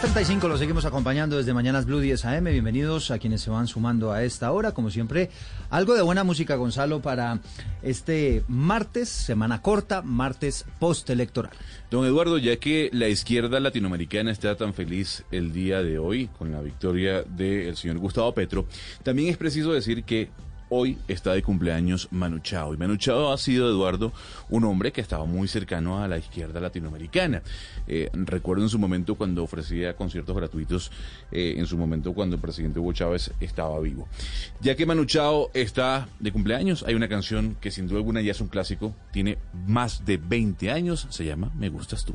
10.35 lo seguimos acompañando desde Mañanas Blue 10 AM. Bienvenidos a quienes se van sumando a esta hora. Como siempre, algo de buena música, Gonzalo, para este martes, semana corta, martes postelectoral. Don Eduardo, ya que la izquierda latinoamericana está tan feliz el día de hoy con la victoria del señor Gustavo Petro, también es preciso decir que hoy está de cumpleaños Manu Chao. Y Manu Chao ha sido, Eduardo, un hombre que estaba muy cercano a la izquierda latinoamericana. Eh, recuerdo en su momento cuando ofrecía conciertos gratuitos, eh, en su momento cuando el presidente Hugo Chávez estaba vivo. Ya que Manu Chao está de cumpleaños, hay una canción que sin duda alguna ya es un clásico, tiene más de 20 años, se llama Me Gustas Tú.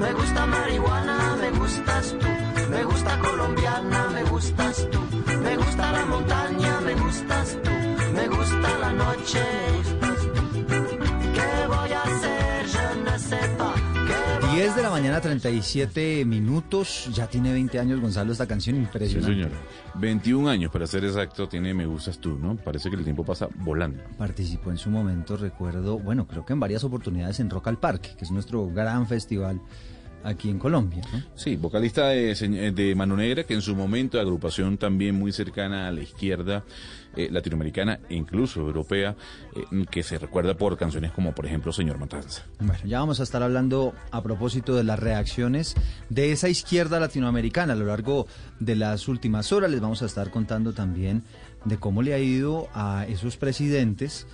Me gusta marihuana, me gustas tú. Me gusta colombiana, me gustas tú. Me gusta la montaña, me gustas tú. Me gusta la noche. 10 de la mañana, 37 minutos. Ya tiene 20 años, Gonzalo, esta canción Sí, impresionante. señor. 21 años, para ser exacto, tiene Me Gustas Tú, ¿no? Parece que el tiempo pasa volando. Participó en su momento, recuerdo, bueno, creo que en varias oportunidades en Rock al Parque, que es nuestro gran festival aquí en Colombia. ¿no? Sí, vocalista de, señ- de Mano Negra, que en su momento agrupación también muy cercana a la izquierda eh, latinoamericana e incluso europea, eh, que se recuerda por canciones como, por ejemplo, Señor Matanza. Bueno, ya vamos a estar hablando a propósito de las reacciones de esa izquierda latinoamericana a lo largo de las últimas horas. Les vamos a estar contando también de cómo le ha ido a esos presidentes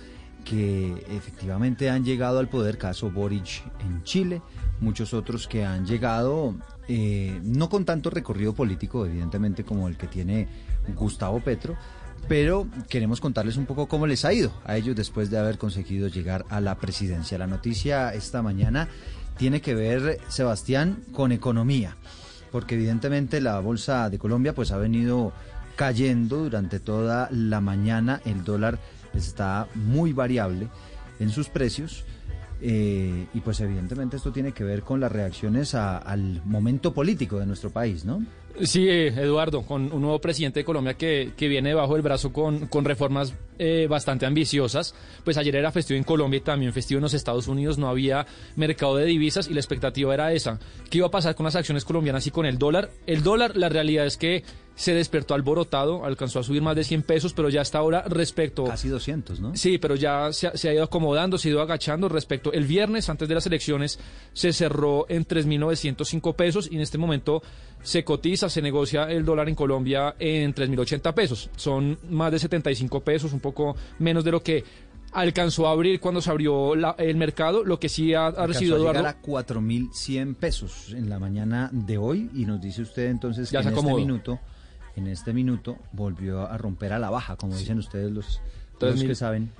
que efectivamente han llegado al poder, caso Boric en Chile, muchos otros que han llegado eh, no con tanto recorrido político, evidentemente, como el que tiene Gustavo Petro, pero queremos contarles un poco cómo les ha ido a ellos después de haber conseguido llegar a la presidencia. La noticia esta mañana tiene que ver, Sebastián, con economía, porque evidentemente la Bolsa de Colombia pues ha venido cayendo durante toda la mañana, el dólar está muy variable en sus precios. Eh, y pues evidentemente esto tiene que ver con las reacciones al momento político de nuestro país, ¿no? Sí, eh, Eduardo, con un nuevo presidente de Colombia que, que viene bajo el brazo con, con reformas eh, bastante ambiciosas. Pues ayer era festivo en Colombia y también festivo en los Estados Unidos, no había mercado de divisas y la expectativa era esa. ¿Qué iba a pasar con las acciones colombianas y con el dólar? El dólar, la realidad es que se despertó alborotado, alcanzó a subir más de 100 pesos, pero ya hasta ahora respecto... Casi 200, ¿no? Sí, pero ya se ha, se ha ido acomodando, se ha ido agachando respecto. El viernes, antes de las elecciones, se cerró en 3.905 pesos y en este momento se cotiza, se negocia el dólar en Colombia en 3.080 pesos. Son más de 75 pesos, un poco menos de lo que alcanzó a abrir cuando se abrió la- el mercado, lo que sí ha, ha recibido Eduardo. a 4.100 pesos en la mañana de hoy y nos dice usted entonces Ya que se en este minuto, en este minuto volvió a romper a la baja, como dicen ustedes los, los que saben,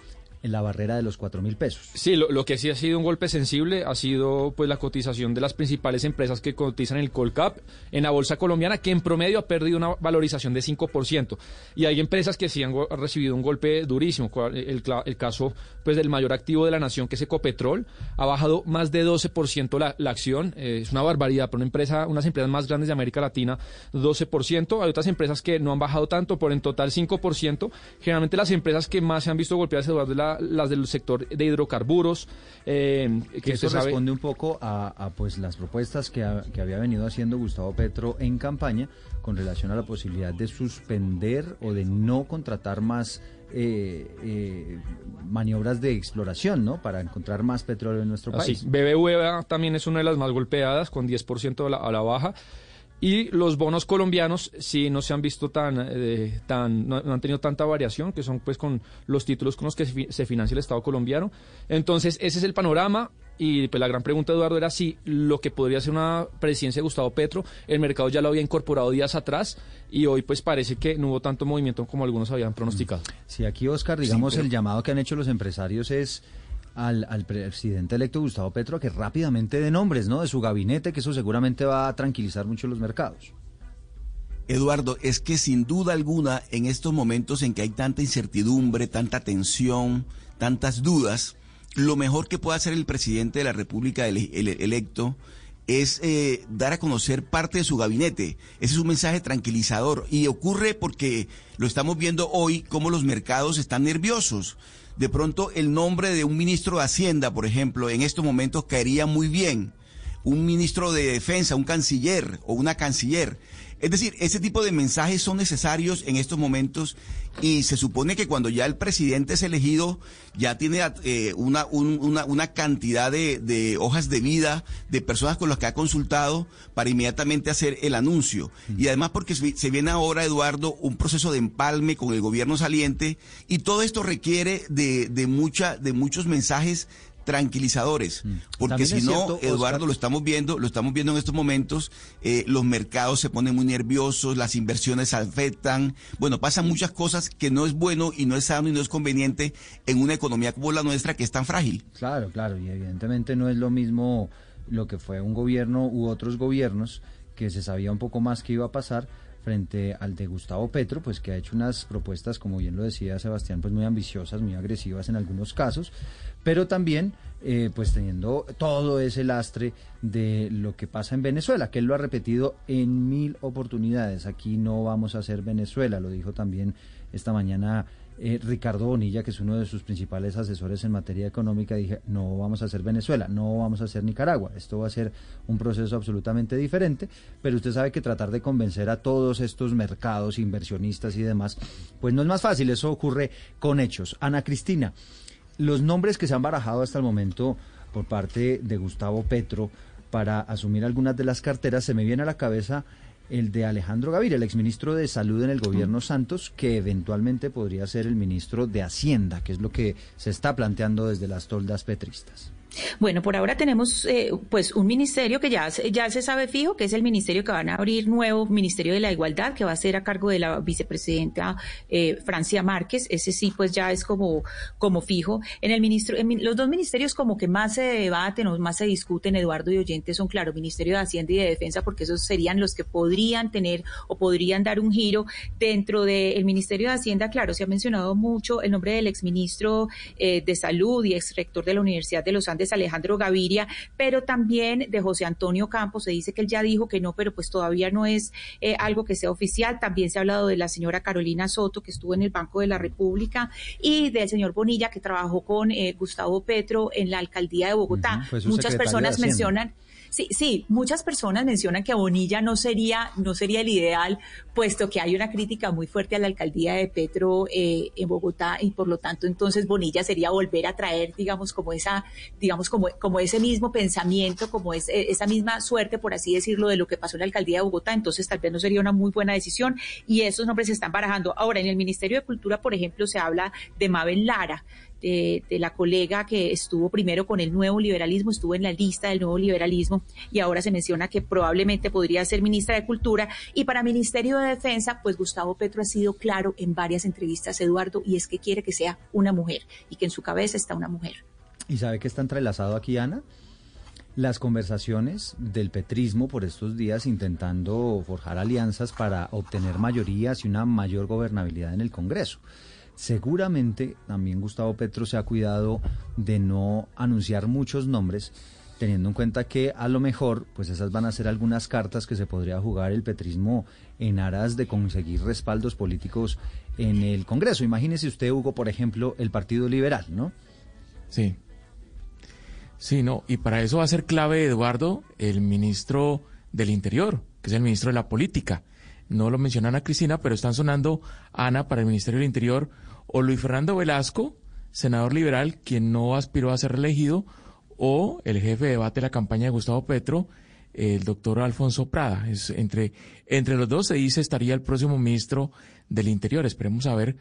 en la barrera de los 4.000 pesos. Sí, lo, que sí ha sido un golpe sensible ha sido pues la cotización de las principales empresas que cotizan el Colcap en la bolsa colombiana, que en promedio ha perdido una valorización de 5%. Y hay empresas que sí han, recibido un golpe durísimo. El, el caso pues del mayor activo de la nación, que es Ecopetrol, ha bajado más de 12% la, la acción. Eh, es una barbaridad para una empresa, unas empresas más grandes de América Latina, 12%. Hay otras empresas que no han bajado tanto, por en total 5%. Generalmente las empresas que más se han visto golpeadas, Eduardo, es la- las del sector de hidrocarburos, eh, que sabe- responde un poco a, a, pues las propuestas que, ha- que había venido haciendo Gustavo Petro en campaña con relación a la posibilidad de suspender o de no contratar más eh, eh, maniobras de exploración, ¿no? Para encontrar más petróleo en nuestro Así, país. BBVA también es una de las más golpeadas, con 10% a la, a la baja. Y los bonos colombianos sí no se han visto tan, eh, tan no, no han tenido tanta variación, que son pues con los títulos con los que se, fi- se financia el Estado colombiano. Entonces, ese es el panorama. Y pues la gran pregunta, Eduardo, era si lo que podría ser una presidencia de Gustavo Petro, el mercado ya lo había incorporado días atrás y hoy pues parece que no hubo tanto movimiento como algunos habían pronosticado. Si aquí, Oscar, digamos, pero- el llamado que han hecho los empresarios es al, al presidente electo Gustavo Petro a que rápidamente dé nombres, ¿no? De su gabinete, que eso seguramente va a tranquilizar mucho los mercados. Eduardo, es que sin duda alguna, en estos momentos en que hay tanta incertidumbre, tanta tensión, tantas dudas, lo mejor que puede hacer el presidente de la República ele- ele- electo es eh, dar a conocer parte de su gabinete. Ese es un mensaje tranquilizador y ocurre porque lo estamos viendo hoy cómo los mercados están nerviosos. De pronto el nombre de un ministro de Hacienda, por ejemplo, en estos momentos caería muy bien un ministro de defensa, un canciller o una canciller. Es decir, ese tipo de mensajes son necesarios en estos momentos y se supone que cuando ya el presidente es elegido ya tiene eh, una, un- una, una cantidad de, de hojas de vida de personas con las que ha consultado para inmediatamente hacer el anuncio. Y además porque se se viene ahora, Eduardo, un proceso de empalme con el gobierno saliente y todo esto requiere de, de, mucha, de muchos mensajes tranquilizadores, porque También si no, cierto, Eduardo, Oscar- lo estamos viendo, lo estamos viendo en estos momentos, eh, los mercados se ponen muy nerviosos, las inversiones se afectan, bueno, pasan muchas cosas que no es bueno y no es sano y no es conveniente en una economía como la nuestra que es tan frágil. Claro, claro, y evidentemente no es lo mismo lo que fue un gobierno u otros gobiernos que se sabía un poco más que iba a pasar frente al de Gustavo Petro, pues que ha hecho unas propuestas, como bien lo decía Sebastián, pues muy ambiciosas, muy agresivas en algunos casos, pero también eh, pues teniendo todo ese lastre de lo que pasa en Venezuela, que él lo ha repetido en mil oportunidades. Aquí no vamos a hacer Venezuela, lo dijo también esta mañana eh, Ricardo Bonilla, que es uno de sus principales asesores en materia económica, dije, no vamos a hacer Venezuela, no vamos a hacer Nicaragua, esto va a ser un proceso absolutamente diferente, pero usted sabe que tratar de convencer a todos estos mercados, inversionistas y demás, pues no es más fácil, eso ocurre con hechos. Ana Cristina, los nombres que se han barajado hasta el momento por parte de Gustavo Petro para asumir algunas de las carteras, se me viene a la cabeza el de Alejandro Gaviria, el exministro de Salud en el gobierno Santos, que eventualmente podría ser el ministro de Hacienda, que es lo que se está planteando desde las toldas petristas. Bueno, por ahora tenemos eh, pues un ministerio que ya, ya se sabe fijo, que es el ministerio que van a abrir nuevo Ministerio de la Igualdad, que va a ser a cargo de la vicepresidenta eh, Francia Márquez. Ese sí, pues ya es como, como fijo. En el ministro, en los dos ministerios como que más se debaten o más se discuten, Eduardo y Oyentes, son claro, Ministerio de Hacienda y de Defensa, porque esos serían los que podrían tener o podrían dar un giro dentro del Ministerio de Hacienda. Claro, se ha mencionado mucho el nombre del exministro eh, de Salud y exrector de la Universidad de los Andes, Alejandro Gaviria, pero también de José Antonio Campos. Se dice que él ya dijo que no, pero pues todavía no es eh, algo que sea oficial. También se ha hablado de la señora Carolina Soto, que estuvo en el Banco de la República, y del señor Bonilla, que trabajó con eh, Gustavo Petro en la alcaldía de Bogotá. Muchas personas mencionan Sí, sí, muchas personas mencionan que Bonilla no sería, no sería el ideal, puesto que hay una crítica muy fuerte a la alcaldía de Petro eh, en Bogotá y por lo tanto entonces Bonilla sería volver a traer, digamos, como esa, digamos, como, como ese mismo pensamiento, como eh, esa misma suerte, por así decirlo, de lo que pasó en la alcaldía de Bogotá, entonces tal vez no sería una muy buena decisión y esos nombres se están barajando. Ahora, en el Ministerio de Cultura, por ejemplo, se habla de Mabel Lara, de, de la colega que estuvo primero con el nuevo liberalismo, estuvo en la lista del nuevo liberalismo y ahora se menciona que probablemente podría ser ministra de Cultura. Y para Ministerio de Defensa, pues Gustavo Petro ha sido claro en varias entrevistas, Eduardo, y es que quiere que sea una mujer y que en su cabeza está una mujer. ¿Y sabe que está entrelazado aquí, Ana? Las conversaciones del petrismo por estos días intentando forjar alianzas para obtener mayorías y una mayor gobernabilidad en el Congreso. Seguramente también Gustavo Petro se ha cuidado de no anunciar muchos nombres, teniendo en cuenta que a lo mejor pues esas van a ser algunas cartas que se podría jugar el petrismo en aras de conseguir respaldos políticos en el Congreso. Imagínese usted, Hugo, por ejemplo, el Partido Liberal, ¿no? Sí. Sí, no, y para eso va a ser clave, Eduardo, el ministro del Interior, que es el ministro de la Política. No lo mencionan a Cristina, pero están sonando Ana para el Ministerio del Interior, o Luis Fernando Velasco, senador liberal, quien no aspiró a ser reelegido, o el jefe de debate de la campaña de Gustavo Petro, el doctor Alfonso Prada. Es entre, entre los dos se dice estaría el próximo ministro del Interior. Esperemos a ver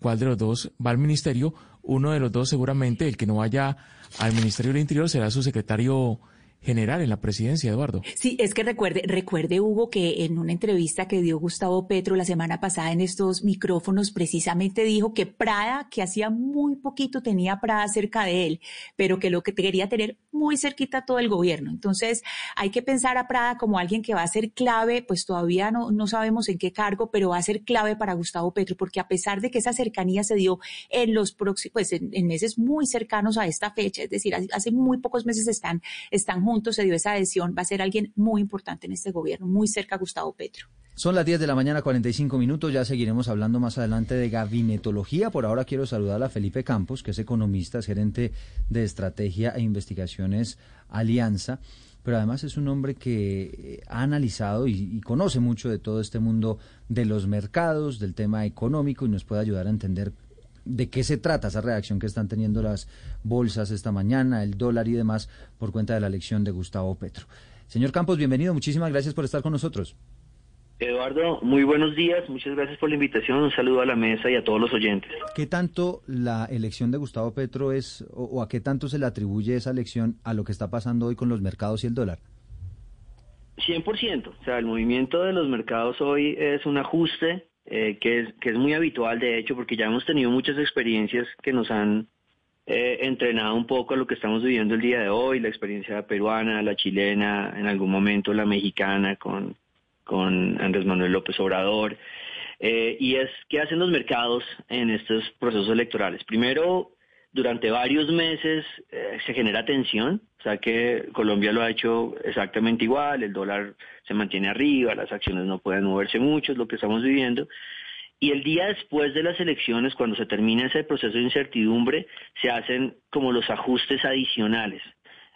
cuál de los dos va al ministerio. Uno de los dos seguramente, el que no vaya al Ministerio del Interior, será su secretario general en la presidencia, Eduardo. Sí, es que recuerde, recuerde Hugo que en una entrevista que dio Gustavo Petro la semana pasada en estos micrófonos precisamente dijo que Prada, que hacía muy poquito tenía Prada cerca de él, pero que lo que quería tener muy cerquita todo el gobierno. Entonces hay que pensar a Prada como alguien que va a ser clave, pues todavía no, no sabemos en qué cargo, pero va a ser clave para Gustavo Petro, porque a pesar de que esa cercanía se dio en los próximos, pues en, meses muy cercanos a esta fecha, es decir, hace, hace muy pocos meses están, están juntos se dio esa adhesión, va a ser alguien muy importante en este gobierno, muy cerca a Gustavo Petro. Son las 10 de la mañana, 45 minutos. Ya seguiremos hablando más adelante de gabinetología. Por ahora quiero saludar a Felipe Campos, que es economista, gerente de estrategia e investigaciones Alianza. Pero además es un hombre que ha analizado y, y conoce mucho de todo este mundo de los mercados, del tema económico y nos puede ayudar a entender de qué se trata esa reacción que están teniendo las bolsas esta mañana, el dólar y demás, por cuenta de la elección de Gustavo Petro. Señor Campos, bienvenido, muchísimas gracias por estar con nosotros. Eduardo, muy buenos días, muchas gracias por la invitación, un saludo a la mesa y a todos los oyentes. ¿Qué tanto la elección de Gustavo Petro es, o, o a qué tanto se le atribuye esa elección a lo que está pasando hoy con los mercados y el dólar? 100%, o sea, el movimiento de los mercados hoy es un ajuste eh, que, es, que es muy habitual, de hecho, porque ya hemos tenido muchas experiencias que nos han eh, entrenado un poco a lo que estamos viviendo el día de hoy, la experiencia peruana, la chilena, en algún momento la mexicana con, con Andrés Manuel López Obrador. Eh, y es qué hacen los mercados en estos procesos electorales. Primero, durante varios meses eh, se genera tensión, o sea que Colombia lo ha hecho exactamente igual, el dólar se mantiene arriba, las acciones no pueden moverse mucho, es lo que estamos viviendo. Y el día después de las elecciones, cuando se termina ese proceso de incertidumbre, se hacen como los ajustes adicionales.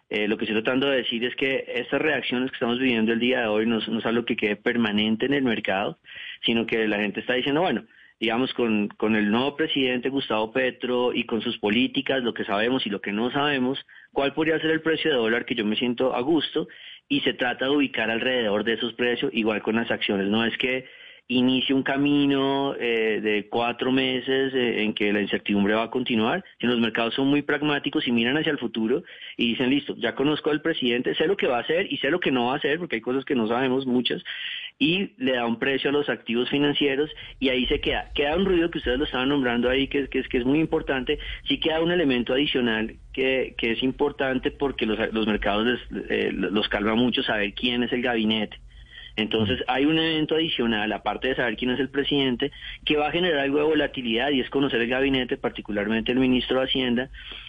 Eh, lo que estoy tratando de decir es que estas reacciones que estamos viviendo el día de hoy no, no es algo que quede permanente en el mercado, sino que la gente está diciendo, bueno, digamos, con, con el nuevo presidente Gustavo Petro y con sus políticas, lo que sabemos y lo que no sabemos, cuál podría ser el precio de dólar que yo me siento a gusto y se trata de ubicar alrededor de esos precios, igual con las acciones. No es que inicie un camino eh, de cuatro meses eh, en que la incertidumbre va a continuar, sino los mercados son muy pragmáticos y miran hacia el futuro y dicen, listo, ya conozco al presidente, sé lo que va a hacer y sé lo que no va a hacer, porque hay cosas que no sabemos muchas, y le da un precio a los activos financieros y ahí se queda. Queda un ruido que ustedes lo estaban nombrando ahí, que, que, es, que es muy importante, sí queda un elemento adicional que, que es importante porque los, los mercados les, eh, los calma mucho saber quién es el gabinete. Entonces hay un evento adicional, aparte de saber quién es el presidente, que va a generar algo de volatilidad y es conocer el gabinete, particularmente el ministro de Hacienda,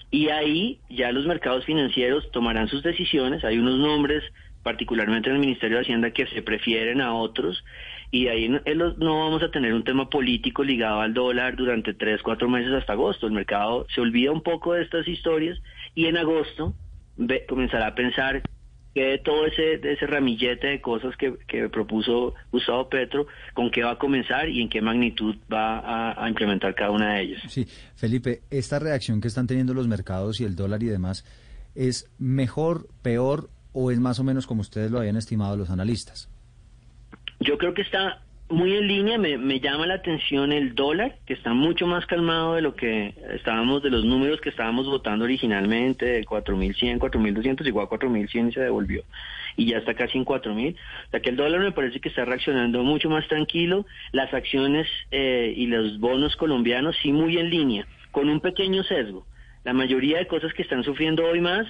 y ahí ya los mercados financieros tomarán sus decisiones, hay unos nombres particularmente en el Ministerio de Hacienda que se prefieren a otros y ahí no, vamos a tener un tema político ligado al dólar durante tres, cuatro meses hasta agosto. El mercado se olvida un poco de estas historias y en agosto ve, comenzará a pensar que todo ese, ese ramillete de cosas que, que, propuso Gustavo Petro, con qué va a comenzar y en qué magnitud va a, a, implementar cada una de ellas. Sí, Felipe, esta reacción que están teniendo los mercados y el dólar y demás, ¿es mejor, peor o es más o menos como ustedes lo habían estimado los analistas? Yo creo que está muy en línea, me, llama la atención el dólar, que está mucho más calmado de lo que estábamos, de los números que estábamos votando originalmente, de 4.100, 4.200, llegó a 4.100 y se devolvió, y ya está casi en 4.000. O sea que el dólar me parece que está reaccionando mucho más tranquilo, las acciones eh, y los bonos colombianos sí muy en línea, con un pequeño sesgo. La mayoría de cosas que están sufriendo hoy más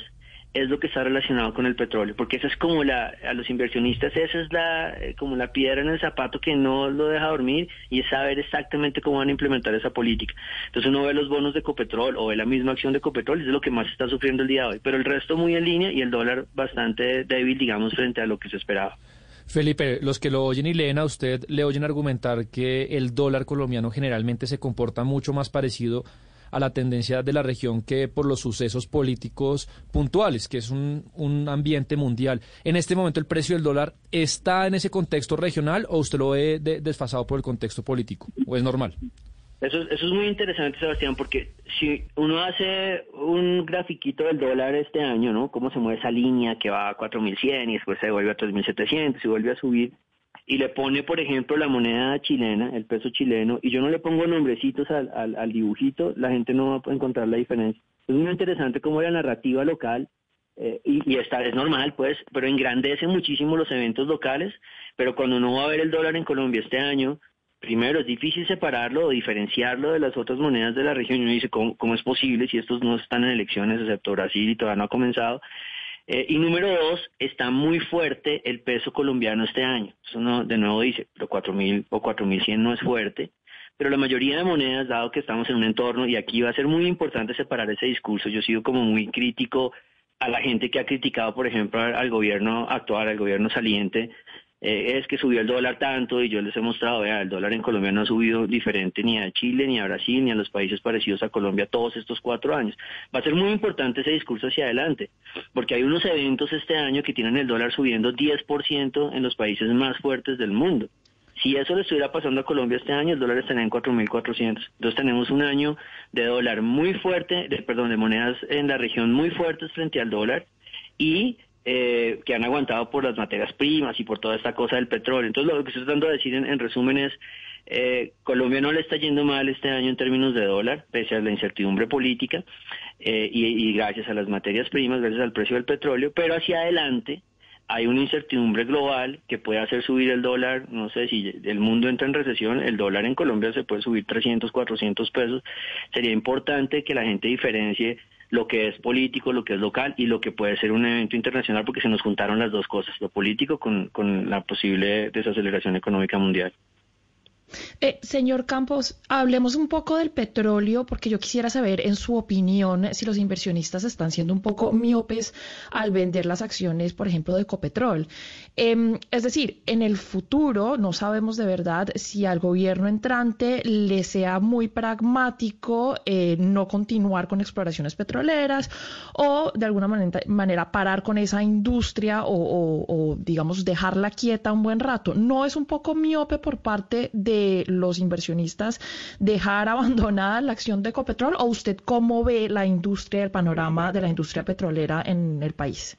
es lo que está relacionado con el petróleo, porque esa es como la, a los inversionistas, esa es la, eh, como la piedra en el zapato que no lo deja dormir y es saber exactamente cómo van a implementar esa política. Entonces uno ve los bonos de Copetrol o ve la misma acción de Copetrol, es lo que más está sufriendo el día de hoy, pero el resto muy en línea y el dólar bastante débil, digamos, frente a lo que se esperaba. Felipe, los que lo oyen y leen a usted le oyen argumentar que el dólar colombiano generalmente se comporta mucho más parecido a la tendencia de la región que por los sucesos políticos puntuales, que es un, un ambiente mundial. En este momento el precio del dólar está en ese contexto regional o usted lo ve de- desfasado por el contexto político o es normal. Eso, eso es muy interesante, Sebastián, porque si uno hace un grafiquito del dólar este año, ¿no? Cómo se mueve esa línea que va a 4.100 y después se vuelve a 3.700 y vuelve a subir, y le pone, por ejemplo, la moneda chilena, el peso chileno, y yo no le pongo nombrecitos al, al, al dibujito, la gente no va a encontrar la diferencia. Es muy interesante cómo la narrativa local eh, y, y esta es normal, pues, pero engrandece muchísimo los eventos locales. Pero cuando uno va a ver el dólar en Colombia este año, primero es difícil separarlo o diferenciarlo de las otras monedas de la región. Y uno dice, ¿cómo, cómo es posible si estos no están en elecciones, excepto Brasil y todavía no ha comenzado? Eh, y número dos, está muy fuerte el peso colombiano este año. Eso no, de nuevo dice, pero 4.000 o 4.100 no es fuerte. Pero la mayoría de monedas, dado que estamos en un entorno, y aquí va a ser muy importante separar ese discurso, yo he sido como muy crítico a la gente que ha criticado, por ejemplo, al gobierno actual, al gobierno saliente, eh, es que subió el dólar tanto y yo les he mostrado, vea, el dólar en Colombia no ha subido diferente ni a Chile, ni a Brasil, ni a los países parecidos a Colombia todos estos cuatro años. Va a ser muy importante ese discurso hacia adelante, porque hay unos eventos este año que tienen el dólar subiendo 10% en los países más fuertes del mundo. Si eso le estuviera pasando a Colombia este año, el dólar estaría en 4.400. Entonces tenemos un año de dólar muy fuerte, de, perdón, de monedas en la región muy fuertes frente al dólar y eh, que han aguantado por las materias primas y por toda esta cosa del petróleo. Entonces lo que estoy tratando de decir en, en resumen es, eh, Colombia no le está yendo mal este año en términos de dólar, pese a la incertidumbre política eh, y, y gracias a las materias primas, gracias al precio del petróleo, pero hacia adelante hay una incertidumbre global que puede hacer subir el dólar, no sé si el mundo entra en recesión, el dólar en Colombia se puede subir 300, 400 pesos. Sería importante que la gente diferencie lo que es político, lo que es local y lo que puede ser un evento internacional porque se nos juntaron las dos cosas, lo político con, con la posible desaceleración económica mundial. Eh, señor Campos, hablemos un poco del petróleo, porque yo quisiera saber, en su opinión, si los inversionistas están siendo un poco miopes al vender las acciones, por ejemplo, de Ecopetrol. Eh, es decir, en el futuro no sabemos de verdad si al gobierno entrante le sea muy pragmático eh, no continuar con exploraciones petroleras o de alguna manera, parar con esa industria o, o, digamos, dejarla quieta un buen rato. ¿No es un poco miope por parte de los inversionistas dejar abandonada la acción de Ecopetrol o usted cómo ve la industria, el panorama de la industria petrolera en el país?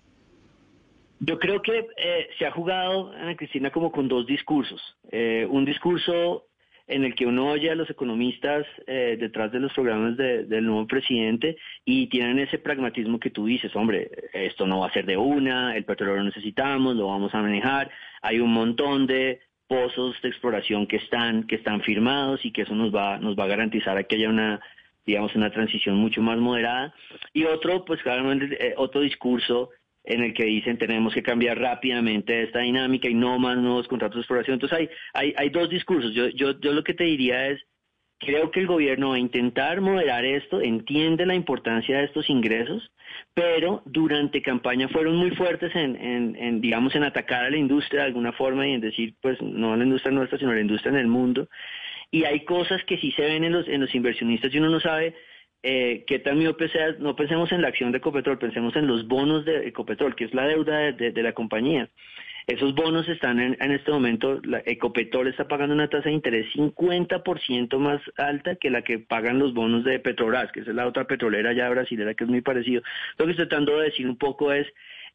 Yo creo que eh, se ha jugado, Ana Cristina, como con dos discursos. Eh, un discurso en el que uno oye a los economistas eh, detrás de los programas de, del nuevo presidente y tienen ese pragmatismo que tú dices, hombre, esto no va a ser de una, el petróleo lo necesitamos, lo vamos a manejar, hay un montón de pozos de exploración que están que están firmados y que eso nos va nos va a garantizar que haya una digamos una transición mucho más moderada. Y otro pues claramente eh, otro discurso en el que dicen tenemos que cambiar rápidamente esta dinámica y no más nuevos contratos de exploración entonces hay hay, hay dos discursos. Yo, yo yo lo que te diría es creo que el gobierno va a intentar moderar esto entiende la importancia de estos ingresos pero durante campaña fueron muy fuertes en, en, en, digamos, en atacar a la industria de alguna forma y en decir, pues, no a la industria nuestra, sino a la industria en el mundo. Y hay cosas que sí se ven en los, en los inversionistas y uno no sabe eh, qué tan miope sea. No pensemos en la acción de Ecopetrol, pensemos en los bonos de Ecopetrol, que es la deuda de, la compañía. Esos bonos están en, en este momento, la Ecopetrol está pagando una tasa de interés 50% más alta que la que pagan los bonos de Petrobras, que es la otra petrolera ya brasilera que es muy parecido. Lo que estoy tratando de decir un poco es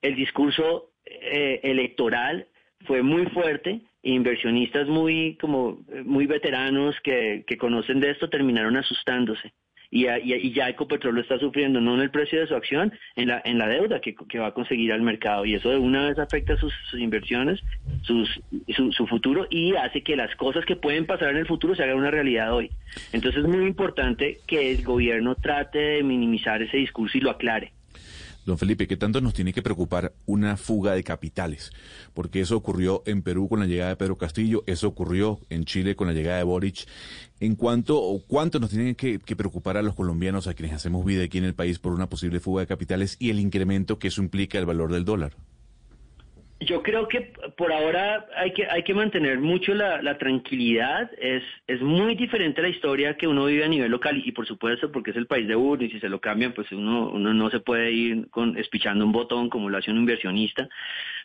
el discurso eh, electoral fue muy fuerte inversionistas muy como eh, muy veteranos que, que conocen de esto terminaron asustándose y, ya- Ecopetrol lo está sufriendo no en el precio de su acción, en la, en la deuda que, que va a conseguir al mercado y eso de una vez afecta sus, sus inversiones, sus, su, su futuro y hace que las cosas que pueden pasar en el futuro se hagan una realidad hoy. Entonces es muy importante que el gobierno trate de minimizar ese discurso y lo aclare. Don Felipe, ¿qué tanto nos tiene que preocupar una fuga de capitales? Porque eso ocurrió en Perú con la llegada de Pedro Castillo, eso ocurrió en Chile con la llegada de Boric. ¿En cuánto o cuánto nos tiene que, que preocupar a los colombianos, a quienes hacemos vida aquí en el país, por una posible fuga de capitales y el incremento que eso implica el valor del dólar? Yo creo que por ahora hay que hay que mantener mucho la, tranquilidad. Es es muy diferente la historia que uno vive a nivel local y por supuesto porque es el país de uno y si se lo cambian pues uno uno no se puede ir con espichando un botón como lo hace un inversionista.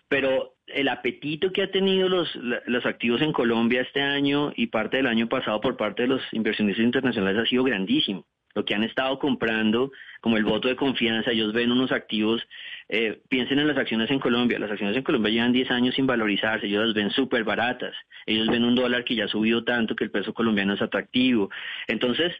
Pero el apetito que ha tenido los los activos en Colombia este año y parte del año pasado por parte de los inversionistas internacionales ha sido grandísimo lo que han estado comprando como el voto de confianza, ellos ven unos activos, eh, piensen en las acciones en Colombia, las acciones en Colombia llevan 10 años sin valorizarse, ellos las ven súper baratas, ellos ven un dólar que ya ha subido tanto que el peso colombiano es atractivo. Entonces,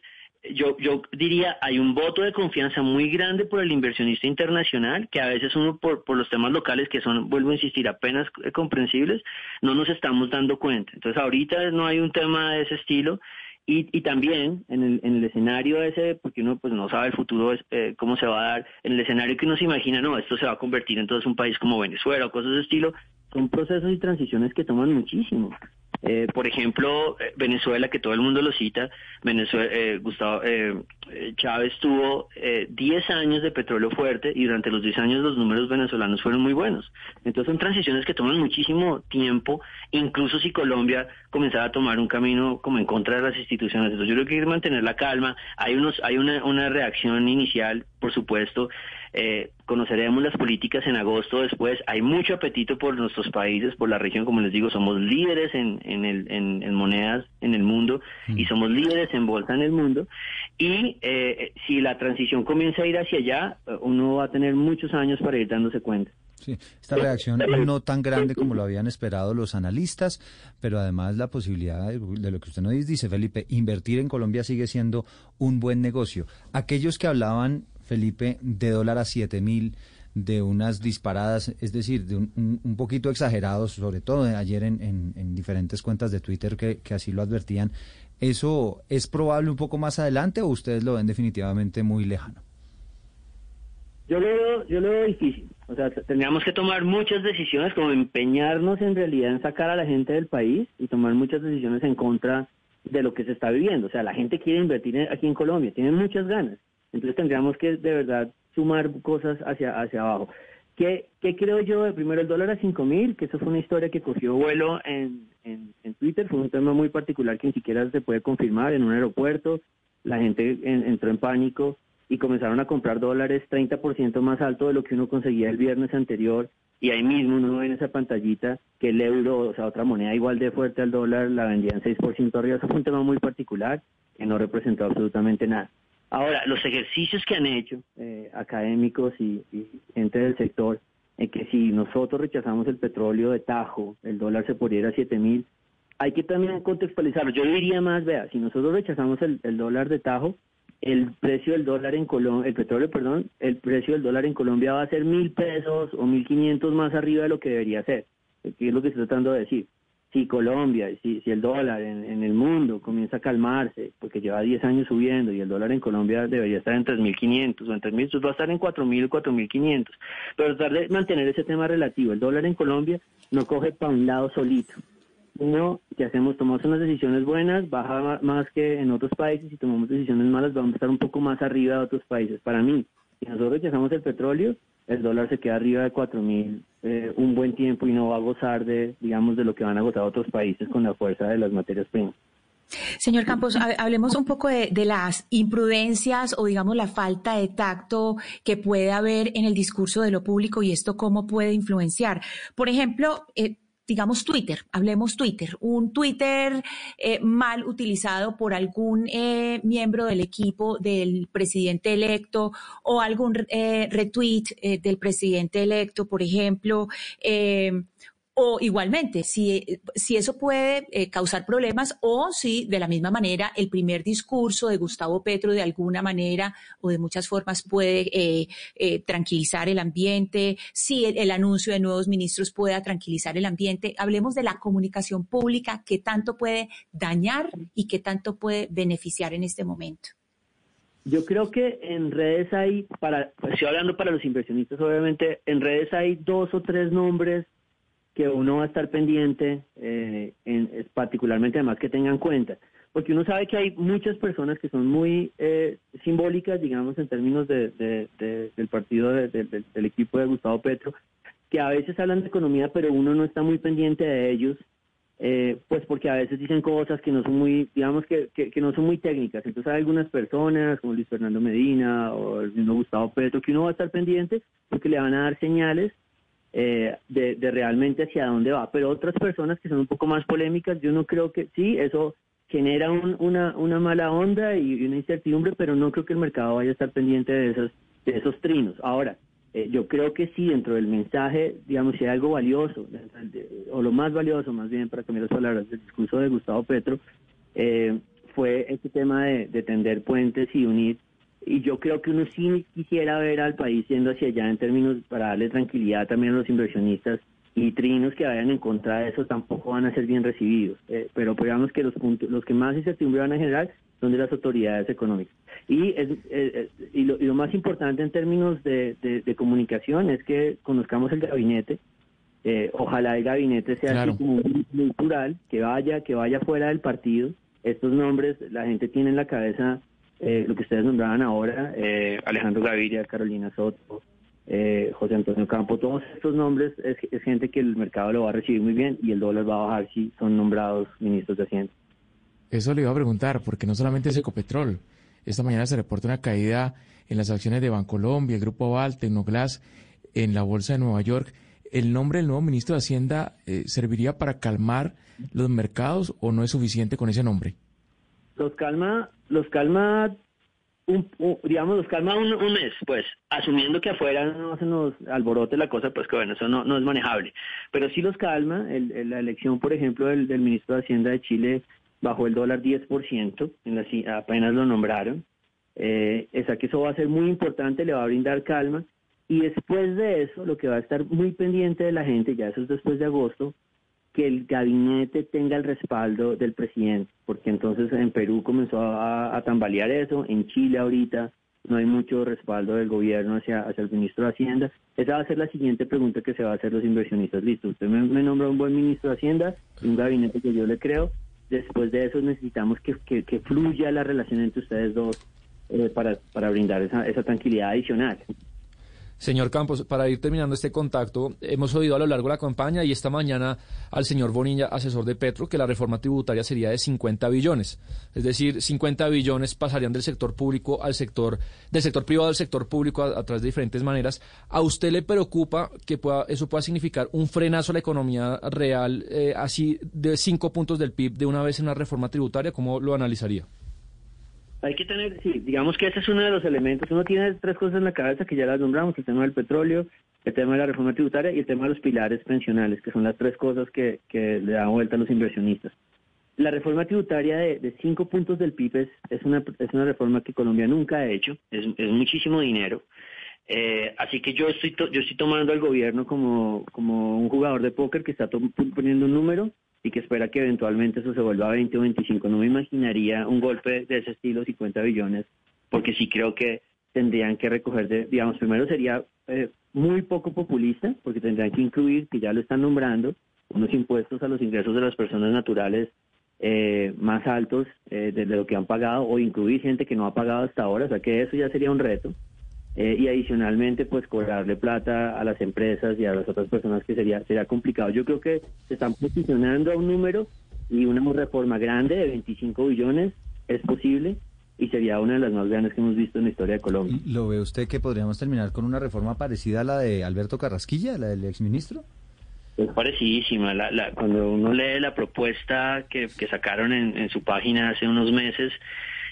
yo, yo diría, hay un voto de confianza muy grande por el inversionista internacional, que a veces uno por, por los temas locales que son, vuelvo a insistir, apenas eh, comprensibles, no nos estamos dando cuenta. Entonces ahorita no hay un tema de ese estilo. Y, y también en el, en el escenario ese, porque uno pues no sabe el futuro eh, cómo se va a dar, en el escenario que uno se imagina, no, esto se va a convertir entonces en un país como Venezuela o cosas de ese estilo, son procesos y transiciones que toman muchísimo. Eh, por ejemplo, eh, Venezuela, que todo el mundo lo cita, Venezuela, eh, Gustavo eh, eh, Chávez tuvo eh, 10 años de petróleo fuerte y durante los 10 años los números venezolanos fueron muy buenos. Entonces son transiciones que toman muchísimo tiempo, incluso si Colombia comenzara a tomar un camino como en contra de las instituciones. Entonces yo creo que hay que mantener la calma. Hay unos, hay una, una reacción inicial, por supuesto. Eh, conoceremos las políticas en agosto después. Hay mucho apetito por nuestros países, por la región, como les digo, somos líderes en, en, el, en, en monedas en el mundo y somos líderes en bolsa en el mundo. Y eh, si la transición comienza a ir hacia allá, eh, uno va a tener muchos años para ir dándose cuenta. Sí, esta reacción no tan grande como lo habían esperado los analistas, pero además la posibilidad de, de lo que usted nos dice, Felipe, invertir en Colombia sigue siendo un buen negocio. Aquellos que hablaban, Felipe, de dólar a siete mil, de unas disparadas, es decir, de un, un- poquito exagerados, sobre todo ayer en, en- en diferentes cuentas de Twitter que, que así lo advertían, ¿eso es probable un poco más adelante o ustedes lo ven definitivamente muy lejano? Yo lo veo, yo lo veo difícil. O sea, tendríamos que tomar muchas decisiones, como empeñarnos en realidad en sacar a la gente del país y tomar muchas decisiones en contra de lo que se está viviendo. O sea, la gente quiere invertir aquí en Colombia, tienen muchas ganas. Entonces tendríamos que de verdad sumar cosas hacia, hacia abajo. ¿Qué, ¿Qué creo yo? Primero, el dólar a 5 mil, que eso fue una historia que cogió vuelo en, en, Twitter, fue un tema muy particular que ni siquiera se puede confirmar en un aeropuerto. La gente en- entró en pánico y comenzaron a comprar dólares 30% más alto de lo que uno conseguía el viernes anterior. Y ahí mismo uno ve en esa pantallita que el euro, o sea, otra moneda igual de fuerte al dólar, la vendían 6% arriba. Eso fue un tema muy particular que no representó absolutamente nada. Ahora, los ejercicios que han hecho eh, académicos y, y gente del sector, en que si nosotros rechazamos el petróleo de Tajo, el dólar se poniera a 7 mil, hay que también contextualizarlo. Yo diría más, vea, si nosotros rechazamos el, el dólar de Tajo, el precio del dólar en Colombia, el petróleo, perdón, el precio del dólar en Colombia va a ser mil pesos o mil quinientos más arriba de lo que debería ser. ¿Qué es lo que estoy tratando de decir? Si Colombia, si, si el dólar en, el mundo comienza a calmarse, porque lleva 10 años subiendo y el dólar en Colombia debería estar en 3.500 o en 3.000, entonces va a estar en 4.000 o 4.500. Pero tratar de mantener ese tema relativo. El dólar en Colombia no coge para un lado solito. Uno, que hacemos, tomamos unas decisiones buenas, baja más que en otros países, y tomamos decisiones malas, vamos a estar un poco más arriba de otros países. Para mí, si nosotros rechazamos el petróleo, el dólar se queda arriba de 4.000 eh, un buen tiempo y no va a gozar de, digamos, de lo que van a gozar otros países con la fuerza de las materias primas. Señor Campos, ha- hablemos un poco de, de las imprudencias o digamos la falta de tacto que puede haber en el discurso de lo público y esto cómo puede influenciar. Por ejemplo, eh, digamos Twitter, hablemos Twitter, un Twitter eh, mal utilizado por algún eh, miembro del equipo del presidente electo o algún eh, retweet eh, del presidente electo, por ejemplo. O igualmente, si, si eso puede eh, causar problemas o si de la misma manera el primer discurso de Gustavo Petro de alguna manera o de muchas formas puede eh, eh, tranquilizar el ambiente, si el, anuncio de nuevos ministros pueda tranquilizar el ambiente. Hablemos de la comunicación pública, qué tanto puede dañar y qué tanto puede beneficiar en este momento. Yo creo que en redes hay, para, estoy hablando para los inversionistas, obviamente, en redes hay dos o tres nombres que uno va a estar pendiente, eh, en, particularmente además que tengan cuenta, porque uno sabe que hay muchas personas que son muy eh, simbólicas, digamos, en términos de, de- de- del partido de- de- de- del equipo de Gustavo Petro, que a veces hablan de economía, pero uno no está muy pendiente de ellos, eh, pues porque a veces dicen cosas que no son muy, digamos que, que, que no son muy técnicas. Entonces hay algunas personas, como Luis Fernando Medina o el mismo Gustavo Petro, que uno va a estar pendiente porque le van a dar señales eh, de, de realmente hacia dónde va. Pero otras personas que son un poco más polémicas, yo no creo que sí, eso genera un- una, una mala onda y, una incertidumbre, pero no creo que el mercado vaya a estar pendiente de esos, de esos trinos. Ahora, eh, yo creo que sí, dentro del mensaje, digamos, si hay algo valioso, o lo más valioso, más bien, para cambiar las palabras, del discurso de Gustavo Petro, eh, fue este tema de tender puentes y unir. Y yo creo que uno sí quisiera ver al país yendo hacia allá en términos para darle tranquilidad también a los inversionistas y trinos que vayan en contra de eso tampoco van a ser bien recibidos. Eh, pero digamos que los puntos, los que más incertidumbre van a generar son de las autoridades económicas. Y, es, eh, eh, y, lo, y lo más importante en términos de, de- de comunicación es que conozcamos el gabinete. Eh, ojalá el gabinete sea Claro. así como un muy plural, que vaya, que vaya fuera del partido. Estos nombres, la gente tiene en la cabeza eh, lo que ustedes nombraban ahora, eh, Alejandro Gaviria, Carolina Soto, eh, José Antonio Campo, todos estos nombres es, gente que el mercado lo va a recibir muy bien y el dólar va a bajar si son nombrados ministros de Hacienda. Eso le iba a preguntar, porque no solamente es Ecopetrol. Esta mañana se reporta una caída en las acciones de Bancolombia, el Grupo Val, Tecnoglass, en la Bolsa de Nueva York. ¿El nombre del nuevo ministro de Hacienda eh, serviría para calmar los mercados o no es suficiente con ese nombre? Los calma, los calma, un, un- digamos, los calma un, mes, pues, asumiendo que afuera no se nos alborote la cosa, pues que bueno, eso no, no es manejable. Pero sí los calma, el- la elección, por ejemplo, del, ministro de Hacienda de Chile bajó el dólar 10%, en la, apenas lo nombraron. Eh, esa que eso va a ser muy importante, le va a brindar calma. Y después de eso, lo que va a estar muy pendiente de la gente, ya eso es después de agosto, que el gabinete tenga el respaldo del presidente, porque entonces en Perú comenzó a, tambalear eso, en Chile ahorita no hay mucho respaldo del gobierno hacia, hacia el ministro de Hacienda. Esa va a ser la siguiente pregunta que se va a hacer los inversionistas. Listo, usted me, me nombra un buen ministro de Hacienda un gabinete que yo le creo. Después de eso necesitamos que, que, que fluya la relación entre ustedes dos eh, para, para brindar esa, esa tranquilidad adicional. Señor Campos, para ir terminando este contacto, hemos oído a lo largo de la campaña y esta mañana al señor Bonilla, asesor de Petro, que la reforma tributaria sería de 50 billones. Es decir, 50 billones pasarían del sector público al sector, del sector privado al sector público a, través de diferentes maneras. ¿A usted le preocupa que pueda, eso pueda significar un frenazo a la economía real, eh, así de cinco puntos del PIB de una vez en la reforma tributaria? ¿Cómo lo analizaría? Hay que tener, sí, digamos que ese es uno de los elementos. Uno tiene tres cosas en la cabeza que ya las nombramos, el tema del petróleo, el tema de la reforma tributaria y el tema de los pilares pensionales, que son las tres cosas que, que le dan vuelta a los inversionistas. La reforma tributaria de, de cinco puntos del PIB es, una, es una reforma que Colombia nunca ha hecho, es, muchísimo dinero. Eh, así que yo estoy, to- yo estoy tomando al gobierno como, como un jugador de póker que está poniendo un número y que espera que eventualmente eso se vuelva a 20 o 25. No me imaginaría un golpe de ese estilo, 50 billones, porque sí creo que tendrían que recoger, de, digamos, primero sería eh, muy poco populista, porque tendrían que incluir, que ya lo están nombrando, unos impuestos a los ingresos de las personas naturales eh, más altos eh, de, lo que han pagado, o incluir gente que no ha pagado hasta ahora, o sea que eso ya sería un reto. Eh, y adicionalmente pues cobrarle plata a las empresas y a las otras personas que sería sería complicado. Yo creo que se están posicionando a un número y una reforma grande de 25 billones es posible y sería una de las más grandes que hemos visto en la historia de Colombia. ¿Lo ve usted que podríamos terminar con una reforma parecida a la de Alberto Carrasquilla, la del exministro? Es parecidísima. La, la- cuando uno lee la propuesta que, que sacaron en, en su página hace unos meses,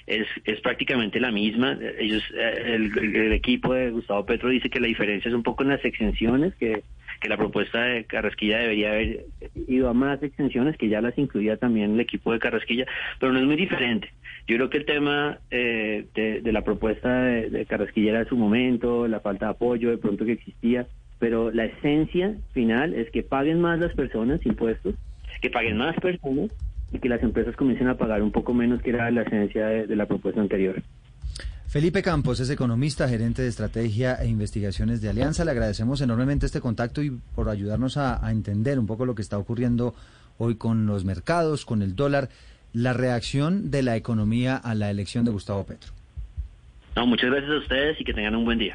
es, es prácticamente la misma. Ellos, eh, el, el equipo de Gustavo Petro dice que la diferencia es un poco en las exenciones, que, que la propuesta de Carrasquilla debería haber ido a más extensiones, que ya las incluía también el equipo de Carrasquilla, pero no es muy diferente. Yo creo que el tema eh, de, de la propuesta de, de Carrasquilla era su momento, la falta de apoyo de pronto que existía, pero la esencia final es que paguen más las personas impuestos, que paguen más personas y que las empresas comiencen a pagar un poco menos, que era la esencia de, de la propuesta anterior. Felipe Campos es economista, gerente de estrategia e investigaciones de Alianza. Le agradecemos enormemente este contacto y por ayudarnos a, a entender un poco lo que está ocurriendo hoy con los mercados, con el dólar, la reacción de la economía a la elección de Gustavo Petro. No, muchas gracias a ustedes y que tengan un buen día.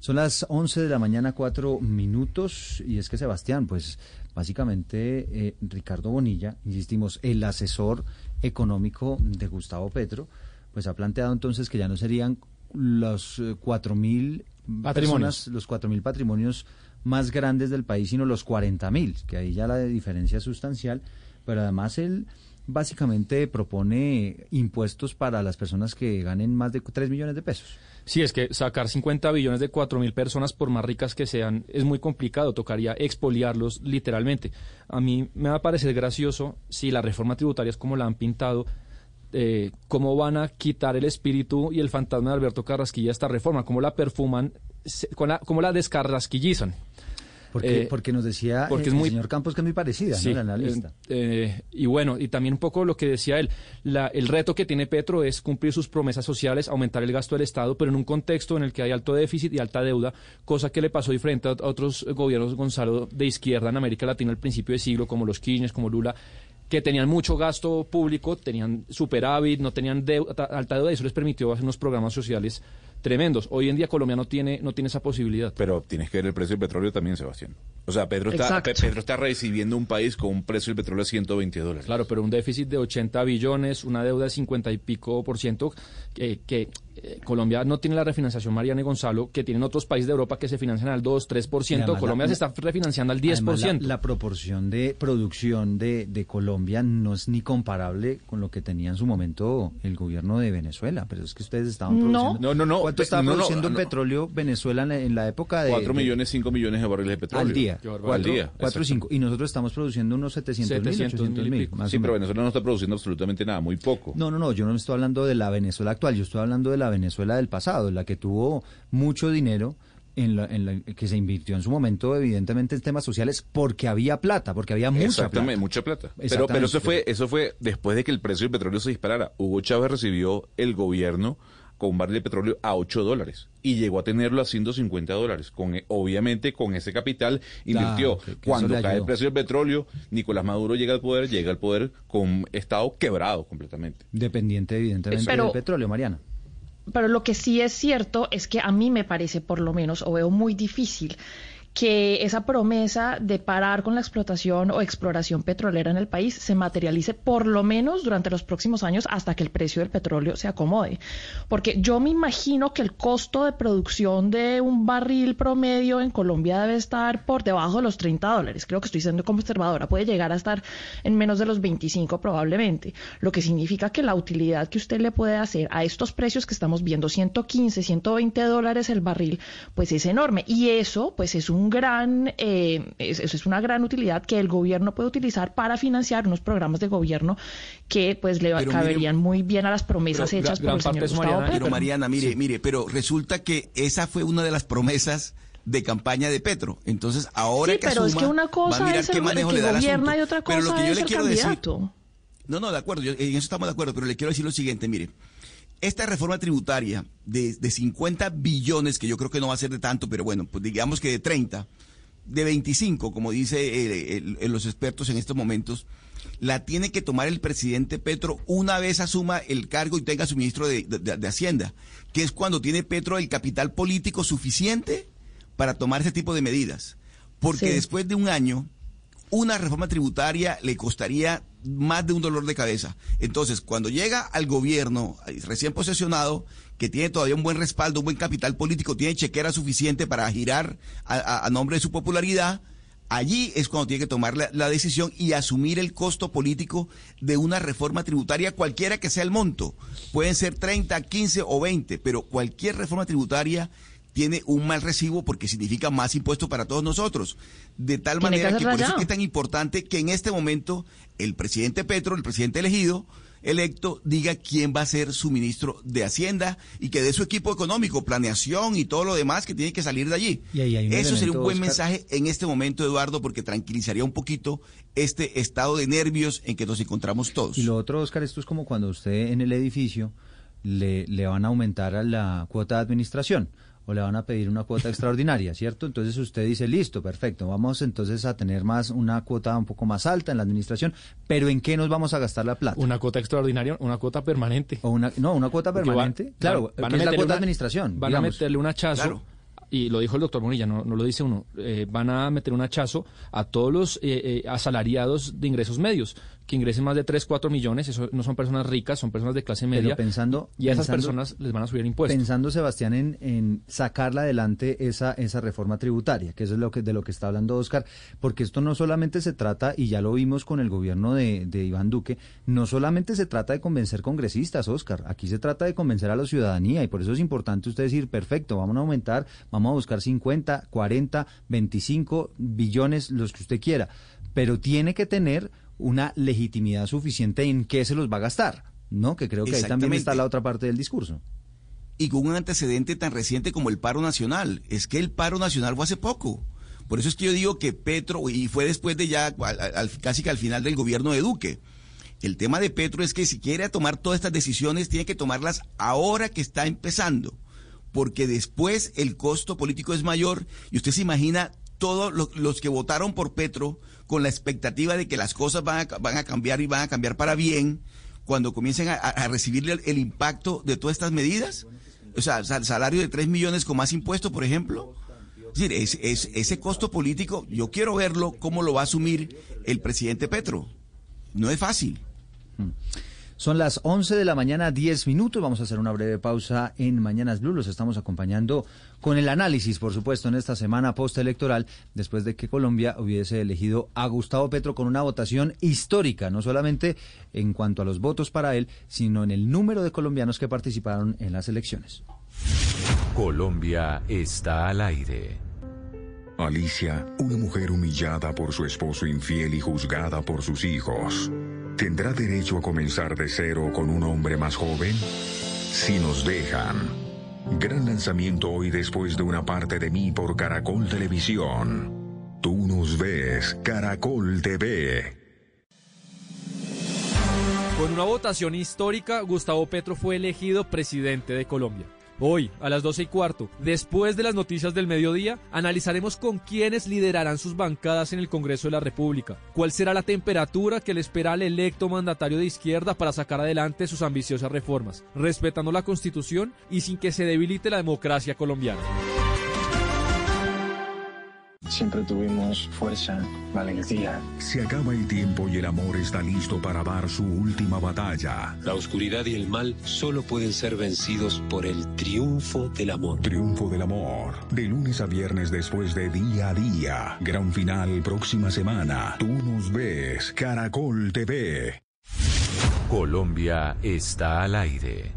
Son las 11 de la mañana, cuatro minutos, y es que Sebastián, pues básicamente eh, Ricardo Bonilla, insistimos, el asesor económico de Gustavo Petro, pues ha planteado entonces que ya no serían los eh, cuatro mil Patrimonios. los cuatro mil patrimonios más grandes del país, sino los 40 mil, que ahí ya la diferencia es sustancial, pero además él básicamente propone impuestos para las personas que ganen más de 3 millones de pesos. Sí, es que sacar 50 billones de 4 mil personas, por más ricas que sean, es muy complicado. Tocaría expoliarlos literalmente. A mí me va a parecer gracioso si la reforma tributaria es como la han pintado. eh, cómo van a quitar el espíritu y el fantasma de Alberto Carrasquilla esta reforma, cómo la perfuman, se- la- cómo la descarrasquillizan. Porque, Eh, porque nos decía porque es el muy- señor Campos que es muy parecida, Sí, ¿no? La analista. eh, eh, y bueno, y también un poco lo que decía él, la- el reto que tiene Petro es cumplir sus promesas sociales, aumentar el gasto del Estado, pero en un contexto en el que hay alto déficit y alta deuda, cosa que le pasó diferente a, otros gobiernos, Gonzalo, de izquierda en América Latina al principio de siglo, como los Kirchner, como Lula, que tenían mucho gasto público, tenían superávit, no tenían deu- ta- alta deuda, y eso les permitió hacer unos programas sociales tremendos. Hoy en día Colombia no tiene, no tiene esa posibilidad. Pero tienes que ver el precio del petróleo también, Sebastián. O sea, Pedro está. Pe- Pedro está recibiendo un país con un precio del petróleo de 120 dólares. Claro, pero un déficit de 80 billones, una deuda de 50 y pico por ciento, que, que, eh, Colombia no tiene la refinanciación, Mariana y Gonzalo, que tienen otros países de Europa que se financian al 2, 3 por Y ciento. además Colombia la- se está refinanciando al 10 por Además, ciento. La, la proporción de producción de, de Colombia no es ni comparable con lo que tenía en su momento el gobierno de Venezuela. Pero es que ustedes estaban No. produciendo. No, no, no. ¿Cuánto pe- estaba no, no, produciendo no. petróleo Venezuela en la, en la época de. 4 de- millones, 5 millones de barriles de petróleo. al día. Qué barbaridad. Cuatro- al día. cuatro o cinco. Y nosotros estamos produciendo unos 700 mil, 700 800 mil más Sí, pero. Venezuela no está produciendo absolutamente nada, muy poco. No, no, no, yo no estoy hablando de la Venezuela actual, yo estoy hablando de la Venezuela del pasado, en la que tuvo mucho dinero, en la, en la que se invirtió en su momento, evidentemente, en temas sociales, porque había plata, porque había mucha Exactamente, plata. mucha plata. Pero, Exactamente. pero eso fue, eso fue después de que el precio del petróleo se disparara. Hugo Chávez recibió el gobierno con un barril de petróleo a 8 dólares y llegó a tenerlo a 150 dólares. Con, e- obviamente, con ese capital invirtió. que- que eso Cuando cae el precio del petróleo, Nicolás Maduro llega al poder, llega al poder con un Estado quebrado completamente. Dependiente, evidentemente, Pero- del petróleo, Mariana. Pero lo que sí es cierto es que a mí me parece, por lo menos, o veo muy difícil que esa promesa de parar con la explotación o exploración petrolera en el país se materialice por lo menos durante los próximos años hasta que el precio del petróleo se acomode. Porque yo me imagino que el costo de producción de un barril promedio en Colombia debe estar por debajo de los 30 dólares. Creo que estoy siendo conservadora. Puede llegar a estar en menos de los 25 probablemente. Lo que significa que la utilidad que usted le puede hacer a estos precios que estamos viendo, 115, 120 dólares el barril, pues es enorme. Y eso, pues es un gran, eh, es, eso es una gran utilidad que el gobierno puede utilizar para financiar unos programas de gobierno que pues le Pero caberían muy bien a las promesas Pero hechas gran por el señor Gustavo Mariana. Petro. Pero Mariana, mire, mire, pero resulta que esa fue una de las promesas de campaña de Petro. Entonces, ahora Sí, que pero es que una va a cosa mirar es el qué manejo que le da gobierna y otra Pero lo cosa que yo es le ser quiero decir, candidato. No, no, de acuerdo, yo- en eso estamos de acuerdo, pero le quiero decir lo siguiente, mire. Esta reforma tributaria de, de 50 billones, que yo creo que no va a ser de tanto, pero bueno, pues digamos que de 30, de 25, como dice eh, el- el- los expertos en estos momentos, la tiene que tomar el presidente Petro una vez asuma el cargo y tenga su ministro de, de- de Hacienda, que es cuando tiene Petro el capital político suficiente para tomar ese tipo de medidas. Porque Sí. después de un año, una reforma tributaria le costaría más de un dolor de cabeza. Entonces, cuando llega al gobierno eh, recién posesionado, que tiene todavía un buen respaldo, un buen capital político, tiene chequera suficiente para girar a, nombre de su popularidad, allí es cuando tiene que tomar la, la decisión y asumir el costo político de una reforma tributaria, cualquiera que sea el monto. Pueden ser 30, 15 o 20, pero cualquier reforma tributaria tiene un mal recibo porque significa más impuestos para todos nosotros. De tal manera que, por eso es tan importante que en este momento el presidente Petro, el presidente elegido, electo, diga quién va a ser su ministro de Hacienda y que dé su equipo económico, planeación y todo lo demás que tiene que salir de allí. Y ahí Eso sería un buen Oscar. mensaje en este momento, Eduardo, porque tranquilizaría un poquito este estado de nervios en que nos encontramos todos. Y lo otro, Oscar, esto es como cuando usted en el edificio le, le van a aumentar a la cuota de administración o le van a pedir una cuota extraordinaria, ¿cierto? Entonces usted dice, listo, perfecto, vamos entonces a tener más una cuota un poco más alta en la administración, pero ¿en qué nos vamos a gastar la plata? Una cuota extraordinaria, una cuota permanente. O una, no, una cuota permanente, claro, van- van que a es la meterle cuota de administración. Van digamos. a meterle un hachazo. Claro. Y lo dijo el doctor Monilla, no, no lo dice uno. eh, van a meter un hachazo a todos los eh, eh, asalariados de ingresos medios, que ingresen más de 3, 4 millones. Eso no son personas ricas, son personas de clase media. Pero pensando, y a esas pensando- personas les van a subir impuestos. Pensando, Sebastián, en, en sacarla adelante esa, esa reforma tributaria, que eso es lo que, de lo que está hablando Oscar, porque esto no solamente se trata, y ya lo vimos con el gobierno de, de Iván Duque, no solamente se trata de convencer congresistas, Oscar, aquí se trata de convencer a la ciudadanía, y por eso es importante usted decir, perfecto, vamos a aumentar, vamos a buscar 50, 40, 25 billones, los que usted quiera, pero tiene que tener una legitimidad suficiente en qué se los va a gastar, ¿no? Que creo que ahí también está la otra parte del discurso. y con un antecedente tan reciente como el paro nacional. Es que el paro nacional fue hace poco. Por eso es que yo digo que Petro, y fue después de ya, al- al- casi que al final del gobierno de Duque. El tema de Petro es que si quiere tomar todas estas decisiones, tiene que tomarlas ahora que está empezando. Porque después el costo político es mayor y usted se imagina todos lo- los que votaron por Petro con la expectativa de que las cosas van a, van a cambiar y van a cambiar para bien cuando comiencen a, a- recibir el, el impacto de todas estas medidas. O sea, sal- salario de 3 millones con más impuestos, por ejemplo. Es decir, es- es- ese costo político, yo quiero verlo cómo lo va a asumir el presidente Petro. No es fácil. Son las 11 de la mañana, 10 minutos. Vamos a hacer una breve pausa en Mañanas Blue. Los estamos acompañando con el análisis, por supuesto, en esta semana postelectoral, después de que Colombia hubiese elegido a Gustavo Petro con una votación histórica, no solamente en cuanto a los votos para él, sino en el número de colombianos que participaron en las elecciones. Colombia está al aire. Alicia, una mujer humillada por su esposo infiel y juzgada por sus hijos, ¿tendrá derecho a comenzar de cero con un hombre más joven? Si nos dejan. Gran lanzamiento hoy después de una parte de mí por Caracol Televisión. Tú nos ves, Caracol TV. Con una votación histórica, Gustavo Petro fue elegido presidente de Colombia. Hoy, a las 12 y cuarto, después de las noticias del mediodía, analizaremos con quiénes liderarán sus bancadas en el Congreso de la República, cuál será la temperatura que le espera al electo mandatario de izquierda para sacar adelante sus ambiciosas reformas, respetando la Constitución y sin que se debilite la democracia colombiana. Siempre tuvimos fuerza, valentía. Se acaba el tiempo y el amor está listo para dar su última batalla. La oscuridad y el mal solo pueden ser vencidos por el triunfo del amor. Triunfo del amor. De lunes a viernes después de día a día. Gran final próxima semana. Tú nos ves. Caracol TV. Colombia está al aire.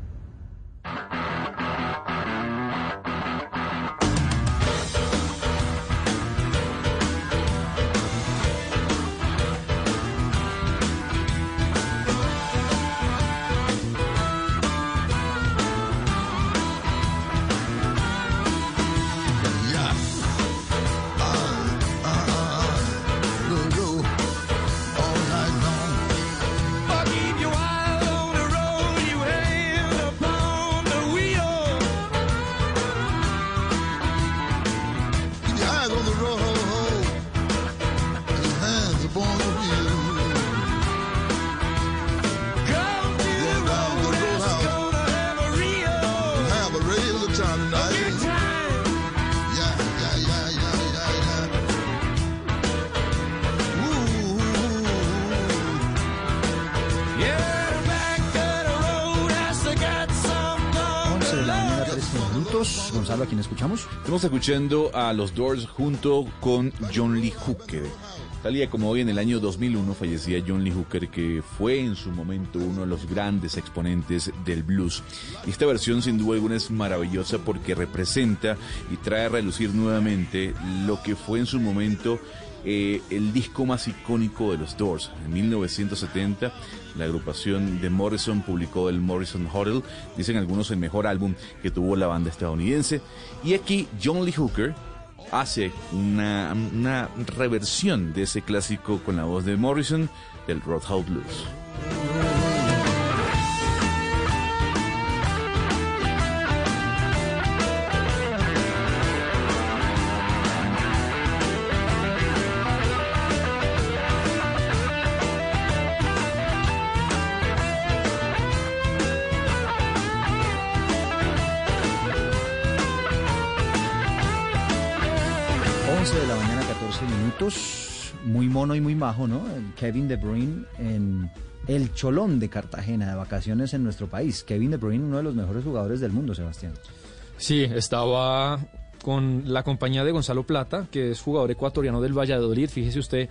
Gonzalo, ¿a quién escuchamos? Estamos escuchando a los Doors junto con John Lee Hooker. Tal día como hoy en el año 2001 fallecía John Lee Hooker, que fue en su momento uno de los grandes exponentes del blues. Esta versión sin duda alguna es maravillosa porque representa y trae a relucir nuevamente lo que fue en su momento eh, el disco más icónico de los Doors. En 1970, la agrupación de Morrison publicó el Morrison Hotel, dicen algunos el mejor álbum que tuvo la banda estadounidense. Y aquí John Lee Hooker hace una, una reversión de ese clásico con la voz de Morrison del Roadhouse Blues. Mono y muy majo, ¿no? Kevin De Bruyne en el Cholón de Cartagena, de vacaciones en nuestro país. Kevin De Bruyne, uno de los mejores jugadores del mundo, Sebastián. Sí, estaba con la compañía de Gonzalo Plata, que es jugador ecuatoriano del Valladolid. Fíjese usted,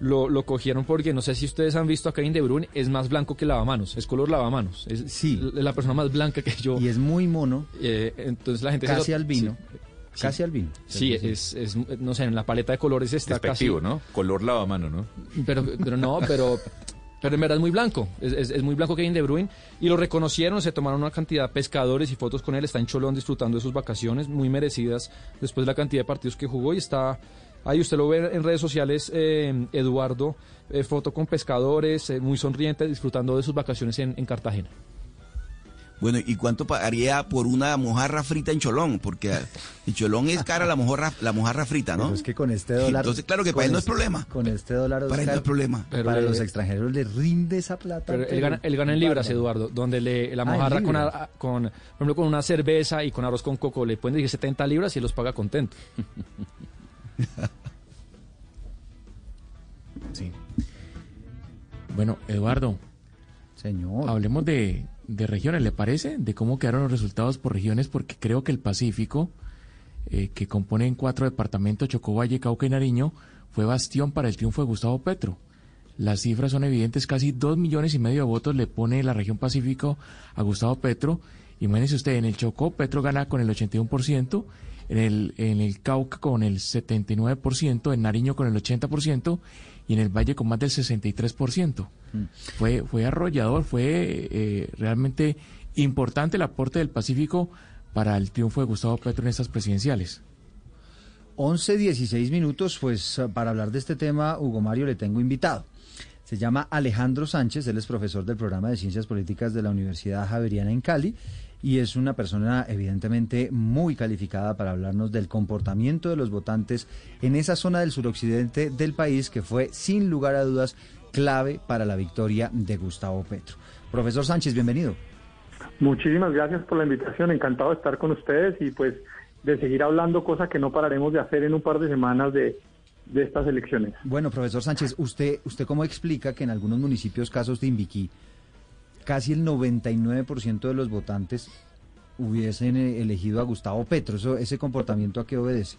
lo, lo cogieron porque no sé si ustedes han visto a Kevin De Bruyne, es más blanco que lavamanos, es color lavamanos. Es Sí. la persona más blanca que yo. Y es muy mono, Eh, entonces la gente casi lo- albino. Sí. Casi albino. Sí, es, es, no sé, en la paleta de colores está casi... Despectivo, ¿no? Color lavamano, ¿no? Pero, pero no, pero, pero en verdad es muy blanco. Es, es- es muy blanco Kevin De Bruyne. Y lo reconocieron, se tomaron una cantidad de pescadores y fotos con él. Está en Cholón disfrutando de sus vacaciones, muy merecidas después de la cantidad de partidos que jugó. Y está ahí, usted lo ve en redes sociales, eh, Eduardo, eh, foto con pescadores, eh, muy sonriente, disfrutando de sus vacaciones en, en Cartagena. Bueno, ¿y cuánto pagaría por una mojarra frita en Cholón? Porque ah, en Cholón es cara la mojarra, la mojarra frita, ¿no? Pero es que con este dólar. Entonces, claro que para él no es este- problema. Con este dólar. Para él no Oscar, es problema. Pero para los extranjeros le rinde esa plata. Pero él gana, él gana en libras. Eduardo, donde le, la Ah, mojarra con, a- con, por ejemplo, con una cerveza y con arroz con coco le pueden decir 70 libras y él los paga contento. Sí. Bueno, Eduardo, Señor. hablemos de, de regiones, ¿le parece? De cómo quedaron los resultados por regiones, porque creo que el Pacífico, eh, que componen cuatro departamentos, Chocó, Valle, Cauca y Nariño, fue bastión para el triunfo de Gustavo Petro. Las cifras son evidentes, casi dos millones y medio de votos le pone la región Pacífico a Gustavo Petro. Imagínense usted, en el Chocó Petro gana con el 81%, en el, en el Cauca con el 79%, en Nariño con el 80% y en el Valle con más del 63%. Fue, fue arrollador, fue eh, realmente importante el aporte del Pacífico para el triunfo de Gustavo Petro en estas presidenciales. 11, 16 minutos, pues eh, para hablar de este tema, Hugo Mario, le tengo invitado. Se llama Alejandro Sánchez, él es profesor del programa de Ciencias Políticas de la Universidad Javeriana en Cali y es una persona evidentemente muy calificada para hablarnos del comportamiento de los votantes en esa zona del suroccidente del país que fue sin lugar a dudas clave para la victoria de Gustavo Petro. Profesor Sánchez, bienvenido. Muchísimas gracias por la invitación, encantado de estar con ustedes y pues de seguir hablando, cosa que no pararemos de hacer en un par de semanas de, de estas elecciones. Bueno, profesor Sánchez, ¿usted, ¿usted cómo explica que en algunos municipios, casos de Imbiquí, casi el 99% de los votantes hubiesen eh, elegido a Gustavo Petro? Eso, ¿Ese comportamiento a qué obedece?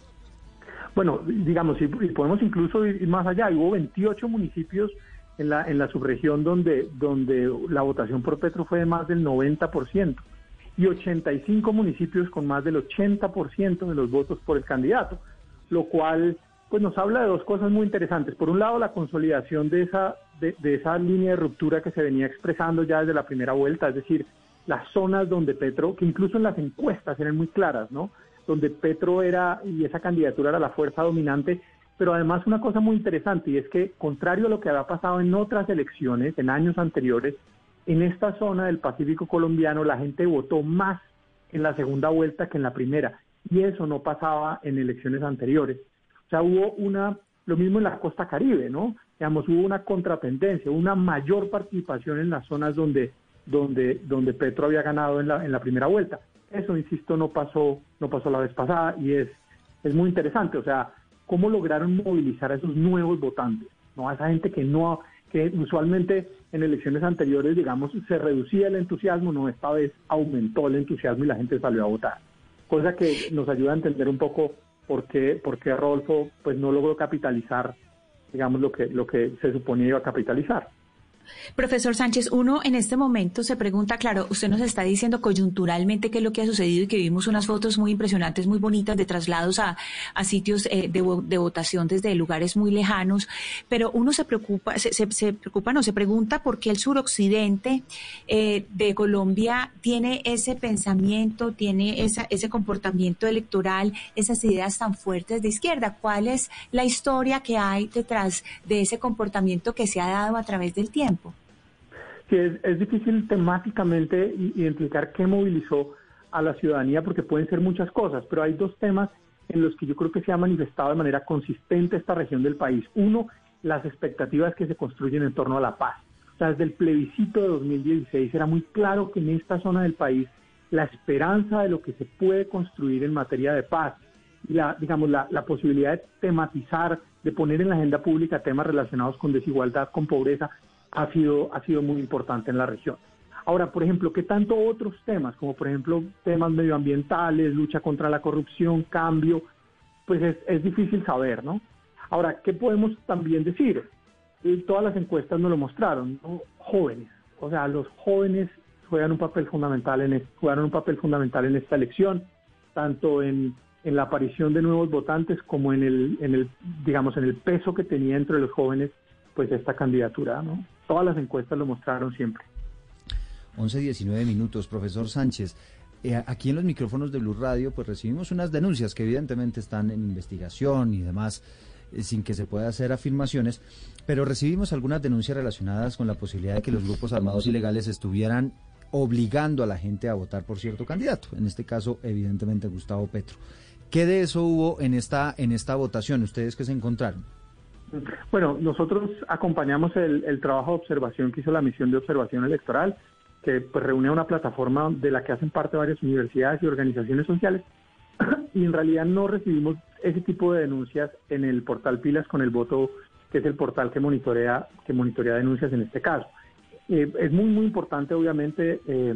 Bueno, digamos, y, podemos incluso ir más allá, hubo 28 municipios en la, en la subregión donde, donde la votación por Petro fue de más del 90% y 85 municipios con más del 80% de los votos por el candidato, lo cual pues nos habla de dos cosas muy interesantes. Por un lado, la consolidación de esa, de, esa línea de ruptura que se venía expresando ya desde la primera vuelta, es decir, las zonas donde Petro, que incluso en las encuestas eran muy claras, ¿no? Donde Petro era y esa candidatura era la fuerza dominante, pero además una cosa muy interesante y es que, contrario a lo que había pasado en otras elecciones, en años anteriores, en esta zona del Pacífico colombiano la gente votó más en la segunda vuelta que en la primera, y eso no pasaba en elecciones anteriores. O sea, hubo una, lo mismo en la costa caribe, ¿no? Digamos, hubo una contratendencia, una mayor participación en las zonas donde, donde, donde Petro había ganado en la, en la primera vuelta. Eso, insisto, no pasó, no pasó la vez pasada y es, es muy interesante. O sea, cómo lograron movilizar a esos nuevos votantes, ¿no? A esa gente que no, que usualmente en elecciones anteriores, digamos, se reducía el entusiasmo, no, esta vez aumentó el entusiasmo y la gente salió a votar. cosa que nos ayuda a entender un poco por qué, por qué Rodolfo pues no logró capitalizar, digamos, lo que, lo que se suponía iba a capitalizar. Profesor Sánchez, uno en este momento se pregunta, claro, usted nos está diciendo coyunturalmente qué es lo que ha sucedido y que vimos unas fotos muy impresionantes, muy bonitas de traslados a, sitios eh, de, vo- de votación desde lugares muy lejanos, pero uno se preocupa, se preocupa, no, se pregunta por qué el suroccidente eh, de Colombia tiene ese pensamiento, tiene esa, ese comportamiento electoral, esas ideas tan fuertes de izquierda. ¿Cuál es la historia que hay detrás de ese comportamiento que se ha dado a través del tiempo? Sí, es, difícil temáticamente identificar qué movilizó a la ciudadanía porque pueden ser muchas cosas, pero hay dos temas en los que yo creo que se ha manifestado de manera consistente esta región del país. Uno, las expectativas que se construyen en torno a la paz. O sea, desde el plebiscito de 2016 era muy claro que en esta zona del país la esperanza de lo que se puede construir en materia de paz y la, digamos, la posibilidad de tematizar, de poner en la agenda pública temas relacionados con desigualdad, con pobreza, ha sido, ha sido muy importante en la región. Ahora, por ejemplo, ¿qué tanto otros temas, como por ejemplo temas medioambientales, lucha contra la corrupción, cambio? Pues es, difícil saber, ¿no? Ahora, ¿qué podemos también decir? Eh, todas las encuestas nos lo mostraron, ¿no? Jóvenes, o sea, los jóvenes juegan un papel fundamental en jugaron un papel fundamental en esta elección, tanto en, en la aparición de nuevos votantes como en el, en el, digamos, en el peso que tenía entre los jóvenes, pues esta candidatura, ¿no? Todas las encuestas lo mostraron siempre. 11, 19 minutos, profesor Sánchez. Eh, aquí en los micrófonos de Blue Radio, pues recibimos unas denuncias que evidentemente están en investigación y demás, eh, sin que se pueda hacer afirmaciones, pero recibimos algunas denuncias relacionadas con la posibilidad de que los grupos armados ilegales estuvieran obligando a la gente a votar por cierto candidato, en este caso, evidentemente, Gustavo Petro. ¿Qué de eso hubo en esta, en esta votación? ¿Ustedes qué se encontraron? Bueno, nosotros acompañamos el, trabajo de observación que hizo la misión de observación electoral, que pues, reúne una plataforma de la que hacen parte varias universidades y organizaciones sociales, y en realidad no recibimos ese tipo de denuncias en el portal Pilas con el voto, que es el portal que monitorea, que monitorea denuncias en este caso. Eh, es muy, muy importante, obviamente, eh,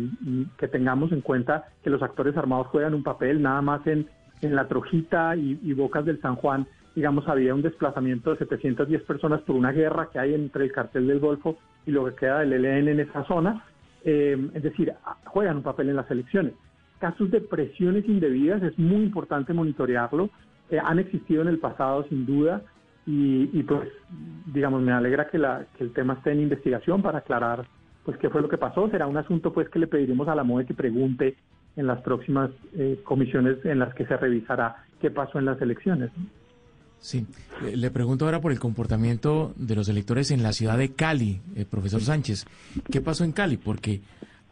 que tengamos en cuenta que los actores armados juegan un papel, nada más en, en la Trojita y Bocas del San Juan, digamos, había un desplazamiento de 710 personas por una guerra que hay entre el cartel del Golfo y lo que queda del ELN en esa zona. Eh, es decir, a- juegan un papel en las elecciones. Casos de presiones indebidas es muy importante monitorearlo. Eh, han existido en el pasado, sin duda, y, y, pues, digamos, me alegra que, la, que el tema esté en investigación para aclarar pues qué fue lo que pasó. Será un asunto pues que le pediremos a la MOE que pregunte en las próximas eh, comisiones en las que se revisará qué pasó en las elecciones. Sí, le, pregunto ahora por el comportamiento de los electores en la ciudad de Cali, eh, profesor Sánchez. ¿Qué pasó en Cali? Porque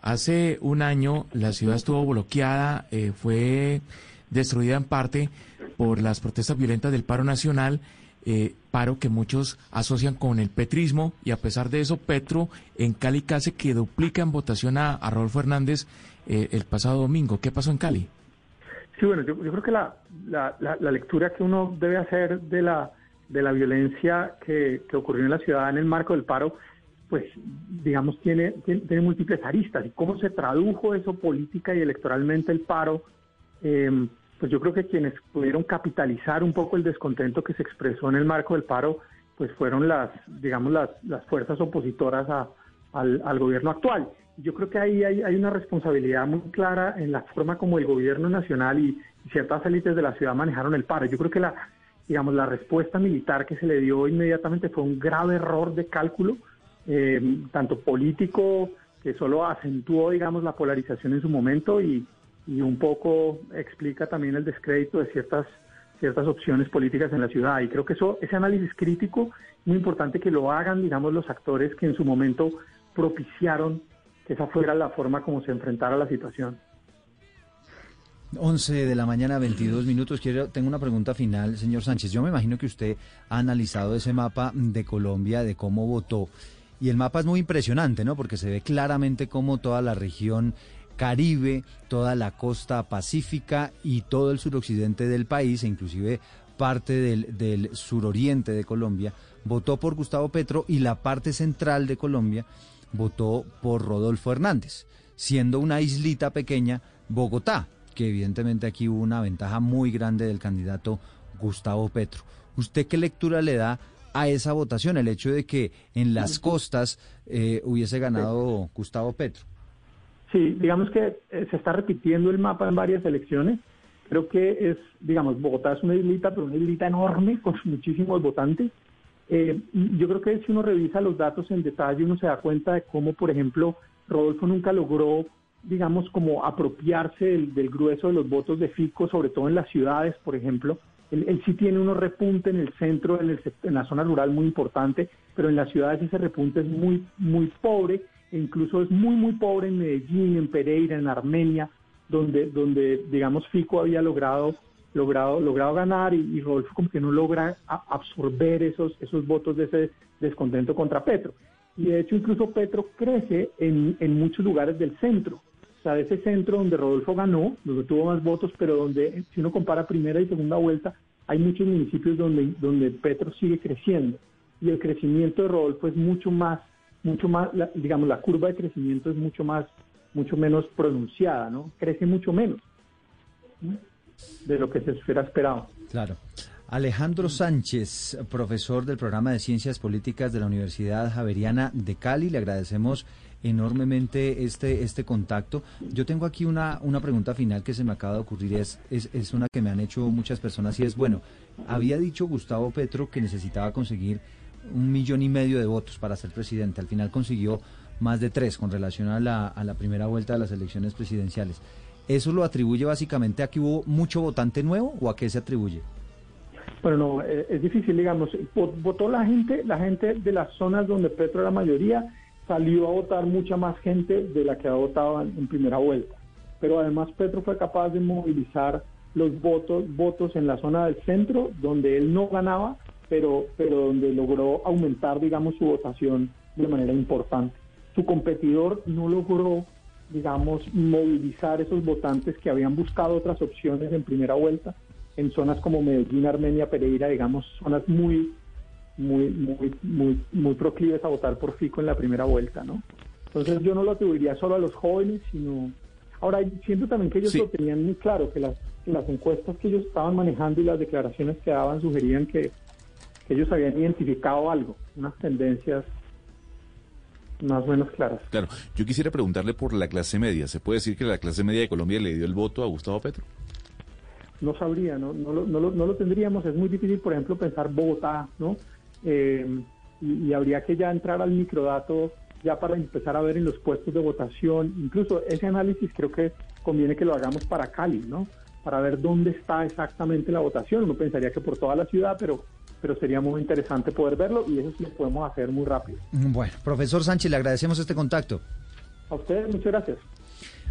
hace un año la ciudad estuvo bloqueada, eh, fue destruida en parte por las protestas violentas del paro nacional, eh, paro que muchos asocian con el petrismo y a pesar de eso Petro en Cali casi que duplica en votación a, a Rodolfo Hernández eh, el pasado domingo. ¿Qué pasó en Cali? Sí, bueno, yo, yo creo que la, la, la- la lectura que uno debe hacer de la, de la violencia que, que ocurrió en la ciudad en el marco del paro, pues digamos tiene, tiene, tiene múltiples aristas. Y cómo se tradujo eso política y electoralmente el paro, eh, pues yo creo que quienes pudieron capitalizar un poco el descontento que se expresó en el marco del paro, pues fueron las, digamos, las, las fuerzas opositoras a- al, gobierno actual. Yo creo que ahí hay, una responsabilidad muy clara en la forma como el gobierno nacional y, y ciertas élites de la ciudad manejaron el paro. Yo creo que la, digamos, la respuesta militar que se le dio inmediatamente fue un grave error de cálculo, eh, tanto político, que solo acentuó, digamos, la polarización en su momento y, y un poco explica también el descrédito de ciertas ciertas opciones políticas en la ciudad. Y creo que eso, ese análisis crítico, muy importante que lo hagan, digamos, los actores que en su momento propiciaron que esa fuera la forma como se enfrentara la situación. 11 de la mañana, 22 minutos. Quiero, tengo una pregunta final, señor Sánchez. Yo me imagino que usted ha analizado ese mapa de Colombia, de cómo votó. Y el mapa es muy impresionante, ¿no? Porque se ve claramente cómo toda la región Caribe, toda la costa pacífica y todo el suroccidente del país, e inclusive parte del, del suroriente de Colombia, votó por Gustavo Petro y la parte central de Colombia votó por Rodolfo Hernández, siendo una islita pequeña Bogotá, que evidentemente aquí hubo una ventaja muy grande del candidato Gustavo Petro. ¿Usted qué lectura le da a esa votación, el hecho de que en las costas eh, hubiese ganado Gustavo Petro? Sí, digamos que eh, se está repitiendo el mapa en varias elecciones. Creo que es, digamos, Bogotá es una islita, pero una islita enorme con muchísimos votantes. Eh, yo creo que si uno revisa los datos en detalle, uno se da cuenta de cómo, por ejemplo, Rodolfo nunca logró, digamos, como apropiarse del, del grueso de los votos de Fico, sobre todo en las ciudades, por ejemplo. Él, él sí tiene unos repunte en el centro, en, el, en la zona rural muy importante, pero en las ciudades ese repunte es muy, muy pobre, e incluso es muy, muy pobre en Medellín, en Pereira, en Armenia, donde, donde digamos, Fico había logrado logrado logrado ganar y, y Rodolfo como que no logra absorber esos esos votos de ese descontento contra Petro. Y de hecho incluso Petro crece en, en muchos lugares del centro. O sea de ese centro donde Rodolfo ganó donde tuvo más votos pero donde si uno compara primera y segunda vuelta hay muchos municipios donde donde Petro sigue creciendo. Y el crecimiento de Rodolfo es mucho más mucho más la- digamos la curva de crecimiento es mucho más mucho menos pronunciada no crece mucho menos. ¿no? De lo que se hubiera esperado. Claro. Alejandro Sánchez, profesor del programa de Ciencias Políticas de la Universidad Javeriana de Cali, le agradecemos enormemente este, este contacto. Yo tengo aquí una, una pregunta final que se me acaba de ocurrir, es, es, es una que me han hecho muchas personas y es, bueno, había dicho Gustavo Petro que necesitaba conseguir un millón y medio de votos para ser presidente, al final consiguió más de tres con relación a la, a la primera vuelta de las elecciones presidenciales. ¿Eso lo atribuye básicamente a que hubo mucho votante nuevo o a qué se atribuye? Bueno, no, eh, es difícil, digamos, vo- votó la gente, la gente de las zonas donde Petro era mayoría, salió a votar mucha más gente de la que ha en primera vuelta. Pero además Petro fue capaz de movilizar los votos, votos en la zona del centro, donde él no ganaba, pero, pero donde logró aumentar, digamos, su votación de manera importante. Su competidor no logró, digamos, movilizar esos votantes que habían buscado otras opciones en primera vuelta en zonas como Medellín, Armenia, Pereira, digamos, zonas muy, muy, muy, muy, muy proclives a votar por Fico en la primera vuelta, ¿no? Entonces yo no lo atribuiría solo a los jóvenes, sino... Ahora, siento también que ellos Sí. lo tenían muy claro, que las, que las encuestas que ellos estaban manejando y las declaraciones que daban sugerían que, que ellos habían identificado algo, unas tendencias más o menos claras. Claro, yo quisiera preguntarle por la clase media. ¿Se puede decir que la clase media de Colombia le dio el voto a Gustavo Petro? no sabría, no, no, lo, no, lo, no lo tendríamos. Es muy difícil, por ejemplo, pensar Bogotá, ¿no? Eh, y, y habría que ya entrar al microdato ya para empezar a ver en los puestos de votación. Incluso ese análisis creo que conviene que lo hagamos para Cali, ¿no? Para ver dónde está exactamente la votación. Uno pensaría que por toda la ciudad, pero, pero sería muy interesante poder verlo y eso sí lo podemos hacer muy rápido. Bueno, profesor Sánchez, le agradecemos este contacto. A ustedes, muchas gracias.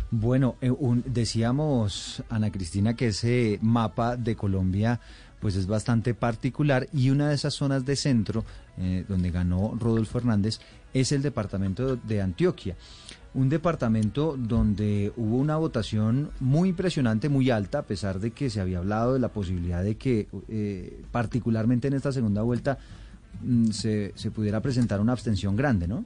Bueno, eh, un- decíamos, Ana Cristina, que ese mapa de Colombia pues es bastante particular y una de esas zonas de centro eh, donde ganó Rodolfo Hernández es el departamento de Antioquia. Un departamento donde hubo una votación muy impresionante, muy alta, a pesar de que se había hablado de la posibilidad de que, eh, particularmente en esta segunda vuelta, mm, se, se pudiera presentar una abstención grande, ¿no?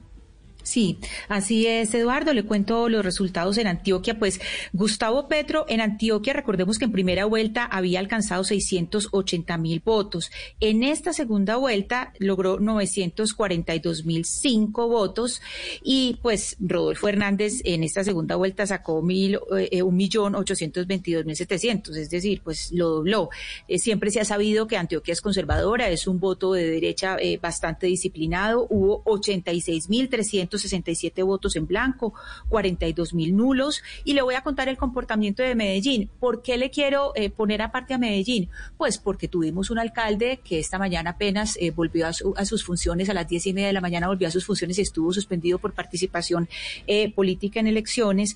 Sí, así es, Eduardo. Le cuento los resultados en Antioquia. Pues Gustavo Petro en Antioquia, recordemos que en primera vuelta había alcanzado 680 mil votos. En esta segunda vuelta logró 942 mil cinco votos y pues Rodolfo Hernández en esta segunda vuelta sacó mil, eh, un millón ochocientos veintidós mil setecientos, es decir, pues lo dobló. Eh, siempre se ha sabido que Antioquia es conservadora, es un voto de derecha eh, bastante disciplinado. Hubo 86 mil 367 votos en blanco, 42 mil nulos. Y le voy a contar el comportamiento de Medellín. ¿Por qué le quiero eh, poner aparte a Medellín? Pues porque tuvimos un alcalde que esta mañana apenas eh, volvió a, su- sus funciones, a las diez y media de la mañana volvió a sus funciones y estuvo suspendido por participación eh, política en elecciones.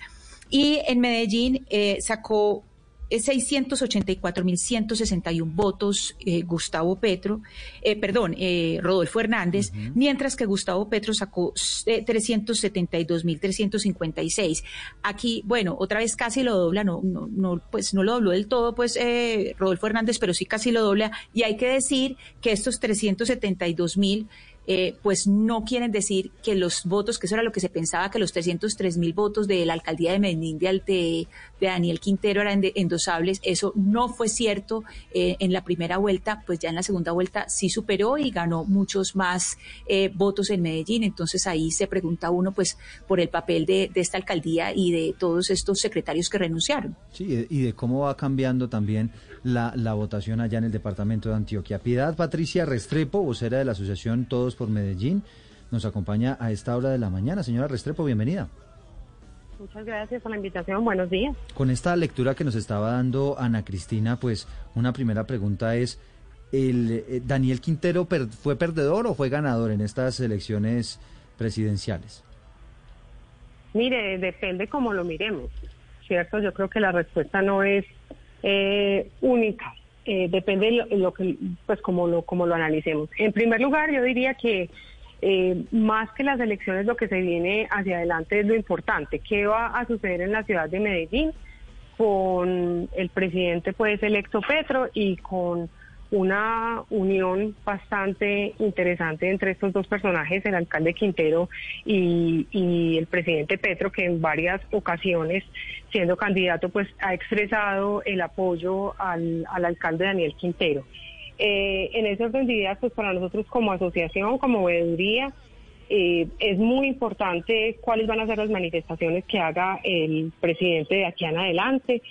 Y en Medellín sacó 684.161 votos eh, Gustavo Petro, eh, perdón, eh, Rodolfo Hernández, mientras que Gustavo Petro sacó eh, 372.356. Aquí, bueno, otra vez casi lo dobla, no, no, no, pues no lo dobló del todo, pues eh, Rodolfo Hernández, pero sí casi lo dobla. Y hay que decir que estos 372.000 eh, pues no quieren decir que los votos, que eso era lo que se pensaba, que los 303 mil votos de la alcaldía de Medellín de, de, Daniel Quintero eran endosables. Eso no fue cierto eh, en la primera vuelta, pues ya en la segunda vuelta sí superó y ganó muchos más eh, votos en Medellín. Entonces ahí se pregunta uno, pues, por el papel de, de esta alcaldía y de todos estos secretarios que renunciaron. Sí, y de cómo va cambiando también la, la, votación allá en el departamento de Antioquia. Piedad Patricia Restrepo, vocera de la Asociación Todos por Medellín, nos acompaña a esta hora de la mañana. Señora Restrepo, bienvenida. Muchas gracias por la invitación. Buenos días. Con esta lectura que nos estaba dando Ana Cristina, pues una primera pregunta es, ¿el, eh, ¿Daniel Quintero per fue perdedor o fue ganador en estas elecciones presidenciales? Mire, depende cómo lo miremos, ¿cierto? Yo creo que la respuesta no es eh, única. Eh, depende de lo, lo, que, pues como lo, como lo analicemos. En primer lugar, yo diría que eh, más que las elecciones, lo que se viene hacia adelante es lo importante. ¿Qué va a suceder en la ciudad de Medellín con el presidente pues electo Petro y con una unión bastante interesante entre estos dos personajes, el alcalde Quintero y, el presidente Petro, que en varias ocasiones, siendo candidato, pues ha expresado el apoyo al alcalde Daniel Quintero. Eh, en ese orden de ideas, pues para nosotros como asociación, como veeduría, eh, es muy importante cuáles van a ser las manifestaciones que haga el presidente de aquí en adelante.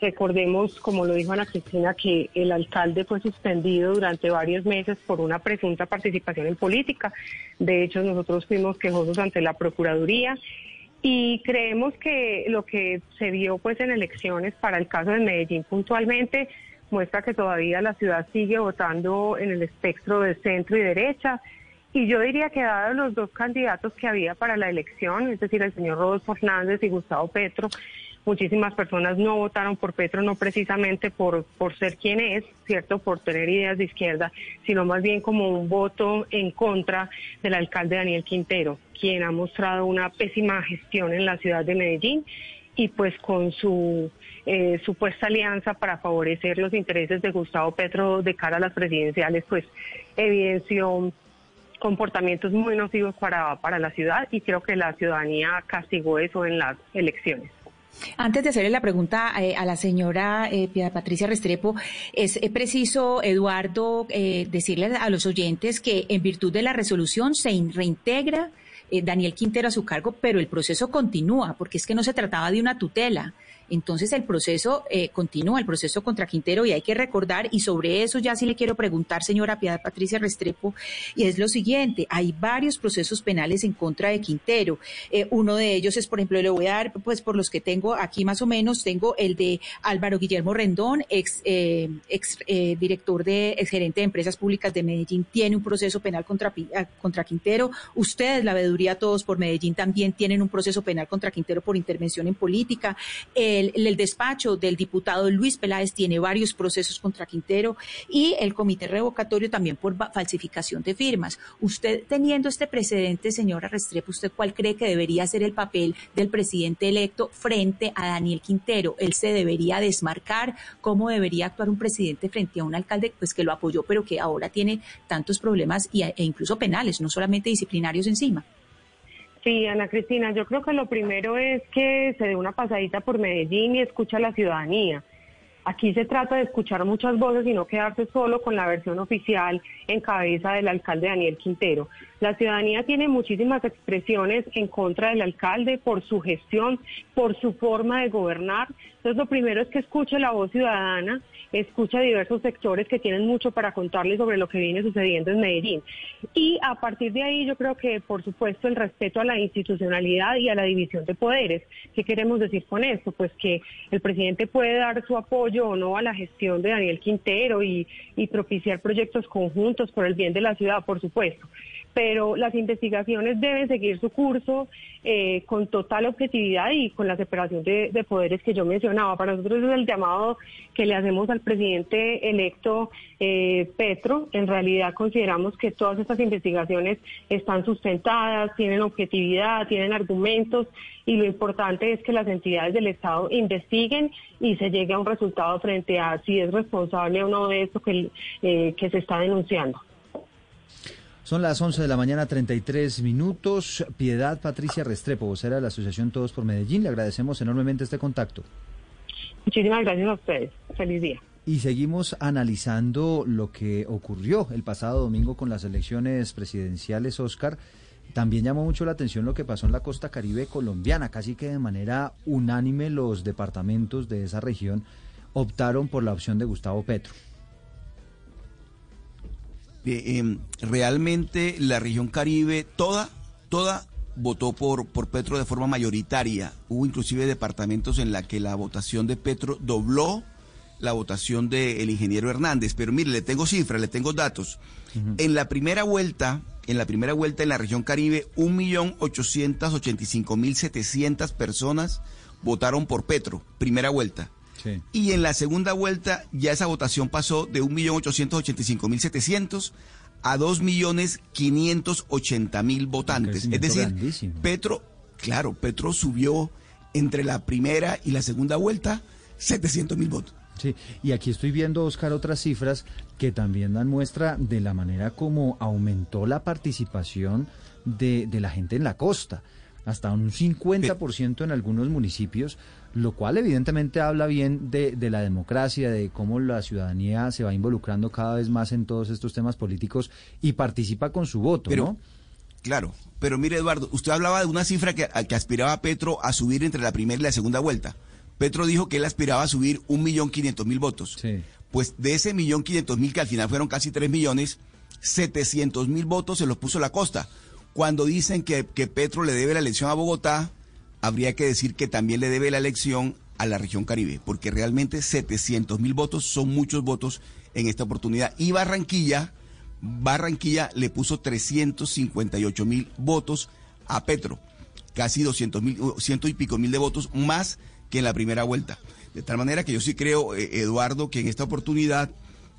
Recordemos, como lo dijo Ana Cristina, que el alcalde fue suspendido durante varios meses por una presunta participación en política. De hecho, nosotros fuimos quejosos ante la Procuraduría y creemos que lo que se vio pues en elecciones para el caso de Medellín puntualmente muestra que todavía la ciudad sigue votando en el espectro de centro y derecha. Y yo diría que dado los dos candidatos que había para la elección, es decir, el señor Rodolfo Hernández y Gustavo Petro, muchísimas personas no votaron por Petro no precisamente por, por ser quien es, ¿cierto? Por tener ideas de izquierda, sino más bien como un voto en contra del alcalde Daniel Quintero, quien ha mostrado una pésima gestión en la ciudad de Medellín y pues con su eh, supuesta alianza para favorecer los intereses de Gustavo Petro de cara a las presidenciales, pues evidenció comportamientos muy nocivos para, para la ciudad y creo que la ciudadanía castigó eso en las elecciones. Antes de hacerle la pregunta eh, a la señora eh, Patricia Restrepo, es eh, preciso, Eduardo, eh, decirle a los oyentes que en virtud de la resolución se reintegra eh, Daniel Quintero a su cargo, pero el proceso continúa, porque es que no se trataba de una tutela. Entonces el proceso eh, continúa, el proceso contra Quintero, y hay que recordar, y sobre eso ya sí le quiero preguntar, señora Piedad Patricia Restrepo, y es lo siguiente, hay varios procesos penales en contra de Quintero. Eh, uno de ellos es, por ejemplo, le voy a dar, pues por los que tengo aquí más o menos, tengo el de Álvaro Guillermo Rendón, ex, eh, ex director de, ex gerente de empresas públicas de Medellín, tiene un proceso penal contra, contra Quintero. Ustedes, la veeduría Todos por Medellín, también tienen un proceso penal contra Quintero por intervención en política. El, despacho del diputado Luis Peláez tiene varios procesos contra Quintero y el comité revocatorio también por falsificación de firmas. Usted teniendo este precedente, señora Restrepo, ¿usted cuál cree que debería ser el papel del presidente electo frente a Daniel Quintero? ¿Él se debería desmarcar? ¿Cómo debería actuar un presidente frente a un alcalde pues que lo apoyó pero que ahora tiene tantos problemas y, e incluso penales, no solamente disciplinarios encima? Sí, Ana Cristina, yo creo que lo primero es que se dé una pasadita por Medellín y escucha a la ciudadanía. Aquí se trata de escuchar muchas voces y no quedarse solo con la versión oficial en cabeza del alcalde Daniel Quintero. La ciudadanía tiene muchísimas expresiones en contra del alcalde por su gestión, por su forma de gobernar. Entonces, lo primero es que escuche la voz ciudadana, escuche a diversos sectores que tienen mucho para contarle sobre lo que viene sucediendo en Medellín. Y a partir de ahí, yo creo que, por supuesto, el respeto a la institucionalidad y a la división de poderes. ¿Qué queremos decir con esto? Pues que el presidente puede dar su apoyo o no a la gestión de Daniel Quintero y propiciar proyectos conjuntos por el bien de la ciudad, por supuesto pero las investigaciones deben seguir su curso eh, con total objetividad y con la separación de, de, poderes que yo mencionaba. Para nosotros es el llamado que le hacemos al presidente electo eh, Petro. En realidad consideramos que todas estas investigaciones están sustentadas, tienen objetividad, tienen argumentos y lo importante es que las entidades del Estado investiguen y se llegue a un resultado frente a si es responsable o no de esto que, eh, que se está denunciando. Son las 11 de la mañana, 33 minutos. Piedad Patricia Restrepo, vocera de la Asociación Todos por Medellín. Le agradecemos enormemente este contacto. Muchísimas gracias a ustedes. Feliz día. Y seguimos analizando lo que ocurrió el pasado domingo con las elecciones presidenciales, Oscar. También llamó mucho la atención lo que pasó en la costa caribe colombiana. Casi que de manera unánime los departamentos de esa región optaron por la opción de Gustavo Petro. Eh, eh, realmente la región Caribe, toda, toda votó por, por Petro de forma mayoritaria. Hubo inclusive departamentos en la que la votación de Petro dobló la votación del ingeniero Hernández. Pero mire, le tengo cifras, le tengo datos. En la primera vuelta, en la primera vuelta en la región Caribe, 1.885.700 personas votaron por Petro, primera vuelta. Y en la segunda vuelta ya esa votación pasó de 1.885.700 a 2.580.000 votantes. Es decir, grandísimo. Petro, claro, Petro subió entre la primera y la segunda vuelta 700.000 votos. Sí, y aquí estoy viendo, Oscar, otras cifras que también dan muestra de la manera como aumentó la participación de, de la gente en la costa, hasta un 50% en algunos municipios, lo cual evidentemente habla bien de, de la democracia, de cómo la ciudadanía se va involucrando cada vez más en todos estos temas políticos y participa con su voto, Pero- ¿no? Claro, pero mire Eduardo, usted hablaba de una cifra que, a que aspiraba Petro a subir entre la primera y la segunda vuelta. Petro dijo que él aspiraba a subir un millón quinientos mil votos. Pues de ese millón quinientos mil, que al final fueron casi tres millones, setecientos mil votos se los puso la costa. Cuando dicen que, que Petro le debe la elección a Bogotá, habría que decir que también le debe la elección a la región Caribe, porque realmente 700 mil votos son muchos votos en esta oportunidad. Y Barranquilla, Barranquilla le puso 358 mil votos a Petro, casi 200 mil, ciento y pico mil de votos más que en la primera vuelta. De tal manera que yo sí creo, eh, Eduardo, que en esta oportunidad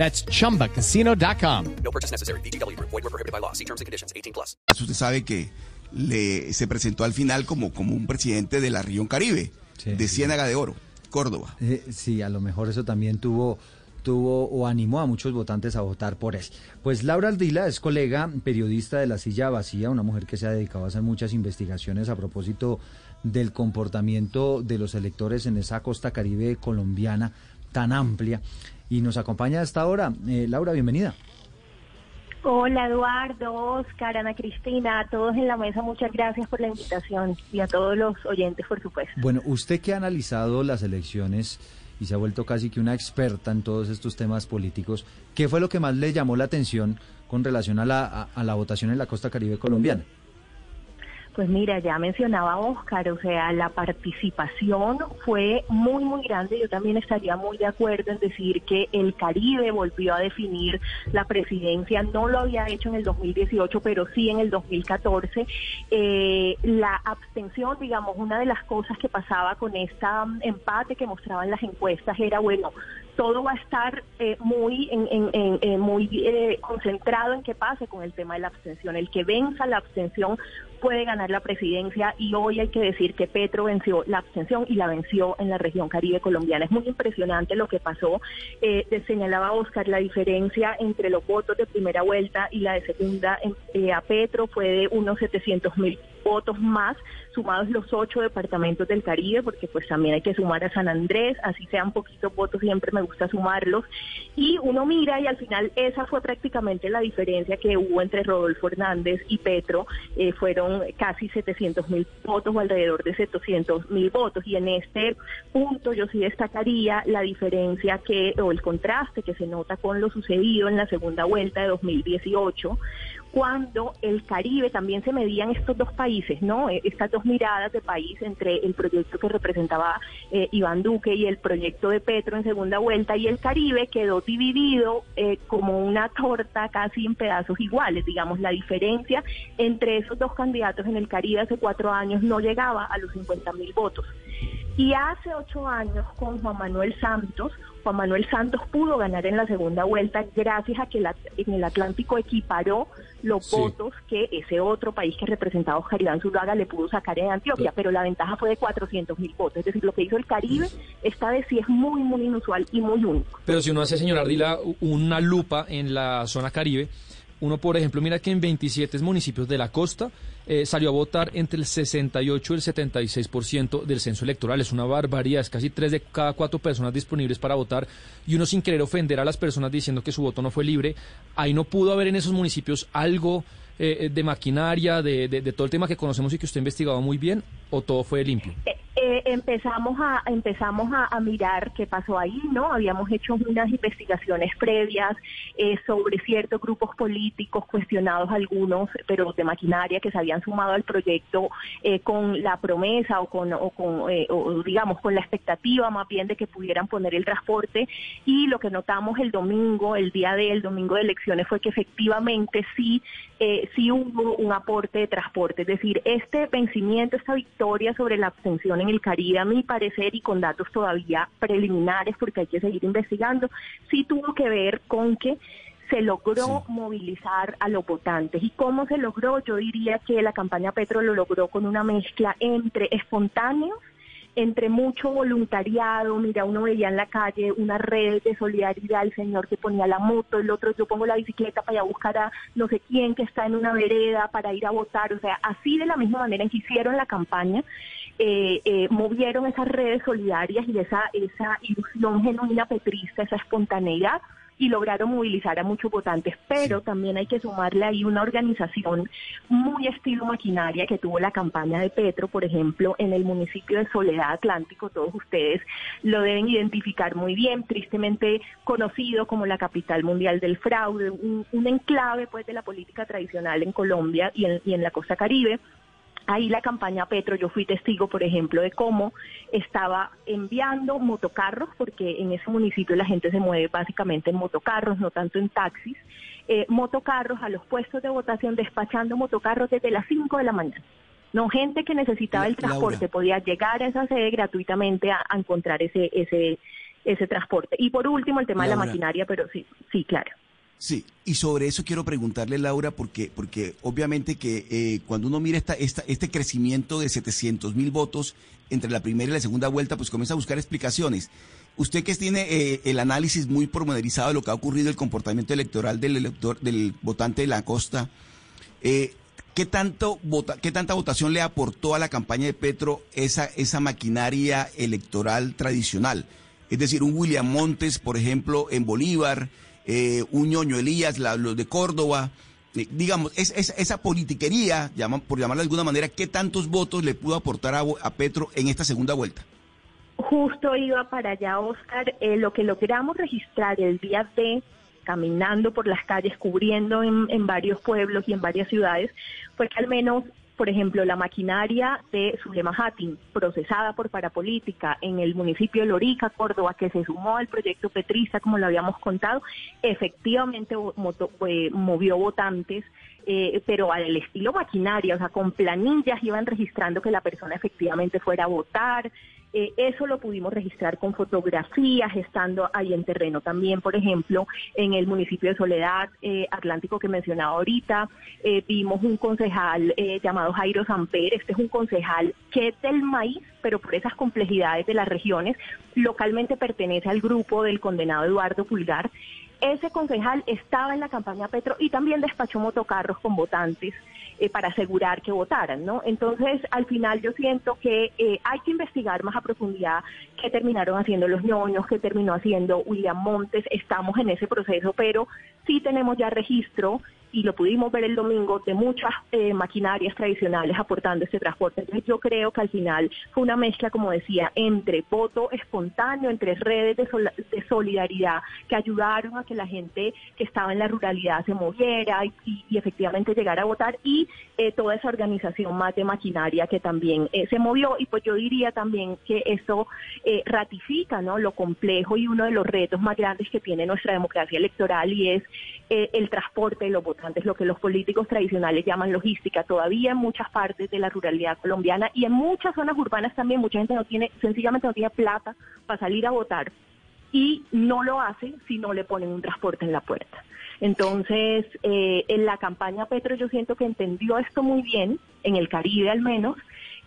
That's chumbacasino.com. No purchase necessary. VGW Group. Void were prohibited by law. See terms and conditions. 18 plus. Usted sabe que le, se presentó al final como, como un presidente de la región Caribe, de Ciénaga de Oro, Córdoba. Eh, sí, a lo mejor eso también tuvo tuvo o animó a muchos votantes a votar por él. Pues Laura Aldila es colega, periodista de La Silla Vacía, una mujer que se ha dedicado a hacer muchas investigaciones a propósito del comportamiento de los electores en esa costa caribe colombiana tan amplia. Y nos acompaña a esta hora. Eh, Laura, bienvenida. Hola Eduardo, Oscar, Ana Cristina, a todos en la mesa, muchas gracias por la invitación y a todos los oyentes, por supuesto. Bueno, usted que ha analizado las elecciones y se ha vuelto casi que una experta en todos estos temas políticos, ¿qué fue lo que más le llamó la atención con relación a la, a, a la votación en la costa caribe colombiana? Pues mira, ya mencionaba Oscar, o sea, la participación fue muy, muy grande. Yo también estaría muy de acuerdo en decir que el Caribe volvió a definir la presidencia. No lo había hecho en el 2018, pero sí en el 2014. Eh, la abstención, digamos, una de las cosas que pasaba con este empate que mostraban las encuestas era, bueno, todo va a estar eh, muy en, en- en- eh, muy eh, concentrado en qué pase con el tema de la abstención. El que venza la abstención puede ganar la presidencia y hoy hay que decir que Petro venció la abstención y la venció en la región Caribe colombiana. Es muy impresionante lo que pasó. Eh, señalaba Oscar la diferencia entre los votos de primera vuelta y la de segunda eh, a Petro fue de unos 700 mil votos más, sumados los ocho departamentos del Caribe, porque pues también hay que sumar a San Andrés, así sean poquitos votos, siempre me gusta sumarlos. Y uno mira y al final esa fue prácticamente la diferencia que hubo entre Rodolfo Hernández y Petro, eh, fueron casi 700 mil votos o alrededor de 700 mil votos. Y en este punto yo sí destacaría la diferencia que, o el contraste que se nota con lo sucedido en la segunda vuelta de 2018 cuando el Caribe también se medían estos dos países, ¿no? Eh, Estas dos miradas de país entre el proyecto que representaba eh, Iván Duque y el proyecto de Petro en segunda vuelta y el Caribe quedó dividido eh, como una torta casi en pedazos iguales, digamos, la diferencia entre esos dos candidatos en el Caribe hace cuatro años no llegaba a los 50 mil votos. Y hace ocho años con Juan Manuel Santos, Juan Manuel Santos pudo ganar en la segunda vuelta gracias a que la- en el Atlántico equiparó los Sí. votos que ese otro país que representaba Oscar Iván Zuluaga le pudo sacar en Antioquia, pero la ventaja fue de 400 mil votos. Es decir, lo que hizo el Caribe esta vez sí es muy, muy inusual y muy único. Pero si uno hace, señor Ardila, una lupa en la zona Caribe, uno, por ejemplo, mira que en 27 municipios de la costa eh, salió a votar entre el 68 y el 76% del censo electoral. Es una barbaridad, es casi tres de cada cuatro personas disponibles para votar y uno sin querer ofender a las personas diciendo que su voto no fue libre. Ahí no pudo haber en esos municipios algo eh, de maquinaria, de, de- de todo el tema que conocemos y que usted ha investigado muy bien, o todo fue limpio. Eh, eh, empezamos a empezamos a, mirar qué pasó ahí, ¿no? Habíamos hecho unas investigaciones previas eh, sobre ciertos grupos políticos cuestionados algunos, pero de maquinaria que se habían sumado al proyecto eh, con la promesa o con o con o digamos con la expectativa más bien de que pudieran poner el transporte y lo que notamos el domingo, el día del domingo de elecciones fue que efectivamente sí sí hubo un aporte de transporte, es decir, este vencimiento, esta victoria sobre la abstención en el Caribe, a mi parecer, y con datos todavía preliminares, porque hay que seguir investigando, sí tuvo que ver con que se logró movilizar a los votantes. ¿Y cómo se logró? Yo diría que la campaña Petro lo logró con una mezcla entre espontáneos, entre mucho voluntariado, mira, uno veía en la calle una red de solidaridad, el señor que ponía la moto, el otro yo pongo la bicicleta para ir a buscar a no sé quién que está en una vereda para ir a votar, o sea, así de la misma manera en que hicieron la campaña, eh, eh, movieron esas redes solidarias y esa, esa ilusión genuina petrista, esa espontaneidad y lograron movilizar a muchos votantes, pero también hay que sumarle ahí una organización muy estilo maquinaria que tuvo la campaña de Petro, por ejemplo, en el municipio de Soledad Atlántico, todos ustedes lo deben identificar muy bien, tristemente conocido como la capital mundial del fraude, un, un enclave pues de la política tradicional en Colombia y en, y en la costa caribe. Ahí la campaña Petro, yo fui testigo, por ejemplo, de cómo estaba enviando motocarros, porque en ese municipio la gente se mueve básicamente en motocarros, no tanto en taxis, eh, motocarros a los puestos de votación, despachando motocarros desde las 5 de la mañana. No, gente que necesitaba el Laura. transporte podía llegar a esa sede gratuitamente a, a encontrar ese, ese, ese transporte. Y por último, el tema de la maquinaria, pero sí, sí, claro. Sí, y sobre eso quiero preguntarle, Laura, porque, porque obviamente que eh, cuando uno mira esta, esta, este crecimiento de 700 mil votos entre la primera y la segunda vuelta, pues comienza a buscar explicaciones. Usted que tiene eh, el análisis muy pormenorizado de lo que ha ocurrido, el comportamiento electoral del elector, del votante de la costa, eh, ¿qué, tanto vota, ¿qué tanta votación le aportó a la campaña de Petro esa, esa maquinaria electoral tradicional? Es decir, un William Montes, por ejemplo, en Bolívar, eh, un ñoño Elías, los de Córdoba, eh, digamos, es, es- esa politiquería, por llamarla de alguna manera, ¿qué tantos votos le pudo aportar a, a Petro en esta segunda vuelta? Justo iba para allá, Oscar. Eh, lo que logramos registrar el día de caminando por las calles, cubriendo en, en varios pueblos y en varias ciudades, fue que al menos, por ejemplo, la maquinaria de Zulema Hattin, procesada por Parapolítica en el municipio de Lorica, Córdoba, que se sumó al proyecto Petrista, como lo habíamos contado, efectivamente movió votantes eh, pero al estilo maquinaria, o sea, con planillas iban registrando que la persona efectivamente fuera a votar. Eh, eso lo pudimos registrar con fotografías, estando ahí en terreno. También, por ejemplo, en el municipio de Soledad eh, Atlántico que mencionaba ahorita, eh, vimos un concejal llamado Jairo Samper, este es un concejal que es del maíz, pero por esas complejidades de las regiones, localmente pertenece al grupo del condenado Eduardo Pulgar, ese concejal estaba en la campaña Petro y también despachó motocarros con votantes eh, para asegurar que votaran, ¿no? Entonces, al final yo siento que eh, hay que investigar más a profundidad qué terminaron haciendo los ñoños, qué terminó haciendo William Montes, estamos en ese proceso, pero sí tenemos ya registro y lo pudimos ver el domingo, de muchas eh, maquinarias tradicionales aportando este transporte. Entonces yo creo que al final fue una mezcla, como decía, entre voto espontáneo, entre redes de, de solidaridad que ayudaron a que la gente que estaba en la ruralidad se moviera y, y efectivamente llegara a votar y eh, toda esa organización más de maquinaria que también eh, se movió. Y pues yo diría también que eso ratifica ¿no? lo complejo y uno de los retos más grandes que tiene nuestra democracia electoral y es el transporte de los votantes, lo que los políticos tradicionales llaman logística. Todavía en muchas partes de la ruralidad colombiana y en muchas zonas urbanas también mucha gente no tiene, sencillamente no tiene plata para salir a votar y no lo hace si no le ponen un transporte en la puerta. Entonces, eh, en la campaña Petro yo siento que entendió esto muy bien, en el Caribe al menos,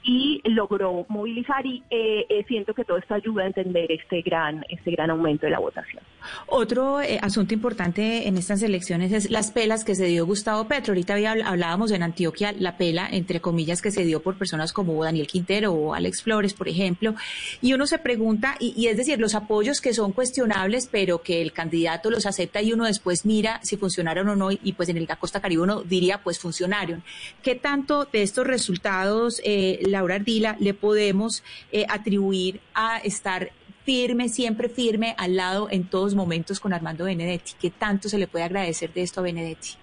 y logró movilizar y eh, eh, siento que todo esto ayuda a entender este gran este gran aumento de la votación. Otro eh, asunto importante en estas elecciones es las pelas que se dio Gustavo Petro. Ahorita había, hablábamos en Antioquia la pela entre comillas que se dio por personas como Daniel Quintero o Alex Flores, por ejemplo, y uno se pregunta y, es decir los apoyos que son cuestionables, pero que el candidato los acepta y uno después mira si funcionaron o no y pues en el Costa Caribe uno diría pues funcionaron. ¿Qué tanto de estos resultados eh, Laura Ardila, le podemos eh, atribuir a estar firme, siempre firme, al lado en todos momentos con Armando Benedetti. ¿Qué tanto se le puede agradecer de esto a Benedetti?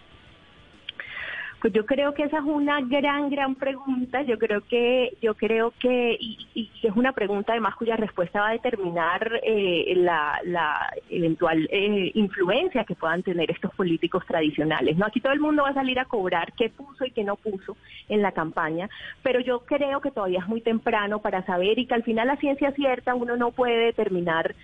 Pues yo creo que esa es una gran, gran pregunta. Yo creo que, yo creo que, y, y es una pregunta además cuya respuesta va a determinar eh, la, la, eventual eh, influencia que puedan tener estos políticos tradicionales. No, aquí todo el mundo va a salir a cobrar qué puso y qué no puso en la campaña, pero yo creo que todavía es muy temprano para saber y que al final la ciencia cierta uno no puede determinar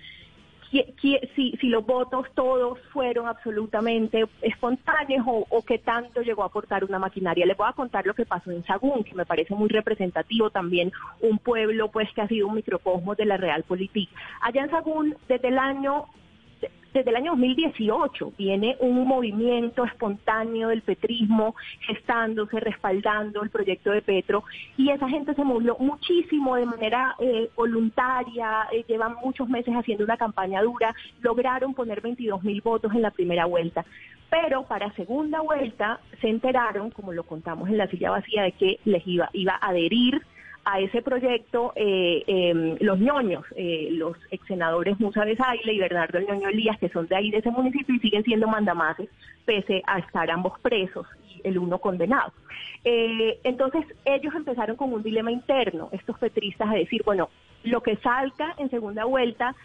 si, si los votos todos fueron absolutamente espontáneos o, o qué tanto llegó a aportar una maquinaria. Les voy a contar lo que pasó en Sagún, que me parece muy representativo también, un pueblo pues que ha sido un microcosmos de la realpolitik. Allá en Sagún, desde el año desde el año 2018 viene un movimiento espontáneo del petrismo gestándose, respaldando el proyecto de Petro y esa gente se movió muchísimo de manera eh, voluntaria, eh, llevan muchos meses haciendo una campaña dura, lograron poner 22 mil votos en la primera vuelta. Pero para segunda vuelta se enteraron, como lo contamos en la silla vacía, de que les iba, iba a adherir a ese proyecto eh, eh, los ñoños, eh, los ex senadores Musa de Saile y Bernardo el ñoño Elías, que son de ahí de ese municipio y siguen siendo mandamases, pese a estar ambos presos y el uno condenado. Eh, entonces ellos empezaron con un dilema interno, estos petristas, a decir, bueno, lo que salga en segunda vuelta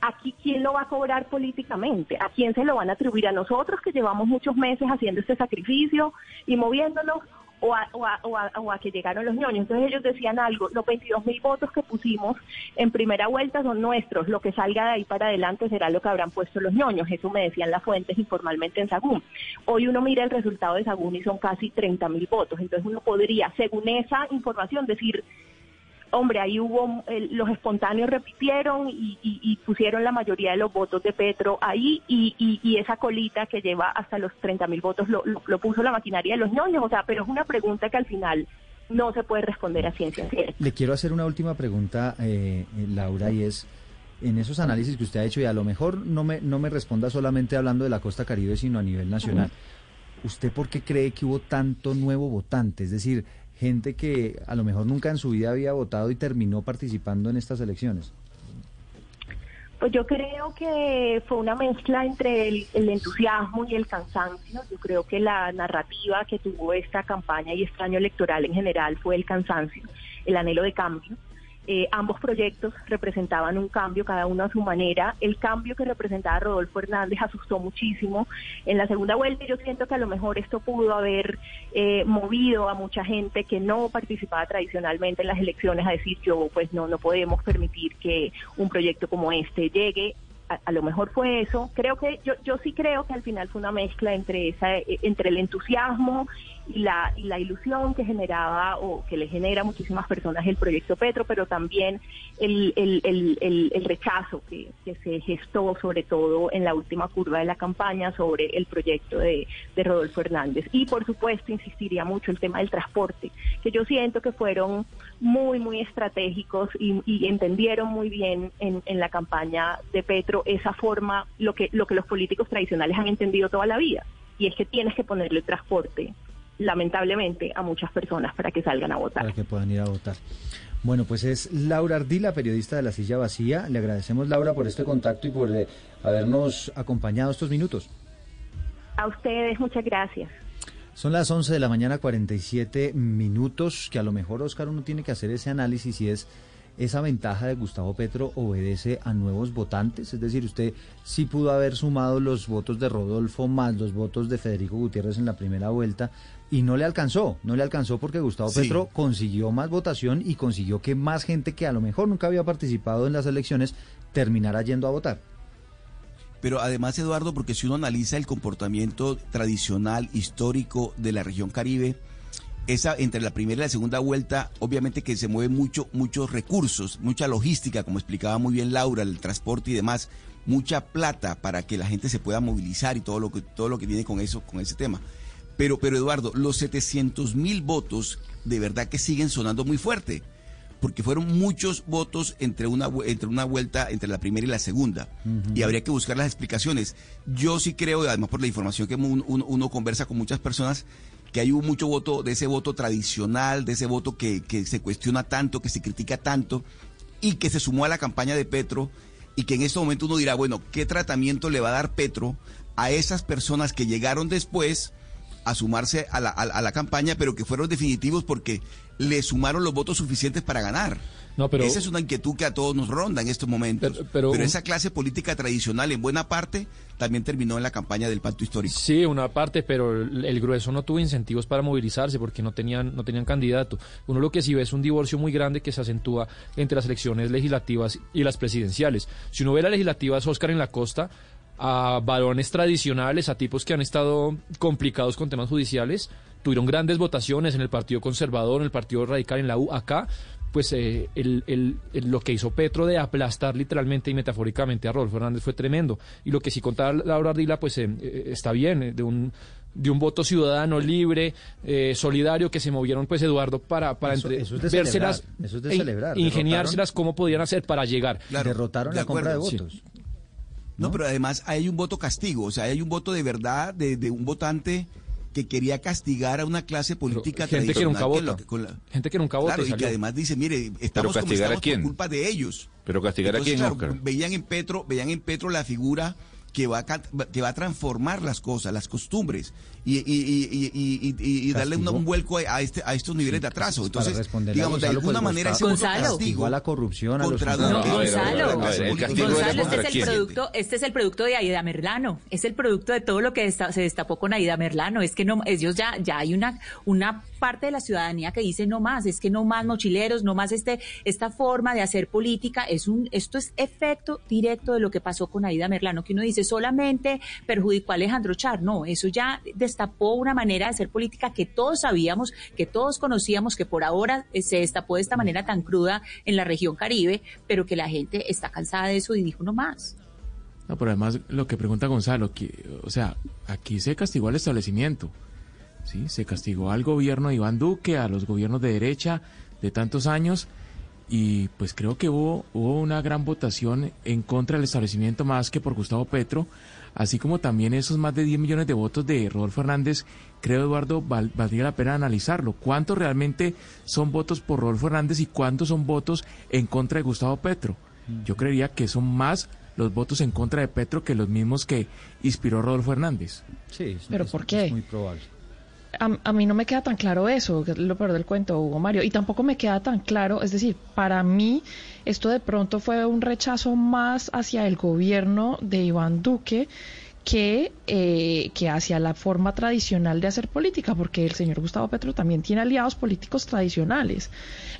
aquí quién lo va a cobrar políticamente, a quién se lo van a atribuir a nosotros que llevamos muchos meses haciendo este sacrificio y moviéndonos o a, o, a, o, a, o a, que llegaron los ñoños. Entonces ellos decían algo, los 22 mil votos que pusimos en primera vuelta son nuestros, lo que salga de ahí para adelante será lo que habrán puesto los ñoños, eso me decían las fuentes informalmente en Sagún. Hoy uno mira el resultado de Sagún y son casi 30 mil votos, entonces uno podría, según esa información, decir, hombre, ahí hubo, eh, los espontáneos repitieron y, y, y, pusieron la mayoría de los votos de Petro ahí y, y esa colita que lleva hasta los 30 mil votos lo, lo, lo, puso la maquinaria de los ñoños, o sea, pero es una pregunta que al final no se puede responder a ciencia cierta. Le quiero hacer una última pregunta, eh, Laura, y es, en esos análisis que usted ha hecho, y a lo mejor no me, no me responda solamente hablando de la costa caribe, sino a nivel nacional, uh -huh. ¿usted por qué cree que hubo tanto nuevo votante? Es decir, gente que a lo mejor nunca en su vida había votado y terminó participando en estas elecciones? Pues yo creo que fue una mezcla entre el, el, entusiasmo y el cansancio. Yo creo que la narrativa que tuvo esta campaña y este año electoral en general fue el cansancio, el anhelo de cambio. Eh, ambos proyectos representaban un cambio, cada uno a su manera. El cambio que representaba Rodolfo Hernández asustó muchísimo. En la segunda vuelta yo siento que a lo mejor esto pudo haber eh, movido a mucha gente que no participaba tradicionalmente en las elecciones a decir yo pues no, no podemos permitir que un proyecto como este llegue a, a, lo mejor fue eso. Creo que yo, yo sí creo que al final fue una mezcla entre esa, entre el entusiasmo y la, y la ilusión que generaba o que le genera a muchísimas personas el proyecto Petro, pero también el, rechazo que, que, se gestó sobre todo en la última curva de la campaña sobre el proyecto de, de Rodolfo Hernández. Y por supuesto insistiría mucho el tema del transporte, que yo siento que fueron muy, muy estratégicos y, y entendieron muy bien en, en, la campaña de Petro esa forma, lo que, lo que los políticos tradicionales han entendido toda la vida, y es que tienes que ponerle transporte, lamentablemente, a muchas personas para que salgan a votar. Para que puedan ir a votar. Bueno, pues es Laura Ardila, periodista de La Silla Vacía. Le agradecemos, Laura, por este contacto y por eh, habernos acompañado estos minutos. A ustedes, muchas gracias. Son las 11 de la mañana, 47 minutos, que a lo mejor, Oscar, uno tiene que hacer ese análisis y es esa ventaja de Gustavo Petro obedece a nuevos votantes, es decir, usted sí pudo haber sumado los votos de Rodolfo más los votos de Federico Gutiérrez en la primera vuelta y no le alcanzó, no le alcanzó porque Gustavo Sí. Petro consiguió más votación y consiguió que más gente que a lo mejor nunca había participado en las elecciones terminara yendo a votar. Pero además, Eduardo, porque si uno analiza el comportamiento tradicional, histórico de la región Caribe, esa entre la primera y la segunda vuelta, obviamente que se mueven mucho, muchos recursos, mucha logística, como explicaba muy bien Laura, el transporte y demás, mucha plata para que la gente se pueda movilizar y todo lo que, todo lo que viene con eso, con ese tema. Pero, pero Eduardo, los 700 mil votos de verdad que siguen sonando muy fuerte, porque fueron muchos votos entre una, entre una vuelta, entre la primera y la segunda, y habría que buscar las explicaciones. Yo sí creo, además por la información que un- un- uno conversa con muchas personas, que hay un mucho voto de ese voto tradicional, de ese voto que, que se cuestiona tanto, que se critica tanto, y que se sumó a la campaña de Petro, y que en este momento uno dirá, bueno, ¿qué tratamiento le va a dar Petro a esas personas que llegaron después? A sumarse a la, a la- a la campaña, pero que fueron definitivos porque le sumaron los votos suficientes para ganar. No, pero- Esa es una inquietud que a todos nos ronda en estos momentos. pero- esa clase política tradicional, en buena parte, también terminó en la campaña del pacto histórico. Sí, una parte, pero el, el grueso no tuvo incentivos para movilizarse porque no tenían, no tenían candidato. Uno lo que sí ve es un divorcio muy grande que se acentúa entre las elecciones legislativas y las presidenciales. Si uno ve las legislativas, Oscar en la costa, a varones tradicionales, a tipos que han estado complicados con temas judiciales, tuvieron grandes votaciones en el Partido Conservador, en el Partido Radical, en la U, acá pues eh, el, el- el- lo que hizo Petro de aplastar literalmente y metafóricamente a Rodolfo Hernández fue tremendo. Y lo que sí contaba Laura Ardila, pues eh, eh, está bien, eh, de un de un voto ciudadano libre, eh, solidario, que se movieron, pues, Eduardo, para, para Eso- entre- eso es de vérselas, celebrar, eso es de e celebrar. ingeniárselas cómo podían hacer para llegar. Derrotaron de la compra de votos. No, pero además hay un voto castigo, o sea, hay un voto de verdad de, de un votante que quería castigar a una clase política gente que nunca tradicional vota. lo- con la- Gente que nunca vota Claro, y y que además dice, mire, estamos como estamos por culpa de ellos. Pero castigar a quién, claro, Oscar. veían en Petro, veían en Petro la figura que va a, que va a transformar las cosas, las costumbres y, y, y, y, y- y- y darle un vuelco a, este, a estos niveles de atraso. Para Entonces, digamos, de alguna pues, manera ese Gonzalo. voto castigo a la corrupción, a los. Gonzalo, este es el producto, este es el producto de Aida Merlano, es el producto de todo lo que desta- se destapó con Aida Merlano, es que no, ellos ya, ya hay una, una parte de la ciudadanía que dice no más, es que no más mochileros, no más este, esta forma de hacer política, es un, esto es efecto directo de lo que pasó con Aida Merlano, que uno dice solamente perjudicó a Alejandro Char, no, eso ya destapó una manera de hacer política que todos sabíamos, que todos conocíamos, que por ahora eh, se destapó de esta manera tan cruda en la región Caribe, pero que la gente está cansada de eso y dijo no más. No, pero además lo que pregunta Gonzalo, que, o sea, aquí se castigó al establecimiento, ¿sí? Se castigó al gobierno de Iván Duque, a los gobiernos de derecha de tantos años, y pues creo que hubo, hubo una gran votación en contra del establecimiento más que por Gustavo Petro, así como también esos más de 10 millones de votos de Rodolfo Hernández, creo Eduardo, val- valdría la pena analizarlo. ¿Cuántos realmente son votos por Rodolfo Hernández y cuántos son votos en contra de Gustavo Petro? Yo creería que son más los votos en contra de Petro que los mismos que inspiró Rodolfo Hernández. Sí, ¿Pero por qué? muy probable. A, a mí no me queda tan claro eso, que es lo peor del cuento, Hugo Mario, y tampoco me queda tan claro, es decir, para mí esto de pronto fue un rechazo más hacia el gobierno de Iván Duque que, eh, que hacia la forma tradicional de hacer política, porque el señor Gustavo Petro también tiene aliados políticos tradicionales.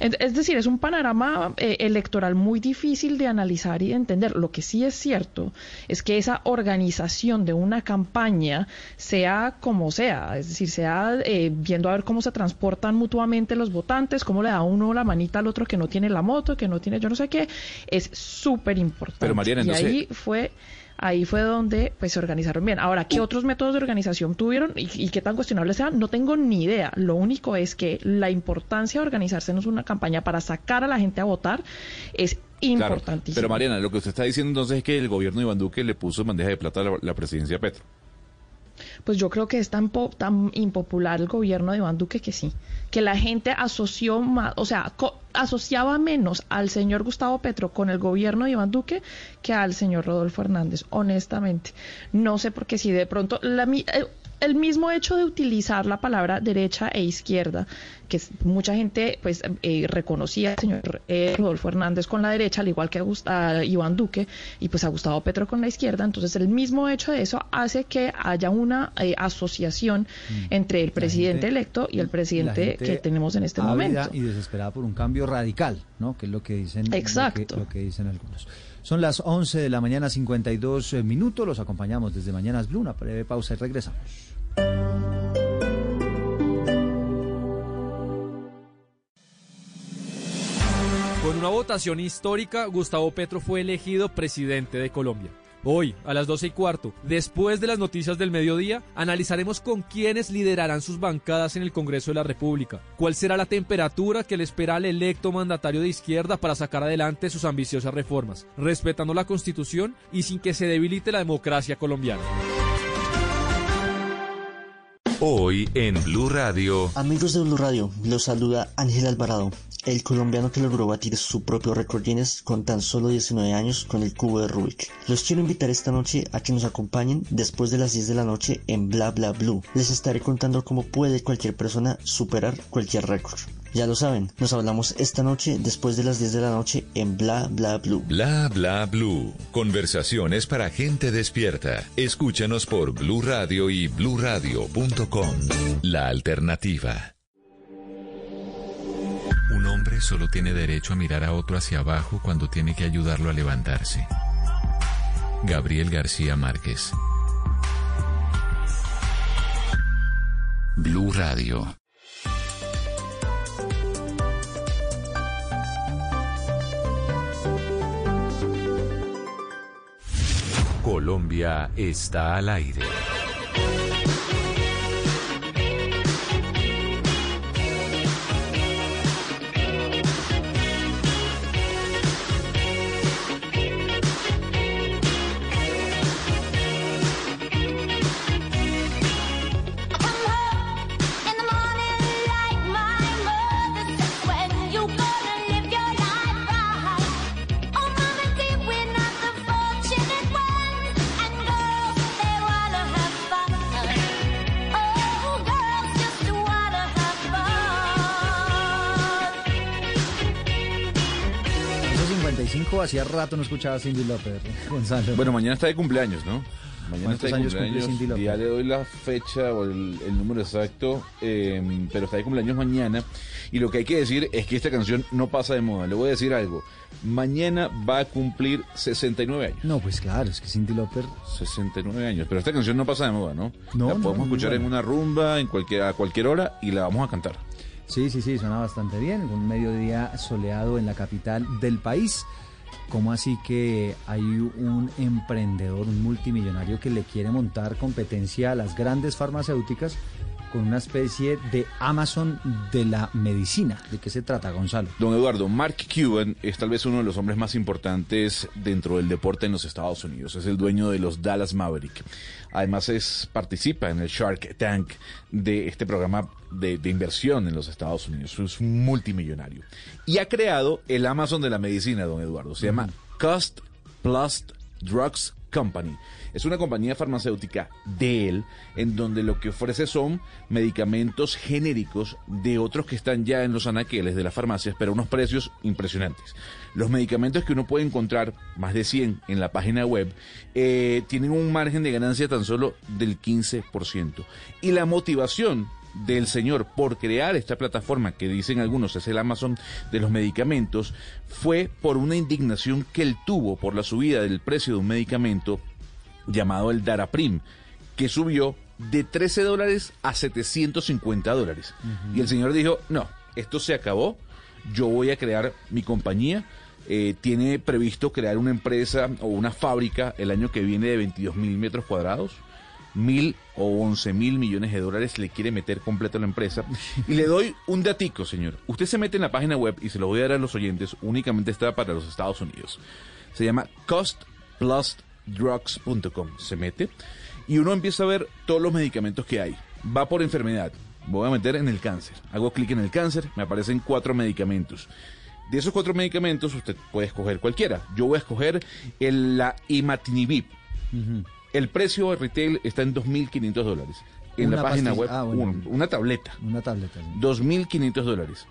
Es, decir, es un panorama eh, electoral muy difícil de analizar y de entender. Lo que sí es cierto es que esa organización de una campaña, sea como sea, es decir, sea eh, viendo a ver cómo se transportan mutuamente los votantes, cómo le da uno la manita al otro que no tiene la moto, que no tiene yo no sé qué, es súper importante. Pero, Mariana, y entonces- ahí fue ahí fue donde pues se organizaron bien. Ahora, ¿qué otros métodos de organización tuvieron y, y qué tan cuestionables sean? No tengo ni idea. Lo único es que la importancia de organizarse en una campaña para sacar a la gente a votar es Claro, importantísima. pero Mariana, lo que usted está diciendo entonces es que el gobierno de Iván Duque le puso bandeja de plata la, la presidencia a Petro. Pues yo creo que es tan, po- tan impopular el gobierno de Iván Duque que sí, que la gente asoció más, o sea, asociaba menos al señor Gustavo Petro con el gobierno de Iván Duque que al señor Rodolfo Hernández, honestamente. No sé por qué si de pronto la, eh, el mismo hecho de utilizar la palabra derecha e izquierda, que mucha gente pues eh, reconocía al señor eh, Rodolfo Hernández con la derecha, al igual que a, Gust- a Iván Duque, y pues a Gustavo Petro con la izquierda, entonces el mismo hecho de eso hace que haya una eh, asociación entre el presidente gente- electo y el presidente que tenemos en este momento. y desesperada por un cambio radical, ¿no? Que es lo que dicen, lo que- Exacto. Lo que, dicen algunos. Son las 11 de la mañana, 52 eh, minutos. Los acompañamos desde Mañanas Blue. Una breve pausa y regresamos. Con una votación histórica, Gustavo Petro fue elegido presidente de Colombia. Hoy, a las 12 y cuarto, después de las noticias del mediodía, analizaremos con quiénes liderarán sus bancadas en el Congreso de la República, cuál será la temperatura que le espera al electo mandatario de izquierda para sacar adelante sus ambiciosas reformas, respetando la Constitución y sin que se debilite la democracia colombiana. Hoy en Blue Radio. Amigos de Blue Radio, los saluda Ángel Alvarado, el colombiano que logró batir su propio récord Guinness con tan solo 19 años con el cubo de Rubik. Los quiero invitar esta noche a que nos acompañen después de las 10 de la noche en Bla Bla Blue. Les estaré contando cómo puede cualquier persona superar cualquier récord. Ya lo saben, nos hablamos esta noche después de las 10 de la noche en Bla Bla Blue. Bla bla blue. Conversaciones para gente despierta. Escúchanos por Blue Radio y bluradio.com. La alternativa. Un hombre solo tiene derecho a mirar a otro hacia abajo cuando tiene que ayudarlo a levantarse. Gabriel García Márquez. Blue Radio. Colombia está al aire. 55 hacía rato no escuchaba a Cindy Lauper, Gonzalo. Bueno, mañana está de cumpleaños, ¿no? Mañana está ¿Cuántos de años cumple cumpleaños. Cindy Lauper? Ya le doy la fecha o el, el número exacto, eh, pero está de cumpleaños mañana. Y lo que hay que decir es que esta canción no pasa de moda. Le voy a decir algo. Mañana va a cumplir 69 años. No, pues claro, es que Cindy Lauper 69 años. Pero esta canción no pasa de moda, ¿no? No, La no, podemos muy escuchar en una rumba en cualquier, a cualquier hora y la vamos a cantar. Sí, sí, sí, suena bastante bien. Un mediodía soleado en la capital del país. ¿Cómo así que hay un emprendedor, un multimillonario que le quiere montar competencia a las grandes farmacéuticas con una especie de Amazon de la medicina? ¿De qué se trata, Gonzalo? Don Eduardo, Mark Cuban es tal vez uno de los hombres más importantes dentro del deporte en los Estados Unidos. Es el dueño de los Dallas Maverick. Además es participa en el Shark Tank de este programa de, de inversión en los Estados Unidos. Es un multimillonario. Y ha creado el Amazon de la medicina, don Eduardo. Se llama Cost Plus Drugs Company. Es una compañía farmacéutica de él, en donde lo que ofrece son medicamentos genéricos de otros que están ya en los anaqueles de las farmacias, pero a unos precios impresionantes. Los medicamentos que uno puede encontrar, más de 100 en la página web, eh, tienen un margen de ganancia tan solo del 15%. Y la motivación del señor por crear esta plataforma que dicen algunos es el Amazon de los medicamentos fue por una indignación que él tuvo por la subida del precio de un medicamento llamado el Daraprim que subió de 13 dólares a 750 dólares. Y el señor dijo no esto se acabó. Yo voy a crear mi compañía. Eh, tiene previsto crear una empresa o una fábrica el año que viene de 22 mil metros cuadrados mil o once mil millones de dólares le quiere meter completo a la empresa. Y le doy un datico, señor. Usted se mete en la página web y se lo voy a dar a los oyentes, únicamente está para los Estados Unidos. Se llama costplusdrugs.com. Se mete y uno empieza a ver todos los medicamentos que hay. Va por enfermedad. Voy a meter en el cáncer. Hago clic en el cáncer, me aparecen cuatro medicamentos. De esos cuatro medicamentos usted puede escoger cualquiera. Yo voy a escoger el, la imatinib. El precio de retail está en 2.500 dólares. En Una la página pastilla. web, Ah, bueno. un- una tableta. Una tableta. sí. 2.500 dólares.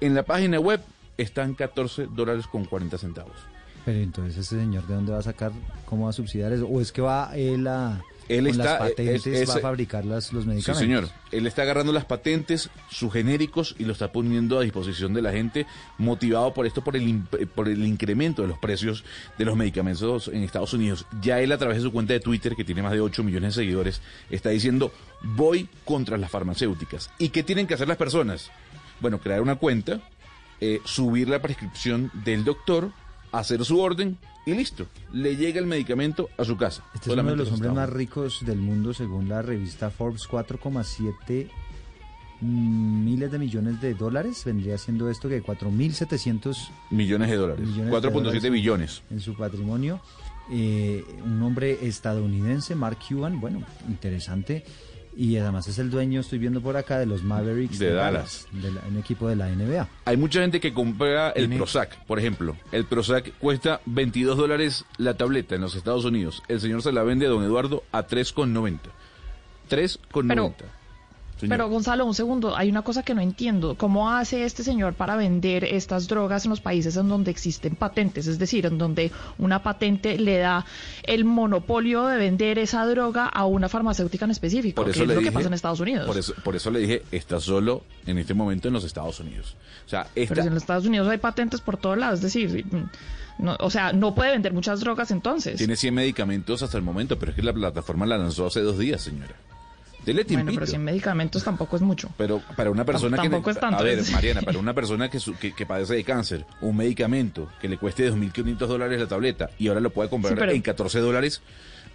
En la página web están 14 dólares con 40 centavos. Pero entonces ese señor de dónde va a sacar, cómo va a subsidiar eso, o es que va él a Él con está- las patentes es- es- va a fabricar las, los Sí, medicamentos. señor. Él está agarrando las patentes, sus genéricos, y lo está poniendo a disposición de la gente, motivado por esto, por el, imp- por el incremento de los precios de los medicamentos en Estados Unidos. Ya él, a través de su cuenta de Twitter, que tiene más de 8 millones de seguidores, está diciendo, voy contra las farmacéuticas. ¿Y qué tienen que hacer las personas? Bueno, crear una cuenta, eh, subir la prescripción del doctor, hacer su orden, y listo. Le llega el medicamento a su casa. Este es uno de los hombres más ricos del mundo según la revista Forbes, 4,7 miles de millones de dólares. Vendría siendo esto que 4.700 Millones de dólares. millones de 4.7 dólares billones. en su patrimonio. Eh, un hombre estadounidense, Mark Cuban, bueno, interesante. Y además es el dueño, estoy viendo por acá, de los Mavericks De Dallas. de la- un equipo de la NBA. Hay mucha gente que compra el Tiene- Prozac, por ejemplo. El Prozac cuesta 22 dólares la tableta en los Estados Unidos. El señor se la vende a don Eduardo a 3,90. 3,90. Señor. Pero Gonzalo, un segundo, hay una cosa que no entiendo. ¿Cómo hace este señor para vender estas drogas en los países en donde existen patentes? Es decir, en donde una patente le da el monopolio de vender esa droga a una farmacéutica en específico, Por que eso es lo que pasa en Estados Unidos. Por eso, por eso le dije, está solo en este momento en los Estados Unidos. O sea, esta, Pero si en los Estados Unidos hay patentes por todos lados, es decir, no, o sea, no puede vender muchas drogas entonces. tiene 100 medicamentos hasta el momento, pero es que la plataforma la lanzó hace dos días, señora. Dele bueno, pero 100 medicamentos tampoco es mucho. Pero para una persona que... tampoco es tanto, A ver, Mariana, para una persona que, su- que, que padece de cáncer, un medicamento que le cueste 2.500 dólares la tableta y ahora lo puede comprar Sí, pero- en 14 dólares,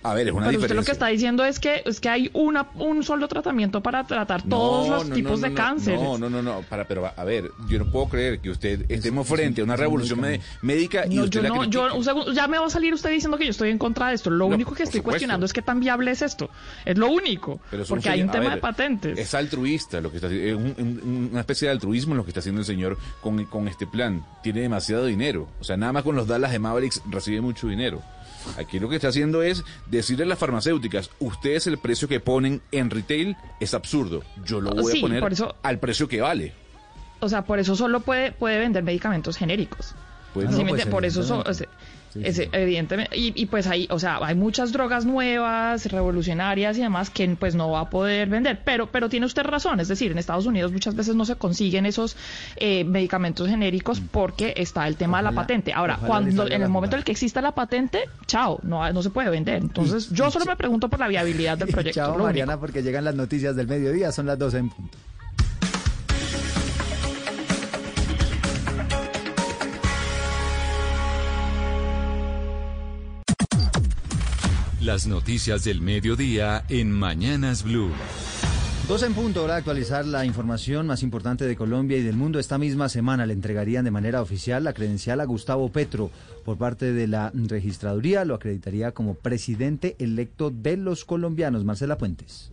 a ver, es una Pero usted lo que está diciendo es que es que hay una un solo tratamiento para tratar todos No, los no, tipos no, de no, cáncer. No, no, no, no, para, pero a ver, yo no puedo creer que usted estemos frente a una revolución me- médica y usted yo la yo, un segundo, ya me va a salir usted diciendo que yo estoy en contra de esto. Lo único que estoy cuestionando es que tan viable es esto. Es lo único. Pero porque hay un tema ver, de patentes. Es altruista lo que está haciendo, es un- un- una especie de altruismo lo que está haciendo el señor con, con este plan. Tiene demasiado dinero. O sea, nada más con los Dallas de Mavericks recibe mucho dinero. Aquí lo que está haciendo es decirle a las farmacéuticas, ustedes el precio que ponen en retail es absurdo. Yo lo voy Sí, a poner por eso- al precio que vale. O sea, por eso solo puede, puede vender medicamentos genéricos. Pues ¿Sí no, pues, por eso so- evidentemente. y, y pues hay o sea hay muchas drogas nuevas revolucionarias y demás que pues no va a poder vender pero pero tiene usted razón es decir en Estados Unidos muchas veces no se consiguen esos eh, medicamentos genéricos porque está el tema de la patente ahora cuando en el momento en el que exista la patente chao no no se puede vender entonces yo solo me pregunto por la viabilidad del proyecto Chao, único. Mariana, porque llegan las noticias del mediodía, son las 12 en punto. Las noticias del mediodía en Mañanas Blue. 12 en punto, hora actualizar la información más importante de Colombia y del mundo. Esta misma semana le entregarían de manera oficial la credencial a Gustavo Petro por parte de la registraduría. Lo acreditaría como presidente electo de los colombianos. Marcela Puentes.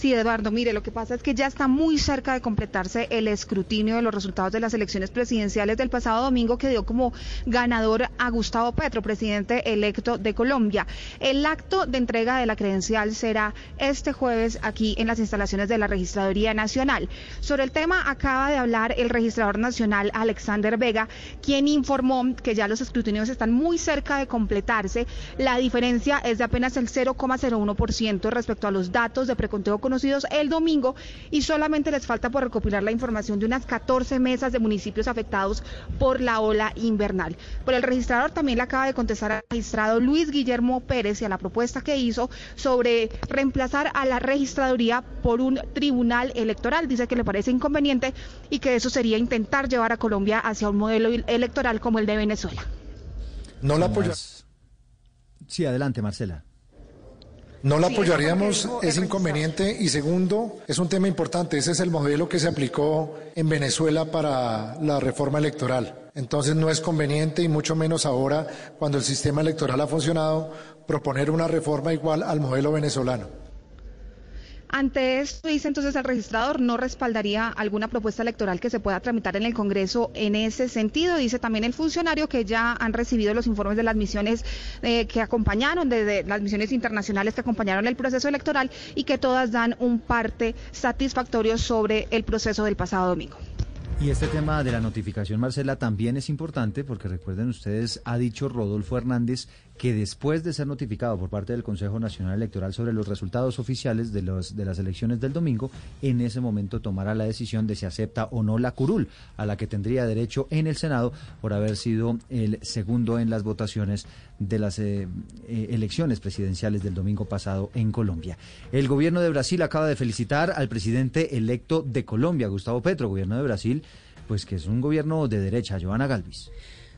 Sí, Eduardo, mire, lo que pasa es que ya está muy cerca de completarse el escrutinio de los resultados de las elecciones presidenciales del pasado domingo que dio como ganador a Gustavo Petro, presidente electo de Colombia. El acto de entrega de la credencial será este jueves aquí en las instalaciones de la Registraduría Nacional. Sobre el tema acaba de hablar el registrador nacional Alexander Vega, quien informó que ya los escrutinios están muy cerca de completarse. La diferencia es de apenas el 0,01% respecto a los datos de preconteo conocidos el domingo y solamente les falta por recopilar la información de unas 14 mesas de municipios afectados por la ola invernal. Por el registrador también le acaba de contestar al magistrado Luis Guillermo Pérez y a la propuesta que hizo sobre reemplazar a la registraduría por un tribunal electoral. Dice que le parece inconveniente y que eso sería intentar llevar a Colombia hacia un modelo electoral como el de Venezuela. No la apoyas. Sí, adelante, Marcela. No la apoyaríamos, es inconveniente. Y segundo, es un tema importante. Ese es el modelo que se aplicó en Venezuela para la reforma electoral. Entonces no es conveniente y mucho menos ahora, cuando el sistema electoral ha funcionado, proponer una reforma igual al modelo venezolano. Ante esto, dice entonces el registrador, no respaldaría alguna propuesta electoral que se pueda tramitar en el Congreso en ese sentido. Dice también el funcionario que ya han recibido los informes de las misiones eh, que acompañaron, de, de las misiones internacionales que acompañaron el proceso electoral y que todas dan un parte satisfactorio sobre el proceso del pasado domingo. Y este tema de la notificación, Marcela, también es importante porque recuerden ustedes, ha dicho Rodolfo Hernández que después de ser notificado por parte del Consejo Nacional Electoral sobre los resultados oficiales de, los, de las elecciones del domingo, en ese momento tomará la decisión de si acepta o no la curul, a la que tendría derecho en el Senado por haber sido el segundo en las votaciones de las eh, eh, elecciones presidenciales del domingo pasado en Colombia. El gobierno de Brasil acaba de felicitar al presidente electo de Colombia, Gustavo Petro, gobierno de Brasil, pues que es un gobierno de derecha, Joana Galvis.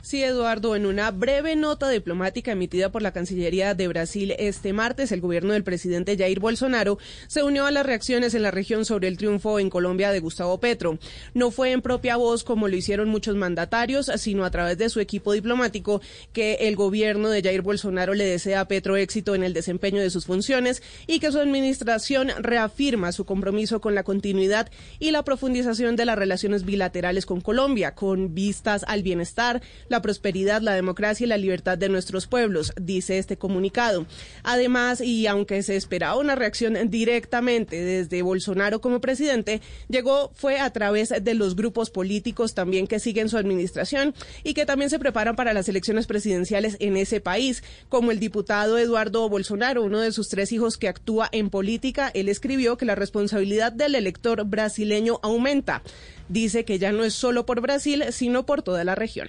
Sí, Eduardo, en una breve nota diplomática emitida por la Cancillería de Brasil este martes, el gobierno del presidente Jair Bolsonaro se unió a las reacciones en la región sobre el triunfo en Colombia de Gustavo Petro. No fue en propia voz como lo hicieron muchos mandatarios, sino a través de su equipo diplomático que el gobierno de Jair Bolsonaro le desea a Petro éxito en el desempeño de sus funciones y que su administración reafirma su compromiso con la continuidad y la profundización de las relaciones bilaterales con Colombia, con vistas al bienestar, la prosperidad, la democracia y la libertad de nuestros pueblos, dice este comunicado. Además, y aunque se esperaba una reacción directamente desde Bolsonaro como presidente, llegó fue a través de los grupos políticos también que siguen su administración y que también se preparan para las elecciones presidenciales en ese país, como el diputado Eduardo Bolsonaro, uno de sus tres hijos que actúa en política, él escribió que la responsabilidad del elector brasileño aumenta. Dice que ya no es solo por Brasil, sino por toda la región.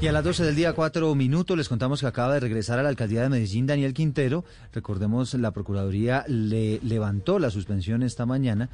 Y a las 12 del día, cuatro minutos, les contamos que acaba de regresar a la alcaldía de Medellín Daniel Quintero. Recordemos, la Procuraduría le levantó la suspensión esta mañana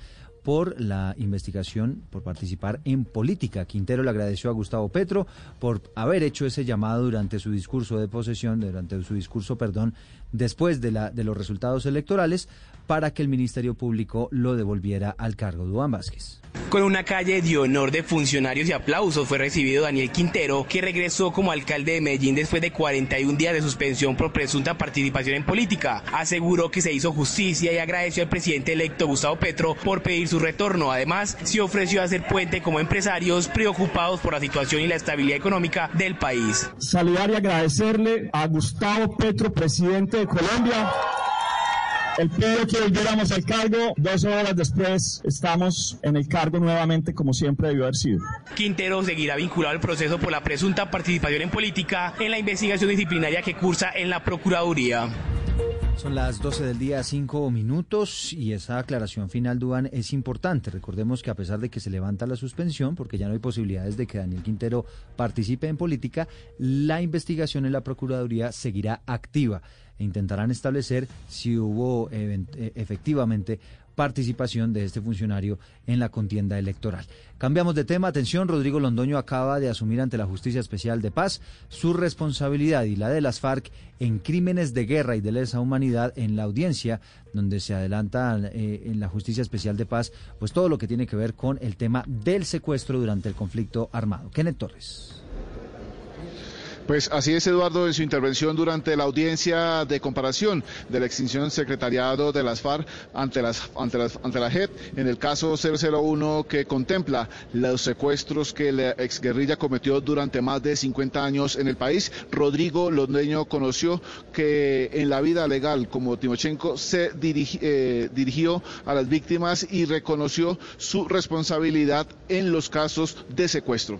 por la investigación por participar en política. Quintero le agradeció a Gustavo Petro por haber hecho ese llamado durante su discurso de posesión, durante su discurso, perdón, después de, la, de los resultados electorales, para que el Ministerio Público lo devolviera al cargo. Duan Vázquez. Con una calle de honor de funcionarios y aplausos fue recibido Daniel Quintero, que regresó como alcalde de Medellín después de 41 días de suspensión por presunta participación en política. Aseguró que se hizo justicia y agradeció al presidente electo Gustavo Petro por pedir su retorno. Además, se ofreció a hacer puente como empresarios preocupados por la situación y la estabilidad económica del país. Saludar y agradecerle a Gustavo Petro, presidente de Colombia. El pidió que volviéramos al cargo. Dos horas después estamos en el cargo nuevamente como siempre debió haber sido. Quintero seguirá vinculado al proceso por la presunta participación en política en la investigación disciplinaria que cursa en la Procuraduría. Son las 12 del día, 5 minutos, y esa aclaración final, Duan, es importante. Recordemos que a pesar de que se levanta la suspensión, porque ya no hay posibilidades de que Daniel Quintero participe en política, la investigación en la Procuraduría seguirá activa intentarán establecer si hubo eh, efectivamente participación de este funcionario en la contienda electoral. Cambiamos de tema. Atención, Rodrigo Londoño acaba de asumir ante la Justicia Especial de Paz su responsabilidad y la de las FARC en crímenes de guerra y de lesa humanidad en la audiencia donde se adelanta eh, en la Justicia Especial de Paz pues todo lo que tiene que ver con el tema del secuestro durante el conflicto armado. Kenneth Torres. Pues así es, Eduardo, en su intervención durante la audiencia de comparación de la extinción secretariado de las FARC ante, las, ante, las, ante la JEP, en el caso 001 que contempla los secuestros que la exguerrilla cometió durante más de 50 años en el país, Rodrigo Londeño conoció que en la vida legal como Timochenko se dirigi, eh, dirigió a las víctimas y reconoció su responsabilidad en los casos de secuestro.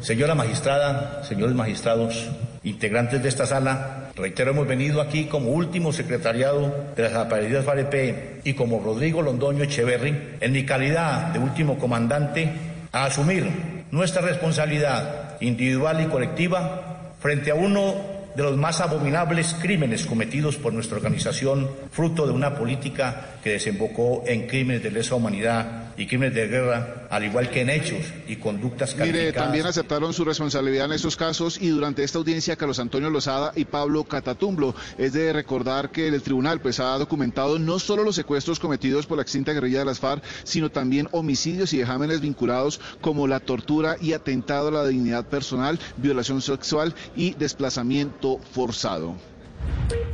Señora magistrada, señores magistrados, integrantes de esta sala, reitero, hemos venido aquí como último secretariado de las aparecidas FAREP y como Rodrigo Londoño Echeverry, en mi calidad de último comandante, a asumir nuestra responsabilidad individual y colectiva frente a uno de los más abominables crímenes cometidos por nuestra organización, fruto de una política que desembocó en crímenes de lesa humanidad y crímenes de guerra, al igual que en hechos y conductas Mire, calificadas. también aceptaron su responsabilidad en estos casos y durante esta audiencia Carlos Antonio Lozada y Pablo Catatumbo. Es de recordar que el tribunal pues ha documentado no solo los secuestros cometidos por la extinta guerrilla de las FARC, sino también homicidios y vejámenes vinculados como la tortura y atentado a la dignidad personal, violación sexual y desplazamiento forzado.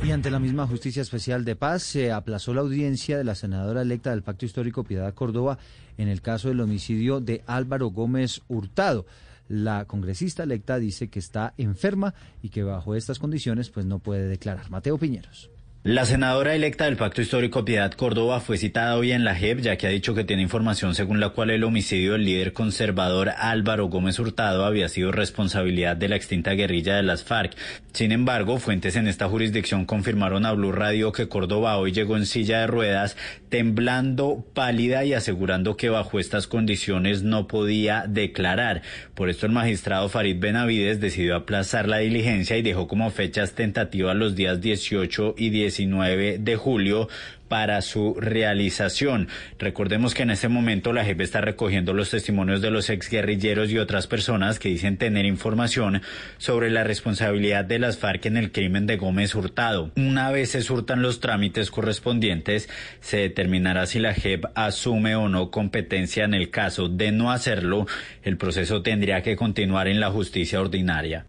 Y ante la misma Justicia Especial de Paz se aplazó la audiencia de la senadora electa del Pacto Histórico Piedad Córdoba en el caso del homicidio de Álvaro Gómez Hurtado. La congresista electa dice que está enferma y que bajo estas condiciones pues no puede declarar. Mateo Piñeros. La senadora electa del Pacto Histórico Piedad Córdoba fue citada hoy en la JEP ya que ha dicho que tiene información según la cual el homicidio del líder conservador Álvaro Gómez Hurtado había sido responsabilidad de la extinta guerrilla de las FARC. Sin embargo, fuentes en esta jurisdicción confirmaron a Blue Radio que Córdoba hoy llegó en silla de ruedas, temblando, pálida y asegurando que bajo estas condiciones no podía declarar. Por esto el magistrado Farid Benavides decidió aplazar la diligencia y dejó como fechas tentativas los días 18 y 19 de julio para su realización. Recordemos que en este momento la JEP está recogiendo los testimonios de los exguerrilleros y otras personas que dicen tener información sobre la responsabilidad de las FARC en el crimen de Gómez Hurtado. Una vez se surtan los trámites correspondientes, se determinará si la JEP asume o no competencia en el caso. De no hacerlo, el proceso tendría que continuar en la justicia ordinaria.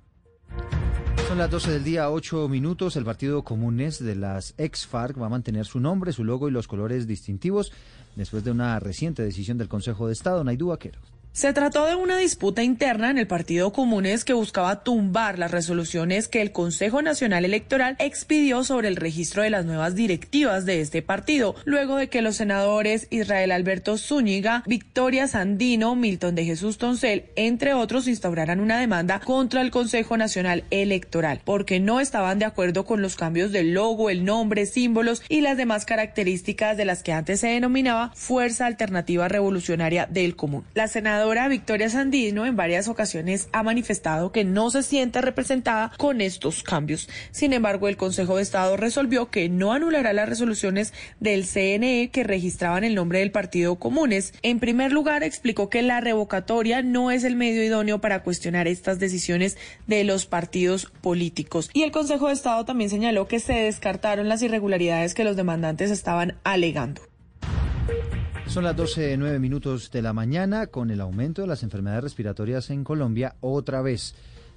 Son las 12 del día, 8 minutos. El Partido Comunes de las ex-FARC va a mantener su nombre, su logo y los colores distintivos después de una reciente decisión del Consejo de Estado. Naidú Vaquero. Se trató de una disputa interna en el Partido Comunes que buscaba tumbar las resoluciones que el Consejo Nacional Electoral expidió sobre el registro de las nuevas directivas de este partido, luego de que los senadores Israel Alberto Zúñiga, Victoria Sandino, Milton de Jesús Toncel, entre otros, instauraran una demanda contra el Consejo Nacional Electoral, porque no estaban de acuerdo con los cambios del logo, el nombre, símbolos y las demás características de las que antes se denominaba Fuerza Alternativa Revolucionaria del Común. La Victoria Sandino en varias ocasiones ha manifestado que no se siente representada con estos cambios. Sin embargo, el Consejo de Estado resolvió que no anulará las resoluciones del CNE que registraban el nombre del Partido Comunes. En primer lugar, explicó que la revocatoria no es el medio idóneo para cuestionar estas decisiones de los partidos políticos. Y el Consejo de Estado también señaló que se descartaron las irregularidades que los demandantes estaban alegando. Son las 12, 9 minutos de la mañana. Con el aumento de las enfermedades respiratorias en Colombia, otra vez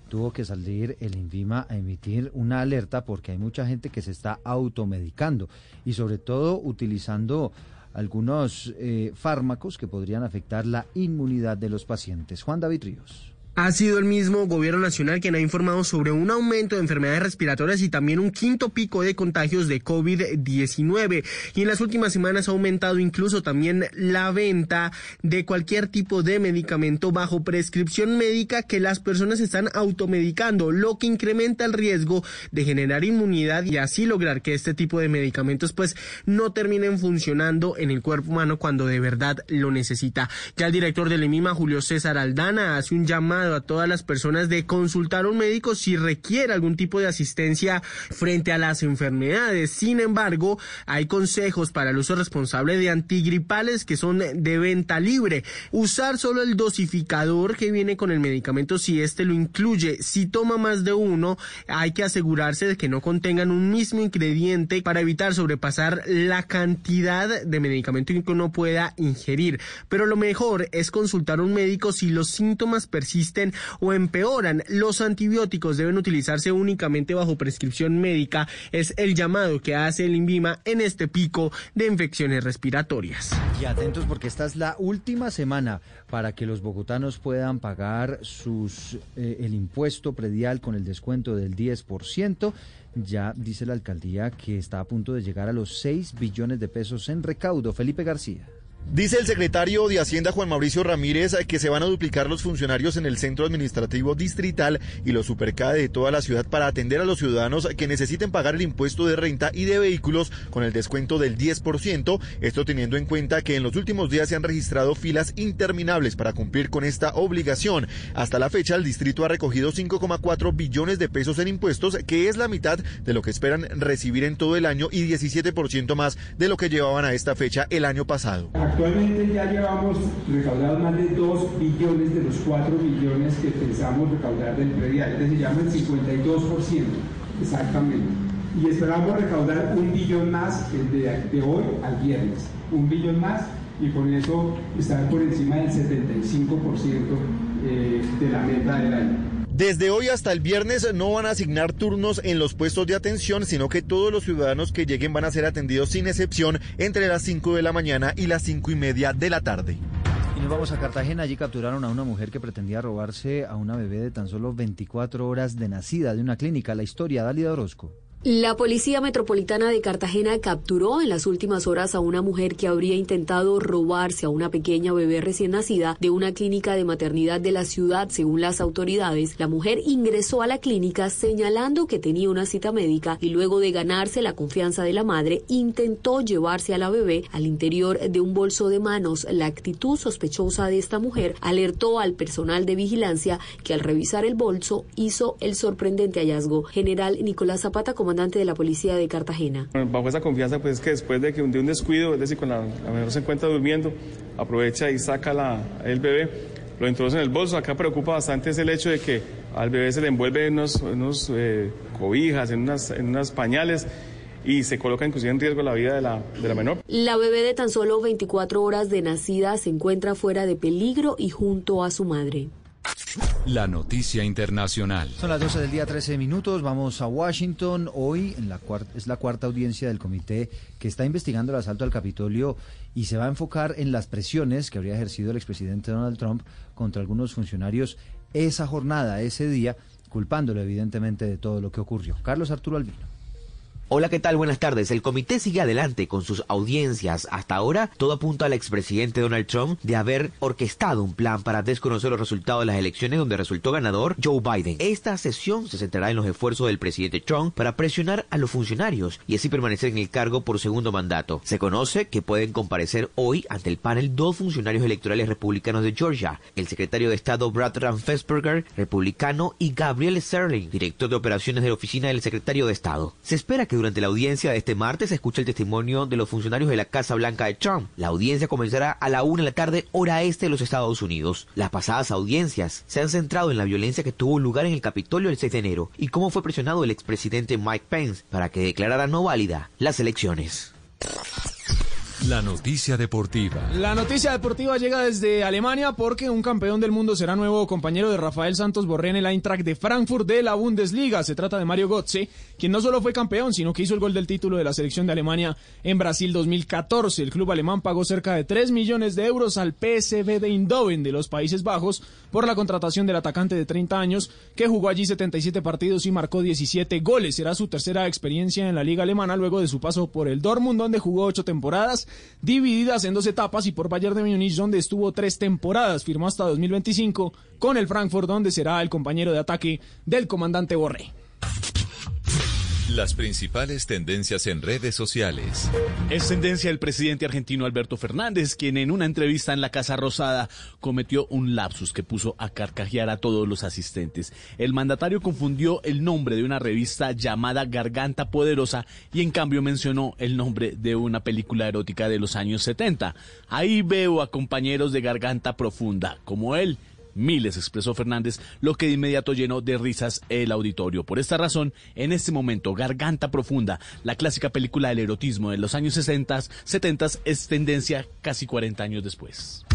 tuvo que salir el INVIMA a emitir una alerta porque hay mucha gente que se está automedicando y sobre todo utilizando algunos eh, fármacos que podrían afectar la inmunidad de los pacientes. Juan David Ríos. Ha sido el mismo gobierno nacional quien ha informado sobre un aumento de enfermedades respiratorias y también un quinto pico de contagios de COVID-19. Y en las últimas semanas ha aumentado incluso también la venta de cualquier tipo de medicamento bajo prescripción médica que las personas están automedicando, lo que incrementa el riesgo de generar inmunidad y así lograr que este tipo de medicamentos pues no terminen funcionando en el cuerpo humano cuando de verdad lo necesita. Ya el director del EMIMA, Julio César Aldana, hace un llamado a todas las personas de consultar a un médico si requiere algún tipo de asistencia frente a las enfermedades. Sin embargo, hay consejos para el uso responsable de antigripales que son de venta libre. Usar solo el dosificador que viene con el medicamento si este lo incluye. Si toma más de uno, hay que asegurarse de que no contengan un mismo ingrediente para evitar sobrepasar la cantidad de medicamento que uno pueda ingerir. Pero lo mejor es consultar a un médico si los síntomas persisten o empeoran. Los antibióticos deben utilizarse únicamente bajo prescripción médica. Es el llamado que hace el INVIMA en este pico de infecciones respiratorias. Y atentos porque esta es la última semana para que los bogotanos puedan pagar sus eh, el impuesto predial con el descuento del 10%. Ya dice la alcaldía que está a punto de llegar a los 6 billones de pesos en recaudo. Felipe García. Dice el secretario de Hacienda Juan Mauricio Ramírez que se van a duplicar los funcionarios en el centro administrativo distrital y los supercade de toda la ciudad para atender a los ciudadanos que necesiten pagar el impuesto de renta y de vehículos con el descuento del 10%, esto teniendo en cuenta que en los últimos días se han registrado filas interminables para cumplir con esta obligación. Hasta la fecha el distrito ha recogido 5,4 billones de pesos en impuestos, que es la mitad de lo que esperan recibir en todo el año y 17% más de lo que llevaban a esta fecha el año pasado. Actualmente ya llevamos recaudados más de 2 billones de los 4 billones que pensamos recaudar del predial, decir, llama el 52% exactamente. Y esperamos recaudar un billón más de, de hoy al viernes, un billón más y con eso estar por encima del 75% eh, de la meta del año. Desde hoy hasta el viernes no van a asignar turnos en los puestos de atención, sino que todos los ciudadanos que lleguen van a ser atendidos sin excepción entre las 5 de la mañana y las 5 y media de la tarde. Y nos vamos a Cartagena. Allí capturaron a una mujer que pretendía robarse a una bebé de tan solo 24 horas de nacida de una clínica. La historia, Dálida Orozco. La Policía Metropolitana de Cartagena capturó en las últimas horas a una mujer que habría intentado robarse a una pequeña bebé recién nacida de una clínica de maternidad de la ciudad, según las autoridades. La mujer ingresó a la clínica señalando que tenía una cita médica y luego de ganarse la confianza de la madre, intentó llevarse a la bebé al interior de un bolso de manos. La actitud sospechosa de esta mujer alertó al personal de vigilancia que al revisar el bolso hizo el sorprendente hallazgo. General Nicolás Zapata, comandante de la policía de Cartagena. Bajo esa confianza, pues que después de que un, de un descuido, es decir, cuando la, menor se encuentra durmiendo, aprovecha y saca la, el bebé, lo introduce en el bolso. Acá preocupa bastante es el hecho de que al bebé se le envuelve en unos, unos eh, cobijas, en unas, en unas pañales y se coloca inclusive en riesgo la vida de la, de la menor. La bebé de tan solo 24 horas de nacida se encuentra fuera de peligro y junto a su madre. La noticia internacional. Son las 12 del día, 13 minutos. Vamos a Washington. Hoy en la es la cuarta audiencia del comité que está investigando el asalto al Capitolio y se va a enfocar en las presiones que habría ejercido el expresidente Donald Trump contra algunos funcionarios esa jornada, ese día, culpándolo evidentemente de todo lo que ocurrió. Carlos Arturo Albino. Hola, ¿qué tal? Buenas tardes. El comité sigue adelante con sus audiencias. Hasta ahora, todo apunta al expresidente Donald Trump de haber orquestado un plan para desconocer los resultados de las elecciones donde resultó ganador Joe Biden. Esta sesión se centrará en los esfuerzos del presidente Trump para presionar a los funcionarios y así permanecer en el cargo por segundo mandato. Se conoce que pueden comparecer hoy ante el panel dos funcionarios electorales republicanos de Georgia, el secretario de Estado Brad Raffensperger, republicano, y Gabriel Sterling, director de operaciones de la oficina del secretario de Estado. Se espera que durante la audiencia de este martes se escucha el testimonio de los funcionarios de la Casa Blanca de Trump. La audiencia comenzará a la una de la tarde, hora este de los Estados Unidos. Las pasadas audiencias se han centrado en la violencia que tuvo lugar en el Capitolio el 6 de enero y cómo fue presionado el expresidente Mike Pence para que declarara no válida las elecciones. La noticia deportiva. La noticia deportiva llega desde Alemania porque un campeón del mundo será nuevo compañero de Rafael Santos Borré en el Eintracht de Frankfurt de la Bundesliga. Se trata de Mario Götze, quien no solo fue campeón, sino que hizo el gol del título de la selección de Alemania en Brasil 2014. El club alemán pagó cerca de 3 millones de euros al PSV de Eindhoven de los Países Bajos por la contratación del atacante de 30 años que jugó allí 77 partidos y marcó 17 goles. Será su tercera experiencia en la liga alemana luego de su paso por el Dortmund donde jugó 8 temporadas divididas en dos etapas y por Bayern de Múnich donde estuvo tres temporadas, firmó hasta 2025 con el Frankfurt donde será el compañero de ataque del comandante Borré. Las principales tendencias en redes sociales. Es tendencia el presidente argentino Alberto Fernández, quien en una entrevista en la Casa Rosada cometió un lapsus que puso a carcajear a todos los asistentes. El mandatario confundió el nombre de una revista llamada Garganta Poderosa y en cambio mencionó el nombre de una película erótica de los años 70. Ahí veo a compañeros de Garganta Profunda, como él, miles, expresó Fernández, lo que de inmediato llenó de risas el auditorio. Por esta razón, en este momento, Garganta Profunda, la clásica película del erotismo de los años 60, 70 es tendencia casi 40 años después.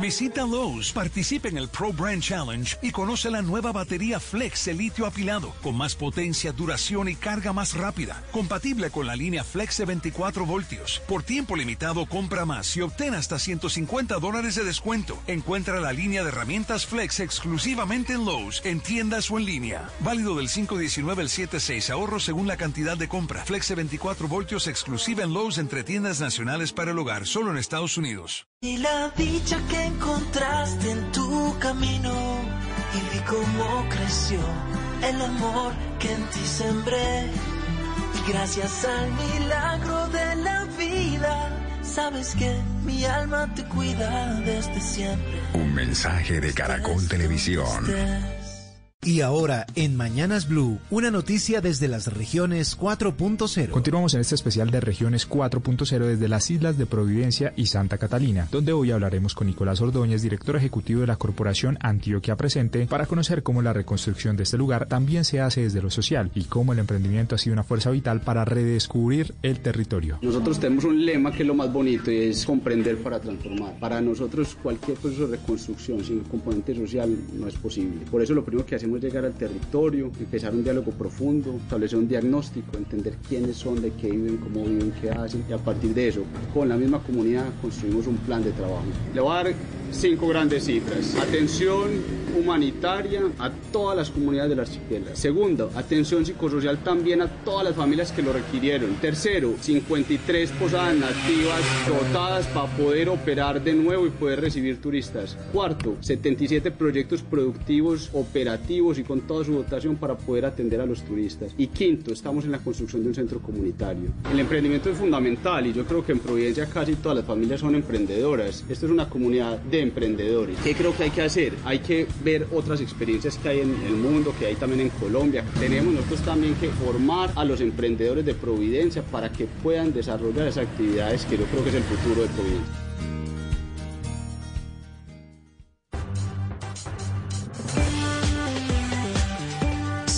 Visita Lowe's, participe en el Pro Brand Challenge y conoce la nueva batería Flex de litio apilado con más potencia, duración y carga más rápida, compatible con la línea Flex de 24 voltios. Por tiempo limitado, compra más y obtén hasta 150 dólares de descuento. Encuentra la línea de herramientas Flex exclusivamente en Lowe's, en tiendas o en línea. Válido del 519 al 76, ahorro según la cantidad de compra. Flex de 24 voltios exclusiva en Lowe's entre tiendas nacionales para el hogar, solo en Estados Unidos. Y la dicha que encontraste en tu camino y vi cómo creció el amor que en ti sembré. Y gracias al milagro de la vida, sabes que mi alma te cuida desde siempre. Un mensaje de Caracol Televisión. Y ahora, en Mañanas Blue, una noticia desde las regiones 4.0. Continuamos en este especial de regiones 4.0 desde las islas de Providencia y Santa Catalina, donde hoy hablaremos con Nicolás Ordóñez, director ejecutivo de la Corporación Antioquia Presente, para conocer cómo la reconstrucción de este lugar también se hace desde lo social y cómo el emprendimiento ha sido una fuerza vital para redescubrir el territorio. Nosotros tenemos un lema que es lo más bonito y es comprender para transformar. Para nosotros cualquier proceso de reconstrucción sin el componente social no es posible. Por eso lo primero que hacemos llegar al territorio, empezar un diálogo profundo, establecer un diagnóstico, entender quiénes son, de qué viven, cómo viven, qué hacen y a partir de eso, con la misma comunidad construimos un plan de trabajo. Le voy a dar cinco grandes cifras. Atención humanitaria a todas las comunidades del archipiélago. Segundo, atención psicosocial también a todas las familias que lo requirieron. Tercero, 53 posadas nativas dotadas para poder operar de nuevo y poder recibir turistas. Cuarto, 77 proyectos productivos operativos y con toda su dotación para poder atender a los turistas. Y quinto, estamos en la construcción de un centro comunitario. El emprendimiento es fundamental y yo creo que en Providencia casi todas las familias son emprendedoras. Esto es una comunidad de emprendedores. ¿Qué creo que hay que hacer? Hay que ver otras experiencias que hay en el mundo, que hay también en Colombia. Tenemos nosotros también que formar a los emprendedores de Providencia para que puedan desarrollar esas actividades que yo creo que es el futuro de Providencia.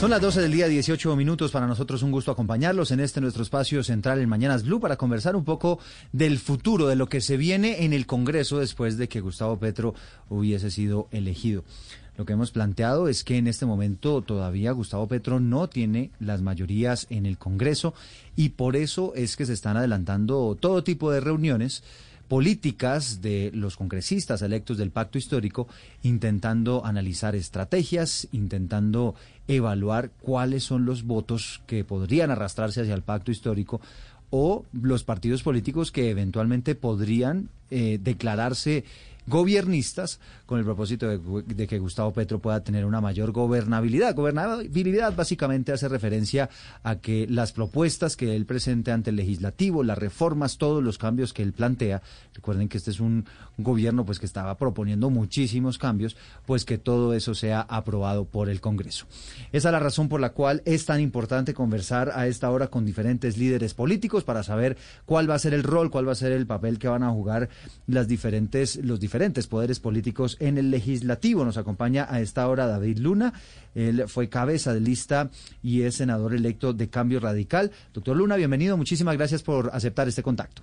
Son las 12 del día, 18 minutos. Para nosotros un gusto acompañarlos en este nuestro espacio central en Mañanas Blue para conversar un poco del futuro, de lo que se viene en el Congreso después de que Gustavo Petro hubiese sido elegido. Lo que hemos planteado es que en este momento todavía Gustavo Petro no tiene las mayorías en el Congreso y por eso es que se están adelantando todo tipo de reuniones políticas de los congresistas electos del pacto histórico, intentando analizar estrategias, intentando evaluar cuáles son los votos que podrían arrastrarse hacia el pacto histórico o los partidos políticos que eventualmente podrían eh, declararse gobiernistas con el propósito de, que Gustavo Petro pueda tener una mayor gobernabilidad. Gobernabilidad básicamente hace referencia a que las propuestas que él presente ante el legislativo, las reformas, todos los cambios que él plantea, recuerden que este es un gobierno pues que estaba proponiendo muchísimos cambios, pues que todo eso sea aprobado por el Congreso. Esa es la razón por la cual es tan importante conversar a esta hora con diferentes líderes políticos para saber cuál va a ser el rol, cuál va a ser el papel que van a jugar las diferentes los diferentes diferentes poderes políticos en el legislativo. Nos acompaña a esta hora David Luna. Él fue cabeza de lista y es senador electo de Cambio Radical. Doctor Luna, bienvenido. Muchísimas gracias por aceptar este contacto.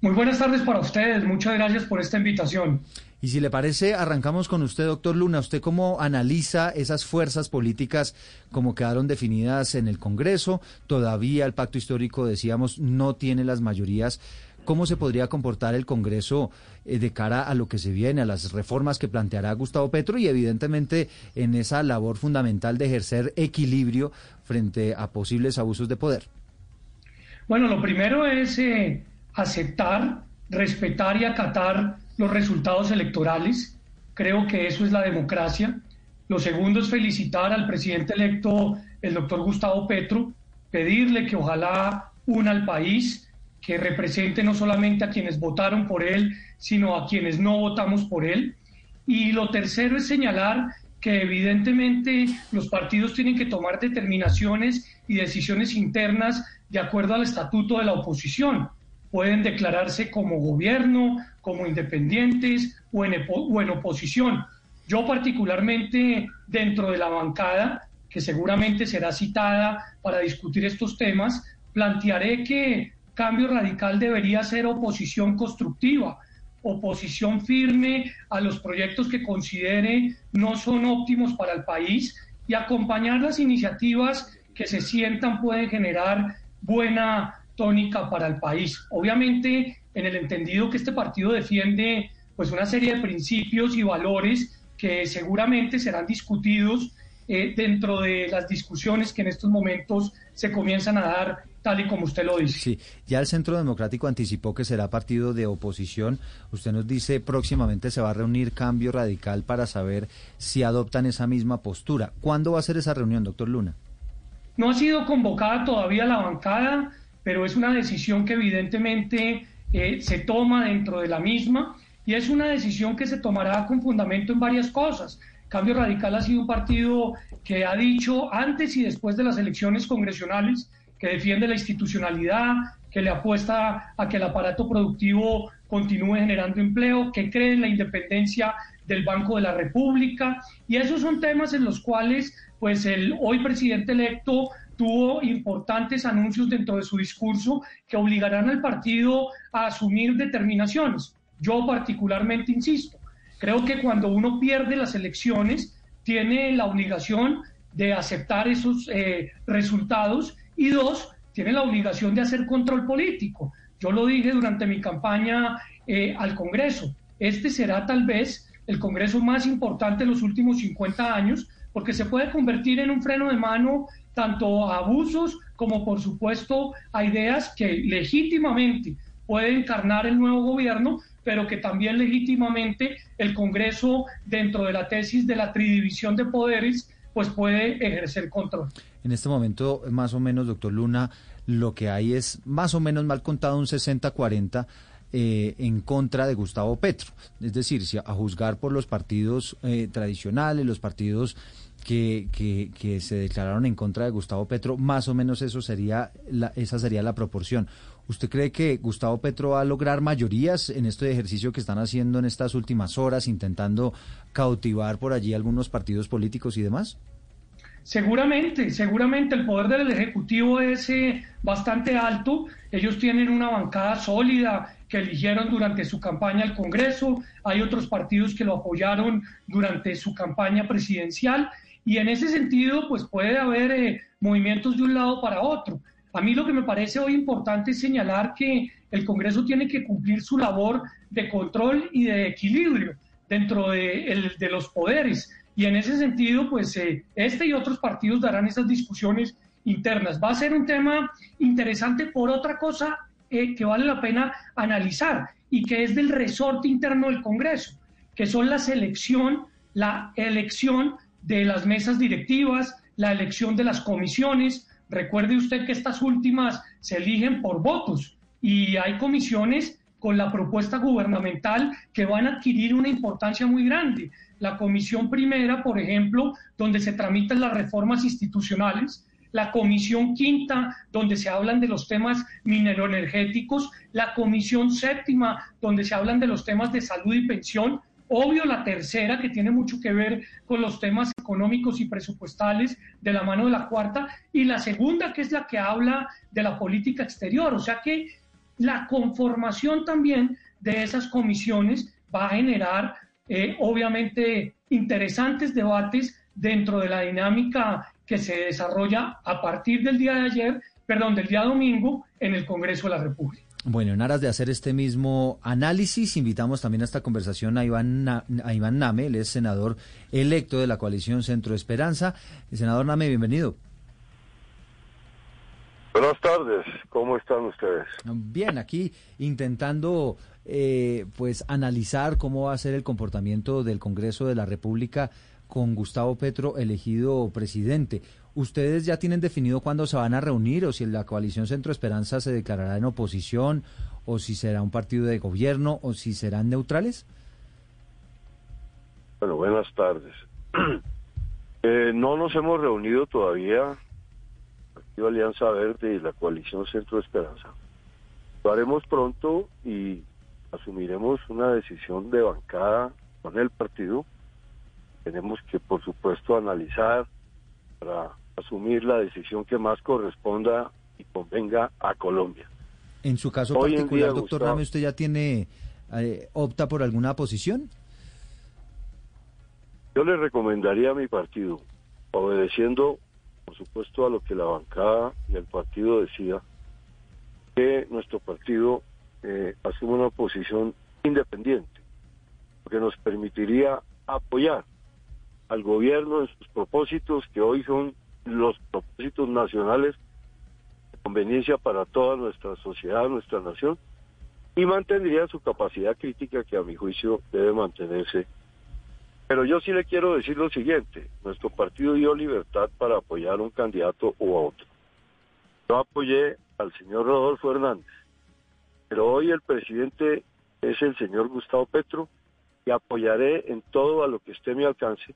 Muy buenas tardes para ustedes. Muchas gracias por esta invitación. Y si le parece, arrancamos con usted, doctor Luna. ¿Usted cómo analiza esas fuerzas políticas como quedaron definidas en el Congreso? Todavía el pacto histórico, decíamos, no tiene las mayorías cómo se podría comportar el Congreso eh, de cara a lo que se viene, a las reformas que planteará Gustavo Petro y evidentemente en esa labor fundamental de ejercer equilibrio frente a posibles abusos de poder. Bueno, lo primero es eh, aceptar, respetar y acatar los resultados electorales. Creo que eso es la democracia. Lo segundo es felicitar al presidente electo, el doctor Gustavo Petro, pedirle que ojalá una al país, que represente no solamente a quienes votaron por él, sino a quienes no votamos por él. Y lo tercero es señalar que evidentemente los partidos tienen que tomar determinaciones y decisiones internas de acuerdo al estatuto de la oposición. Pueden declararse como gobierno, como independientes o en, o en oposición. Yo particularmente dentro de la bancada, que seguramente será citada para discutir estos temas, plantearé que Cambio Radical debería ser oposición constructiva, oposición firme a los proyectos que considere no son óptimos para el país y acompañar las iniciativas que se sientan pueden generar buena tónica para el país. Obviamente, en el entendido que este partido defiende pues una serie de principios y valores que seguramente serán discutidos eh, dentro de las discusiones que en estos momentos se comienzan a dar tal y como usted lo dice. Sí, ya el Centro Democrático anticipó que será partido de oposición. Usted nos dice próximamente se va a reunir Cambio Radical para saber si adoptan esa misma postura. ¿Cuándo va a ser esa reunión, doctor Luna? No ha sido convocada todavía la bancada, pero es una decisión que evidentemente eh, se toma dentro de la misma y es una decisión que se tomará con fundamento en varias cosas. Cambio Radical ha sido un partido que ha dicho antes y después de las elecciones congresionales que defiende la institucionalidad, que le apuesta a que el aparato productivo continúe generando empleo, que cree en la independencia del Banco de la República. Y esos son temas en los cuales pues el hoy presidente electo tuvo importantes anuncios dentro de su discurso que obligarán al partido a asumir determinaciones. Yo particularmente insisto, Creo que cuando uno pierde las elecciones, tiene la obligación de aceptar esos eh, resultados y dos, tiene la obligación de hacer control político. Yo lo dije durante mi campaña eh, al Congreso. Este será tal vez el Congreso más importante en los últimos 50 años porque se puede convertir en un freno de mano tanto a abusos como por supuesto a ideas que legítimamente puede encarnar el nuevo gobierno, pero que también legítimamente el Congreso, dentro de la tesis de la tridivisión de poderes, pues puede ejercer control. En este momento, más o menos, doctor Luna, lo que hay es más o menos mal contado un 60-40 eh, en contra de Gustavo Petro. Es decir, si a juzgar por los partidos eh, tradicionales, los partidos que, que, se declararon en contra de Gustavo Petro, más o menos eso sería la, esa sería la proporción. ¿Usted cree que Gustavo Petro va a lograr mayorías en este ejercicio que están haciendo en estas últimas horas, intentando cautivar por allí algunos partidos políticos y demás? Seguramente, seguramente el poder del Ejecutivo es eh, bastante alto. Ellos tienen una bancada sólida que eligieron durante su campaña al Congreso. Hay otros partidos que lo apoyaron durante su campaña presidencial. Y en ese sentido, pues puede haber eh, movimientos de un lado para otro. A mí lo que me parece hoy importante es señalar que el Congreso tiene que cumplir su labor de control y de equilibrio dentro de, los poderes. Y en ese sentido, pues eh, este y otros partidos darán esas discusiones internas. Va a ser un tema interesante por otra cosa eh, que vale la pena analizar y que es del resorte interno del Congreso, que son la selección, la elección de las mesas directivas, la elección de las comisiones, Recuerde usted que estas últimas se eligen por votos y hay comisiones con la propuesta gubernamental que van a adquirir una importancia muy grande. La comisión primera, por ejemplo, donde se tramitan las reformas institucionales, la comisión quinta, donde se hablan de los temas mineroenergéticos, la comisión séptima, donde se hablan de los temas de salud y pensión, Obvio, la tercera, que tiene mucho que ver con los temas económicos y presupuestales de la mano de la cuarta, y la segunda, que es la que habla de la política exterior. O sea que la conformación también de esas comisiones va a generar, eh, obviamente, interesantes debates dentro de la dinámica que se desarrolla a partir del día de ayer, perdón, del día domingo en el Congreso de la República. Bueno, en aras de hacer este mismo análisis, invitamos también a esta conversación a Iván, a Iván Name, él es senador electo de la coalición Centro Esperanza. El senador Name, bienvenido. Buenas tardes, ¿cómo están ustedes? Bien, aquí intentando eh, pues analizar cómo va a ser el comportamiento del Congreso de la República con Gustavo Petro elegido presidente. ¿Ustedes ya tienen definido cuándo se van a reunir o si la coalición Centro Esperanza se declarará en oposición o si será un partido de gobierno o si serán neutrales? Bueno, buenas tardes. eh, no nos hemos reunido todavía, Partido Alianza Verde y la coalición Centro Esperanza. Lo haremos pronto y asumiremos una decisión de bancada con el partido. Tenemos que, por supuesto, analizar para asumir la decisión que más corresponda y convenga a Colombia. En su caso particular, doctor Rame, ¿usted ya tiene, eh, opta por alguna posición? Yo le recomendaría a mi partido, obedeciendo, por supuesto, a lo que la bancada y el partido decida, que nuestro partido eh, asuma una posición independiente, porque nos permitiría apoyar al gobierno en sus propósitos, que hoy son los propósitos nacionales de conveniencia para toda nuestra sociedad, nuestra nación, y mantendría su capacidad crítica que a mi juicio debe mantenerse. Pero yo sí le quiero decir lo siguiente, nuestro partido dio libertad para apoyar a un candidato u a otro. Yo apoyé al señor Rodolfo Hernández, pero hoy el presidente es el señor Gustavo Petro y apoyaré en todo a lo que esté a mi alcance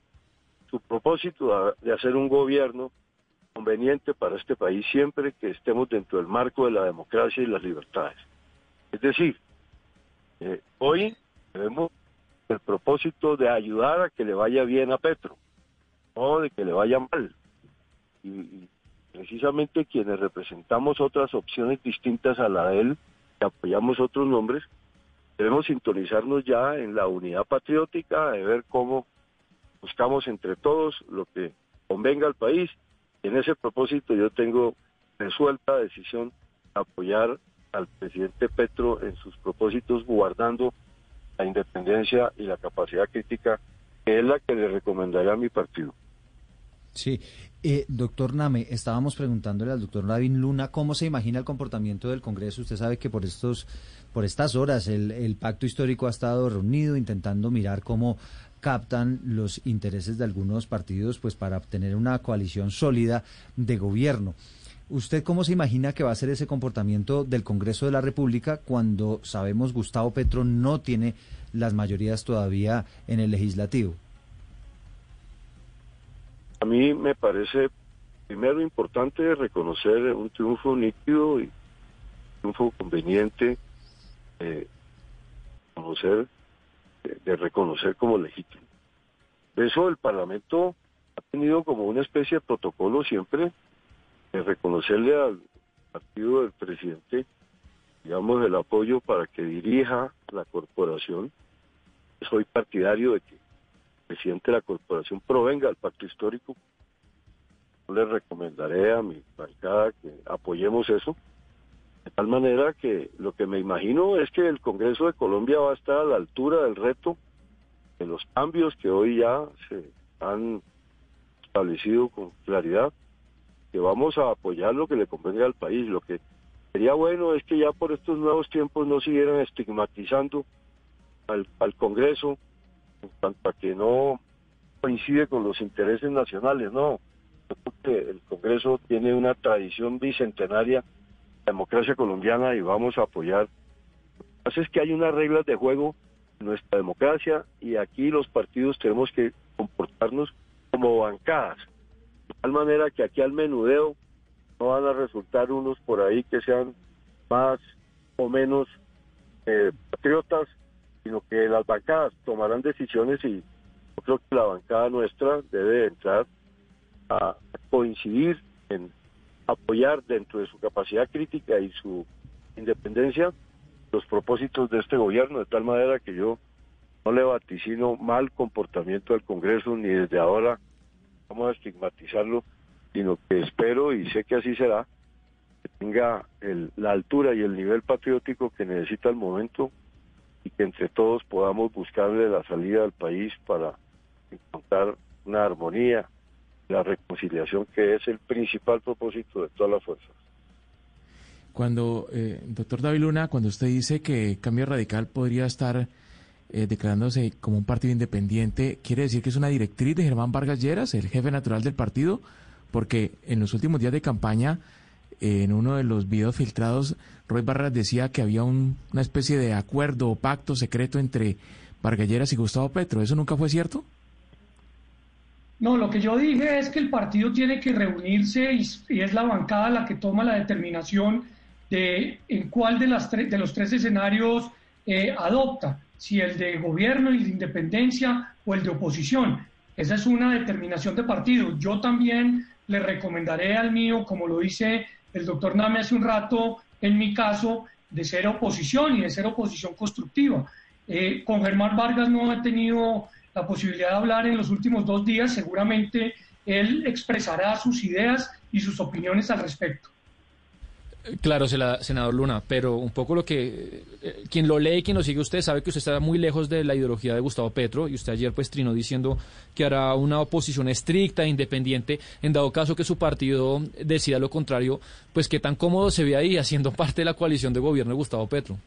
su propósito de hacer un gobierno conveniente para este país siempre que estemos dentro del marco de la democracia y las libertades. Es decir, eh, hoy tenemos el propósito de ayudar a que le vaya bien a Petro, no de que le vaya mal. Y, precisamente quienes representamos otras opciones distintas a la de él, que apoyamos otros nombres, debemos sintonizarnos ya en la unidad patriótica, de ver cómo buscamos entre todos lo que convenga al país. En ese propósito yo tengo resuelta decisión de apoyar al presidente Petro en sus propósitos guardando la independencia y la capacidad crítica que es la que le recomendaría a mi partido. Sí, eh, doctor Name, estábamos preguntándole al doctor Lavin Luna cómo se imagina el comportamiento del Congreso. Usted sabe que por estos, por estas horas el, el pacto histórico ha estado reunido intentando mirar cómo captan los intereses de algunos partidos pues para obtener una coalición sólida de gobierno. ¿Usted cómo se imagina que va a ser ese comportamiento del Congreso de la República cuando sabemos Gustavo Petro no tiene las mayorías todavía en el legislativo? A mí me parece primero importante reconocer un triunfo nítido y un triunfo conveniente, eh, conocer, de reconocer como legítimo. Eso el Parlamento ha tenido como una especie de protocolo siempre reconocerle al partido del presidente, digamos, el apoyo para que dirija la corporación. Soy partidario de que el presidente de la corporación provenga al pacto histórico. Le recomendaré a mi bancada que apoyemos eso. De tal manera que lo que me imagino es que el Congreso de Colombia va a estar a la altura del reto de los cambios que hoy ya se han establecido con claridad vamos a apoyar lo que le convenga al país. Lo que sería bueno es que ya por estos nuevos tiempos no siguieran estigmatizando al, al Congreso en cuanto a que no coincide con los intereses nacionales, no. Porque el Congreso tiene una tradición bicentenaria democracia colombiana y vamos a apoyar. Lo que pasa es que hay unas reglas de juego en nuestra democracia y aquí los partidos tenemos que comportarnos como bancadas de tal manera que aquí al menudeo no van a resultar unos por ahí que sean más o menos eh, patriotas, sino que las bancadas tomarán decisiones y yo creo que la bancada nuestra debe entrar a coincidir en apoyar dentro de su capacidad crítica y su independencia los propósitos de este gobierno, de tal manera que yo no le vaticino mal comportamiento del Congreso ni desde ahora vamos a estigmatizarlo, sino que espero y sé que así será, que tenga la altura y el nivel patriótico que necesita el momento y que entre todos podamos buscarle la salida al país para encontrar una armonía, la reconciliación que es el principal propósito de todas las fuerzas. Cuando, eh, doctor David Luna, cuando usted dice que Cambio Radical podría estar eh, declarándose como un partido independiente, ¿quiere decir que es una directriz de Germán Vargas Lleras, el jefe natural del partido? Porque en los últimos días de campaña, en uno de los videos filtrados, Roy Barras decía que había una especie de acuerdo o pacto secreto entre Vargas Lleras y Gustavo Petro. ¿Eso nunca fue cierto? No, lo que yo dije es que el partido tiene que reunirse y, es la bancada la que toma la determinación de en cuál de, las de los tres escenarios eh, adopta si el de gobierno y de independencia o el de oposición. Esa es una determinación de partido. Yo también le recomendaré al mío, como lo dice el doctor Name hace un rato, en mi caso, de ser oposición y de ser oposición constructiva. Eh, con Germán Vargas no he tenido la posibilidad de hablar en los últimos dos días. Seguramente él expresará sus ideas y sus opiniones al respecto. Claro, senador Luna, pero un poco lo que eh, quien lo lee, quien lo sigue usted, sabe que usted está muy lejos de la ideología de Gustavo Petro y usted ayer pues trinó diciendo que hará una oposición estricta, e independiente, en dado caso que su partido decida lo contrario, pues qué tan cómodo se ve ahí haciendo parte de la coalición de gobierno de Gustavo Petro.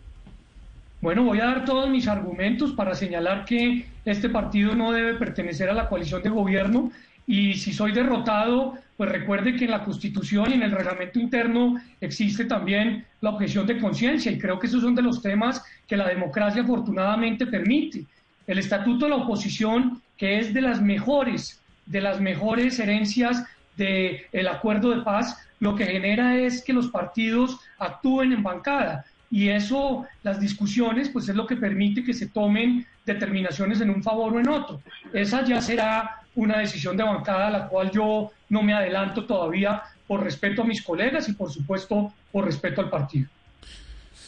Bueno, voy a dar todos mis argumentos para señalar que este partido no debe pertenecer a la coalición de gobierno y si soy derrotado, pues recuerde que en la Constitución y en el reglamento interno existe también la objeción de conciencia y creo que esos son de los temas que la democracia afortunadamente permite. El estatuto de la oposición, que es de las mejores, de las mejores herencias del acuerdo de paz, lo que genera es que los partidos actúen en bancada y eso, las discusiones, pues es lo que permite que se tomen determinaciones en un favor o en otro. Esa ya será una decisión de bancada a la cual yo no me adelanto todavía por respeto a mis colegas y por supuesto por respeto al partido.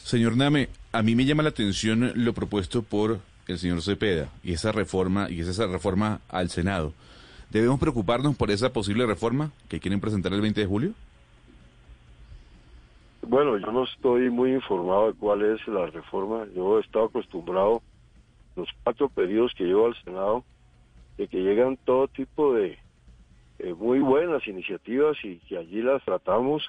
Señor Name, a mí me llama la atención lo propuesto por el señor Cepeda y esa reforma y esa reforma al Senado. ¿Debemos preocuparnos por esa posible reforma que quieren presentar el 20 de julio? Bueno, yo no estoy muy informado de cuál es la reforma. Yo he estado acostumbrado los cuatro periodos que llevo al Senado de que llegan todo tipo de eh, muy buenas iniciativas y que allí las tratamos.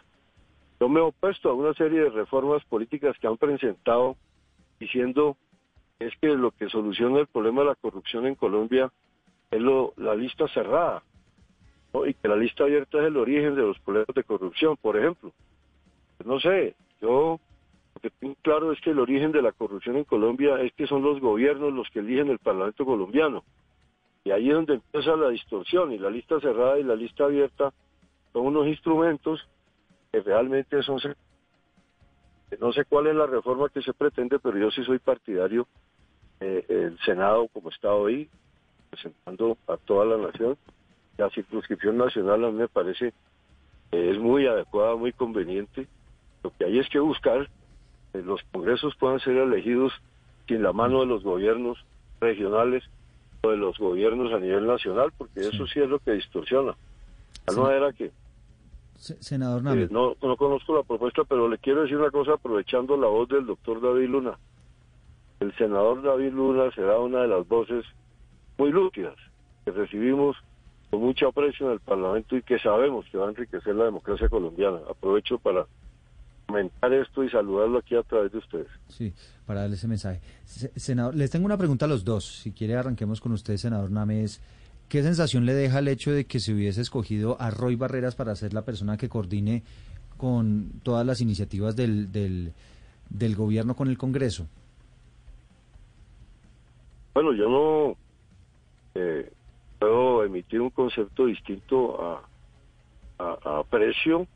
Yo me he opuesto a una serie de reformas políticas que han presentado diciendo es que lo que soluciona el problema de la corrupción en Colombia es lo, la lista cerrada y que la lista abierta es el origen de los problemas de corrupción, por ejemplo. No sé, yo lo que tengo claro es que el origen de la corrupción en Colombia es que son los gobiernos los que eligen el Parlamento colombiano. Y ahí es donde empieza la distorsión y la lista cerrada y la lista abierta son unos instrumentos que realmente son... No sé cuál es la reforma que se pretende, pero yo sí soy partidario eh, el Senado como está hoy, presentando a toda la nación. La circunscripción nacional a mí me parece es muy adecuada, muy conveniente. Lo que hay es que buscar que los congresos puedan ser elegidos sin la mano de los gobiernos regionales o de los gobiernos a nivel nacional, porque eso sí es lo que distorsiona. De no era que... Senador eh, no, no conozco la propuesta, pero le quiero decir una cosa aprovechando la voz del doctor David Luna. El senador David Luna será una de las voces muy lúcidas que recibimos con mucho aprecio en el Parlamento y que sabemos que va a enriquecer la democracia colombiana. Aprovecho para comentar esto y saludarlo aquí a través de ustedes. Sí, para darle ese mensaje. Senador, les tengo una pregunta a los dos. Si quiere, arranquemos con usted, senador Names. ¿Qué sensación le deja el hecho de que se hubiese escogido a Roy Barreras para ser la persona que coordine con todas las iniciativas del, del, del gobierno con el Congreso? Bueno, yo no eh, puedo emitir un concepto distinto a, a, a precio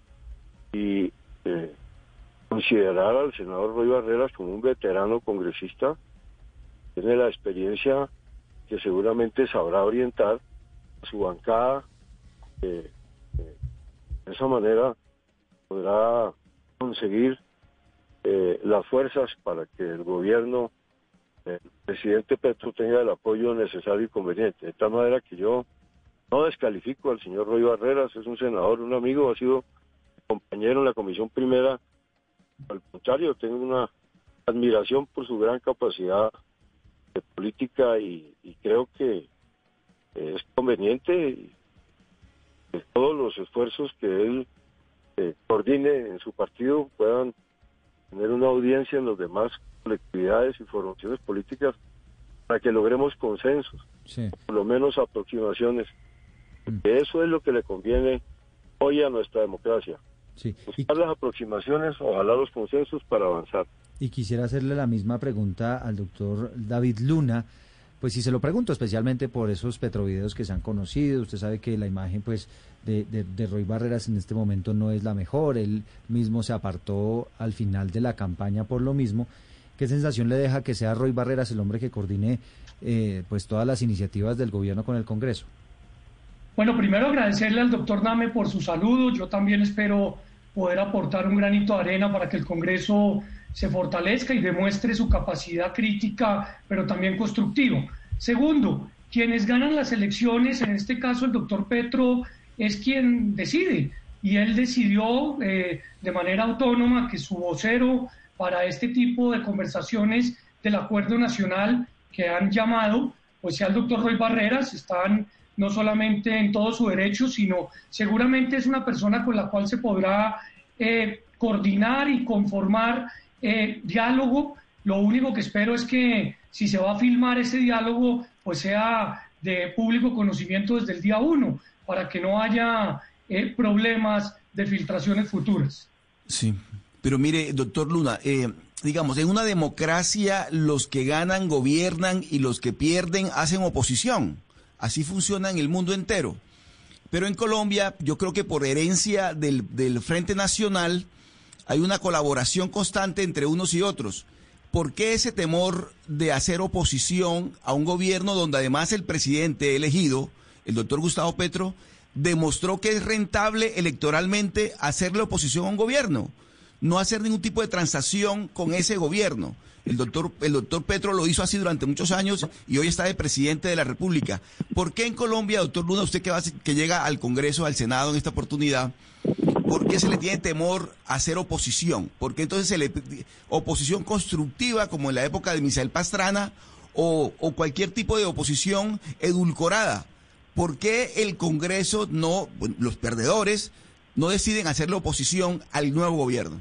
y eh, considerar al senador Roy Barreras como un veterano congresista, tiene la experiencia que seguramente sabrá orientar a su bancada, eh, de esa manera podrá conseguir eh, las fuerzas para que el gobierno el presidente Petro tenga el apoyo necesario y conveniente. De tal manera que yo no descalifico al señor Roy Barreras, es un senador, un amigo, ha sido compañero en la Comisión Primera al contrario, tengo una admiración por su gran capacidad de política y, creo que es conveniente que todos los esfuerzos que él eh, coordine en su partido puedan tener una audiencia en las demás colectividades y formaciones políticas para que logremos consensos, por lo menos aproximaciones. Mm. eso es lo que le conviene hoy a nuestra democracia. Sí. Buscar las aproximaciones, ojalá los consensos para avanzar. Y quisiera hacerle la misma pregunta al doctor David Luna. Pues si se lo pregunto especialmente por esos petrovideos que se han conocido, usted sabe que la imagen pues de, de, Roy Barreras en este momento no es la mejor, él mismo se apartó al final de la campaña por lo mismo. ¿Qué sensación le deja que sea Roy Barreras el hombre que coordine eh, pues todas las iniciativas del gobierno con el Congreso? Bueno, primero agradecerle al doctor Name por su saludo. Yo también espero poder aportar un granito de arena para que el Congreso se fortalezca y demuestre su capacidad crítica, pero también constructivo. Segundo, quienes ganan las elecciones, en este caso el doctor Petro, es quien decide. y él decidió eh, de manera autónoma que su vocero para este tipo de conversaciones del acuerdo nacional que han llamado, pues sea el doctor Roy Barreras, están no solamente en todo su derecho, sino seguramente es una persona con la cual se podrá eh, coordinar y conformar eh, diálogo. Lo único que espero es que si se va a filmar ese diálogo, pues sea de público conocimiento desde el día uno, para que no haya eh, problemas de filtraciones futuras. Sí, pero mire, doctor Luna, eh, digamos, en una democracia los que ganan gobiernan y los que pierden hacen oposición. Así funciona en el mundo entero. Pero en Colombia, yo creo que por herencia del, Frente Nacional hay una colaboración constante entre unos y otros. ¿Por qué ese temor de hacer oposición a un gobierno donde además el presidente elegido, el doctor Gustavo Petro, demostró que es rentable electoralmente hacerle oposición a un gobierno? no hacer ningún tipo de transacción con ese gobierno. El doctor, el doctor Petro lo hizo así durante muchos años y hoy está de presidente de la República. ¿Por qué en Colombia, doctor Luna, usted que, va, llega al Congreso, al Senado en esta oportunidad, por qué se le tiene temor a hacer oposición? ¿Por qué entonces se le oposición constructiva como en la época de Misael Pastrana o, o cualquier tipo de oposición edulcorada? ¿Por qué el Congreso no, los perdedores, no deciden hacerle oposición al nuevo gobierno?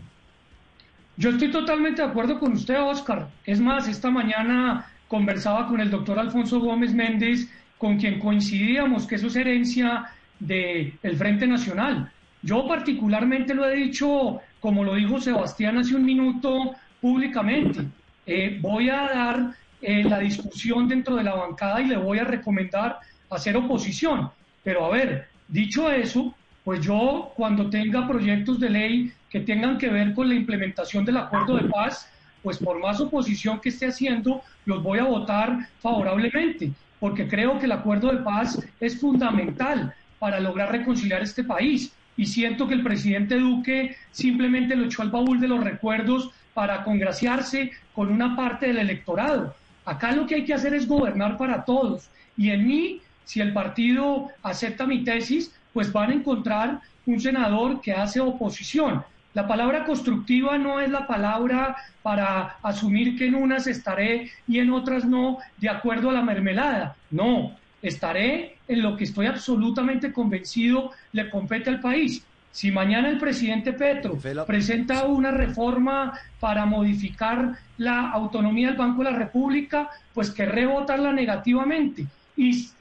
Yo estoy totalmente de acuerdo con usted, Oscar. Es más, esta mañana conversaba con el doctor Alfonso Gómez Méndez, con quien coincidíamos que eso es herencia del Frente Nacional. Yo particularmente lo he dicho, como lo dijo Sebastián hace un minuto, públicamente. Eh, voy a dar eh, la discusión dentro de la bancada y le voy a recomendar hacer oposición. Pero a ver, dicho eso, pues yo cuando tenga proyectos de ley que tengan que ver con la implementación del acuerdo de paz, pues por más oposición que esté haciendo, los voy a votar favorablemente, porque creo que el acuerdo de paz es fundamental para lograr reconciliar este país. Y siento que el presidente Duque simplemente lo echó al baúl de los recuerdos para congraciarse con una parte del electorado. Acá lo que hay que hacer es gobernar para todos. Y en mí, si el partido acepta mi tesis, pues van a encontrar un senador que hace oposición. La palabra constructiva no es la palabra para asumir que en unas estaré y en otras no, de acuerdo a la mermelada. No, estaré en lo que estoy absolutamente convencido le compete al país. Si mañana el presidente Petro presenta una reforma para modificar la autonomía del Banco de la República, pues querré votarla negativamente y,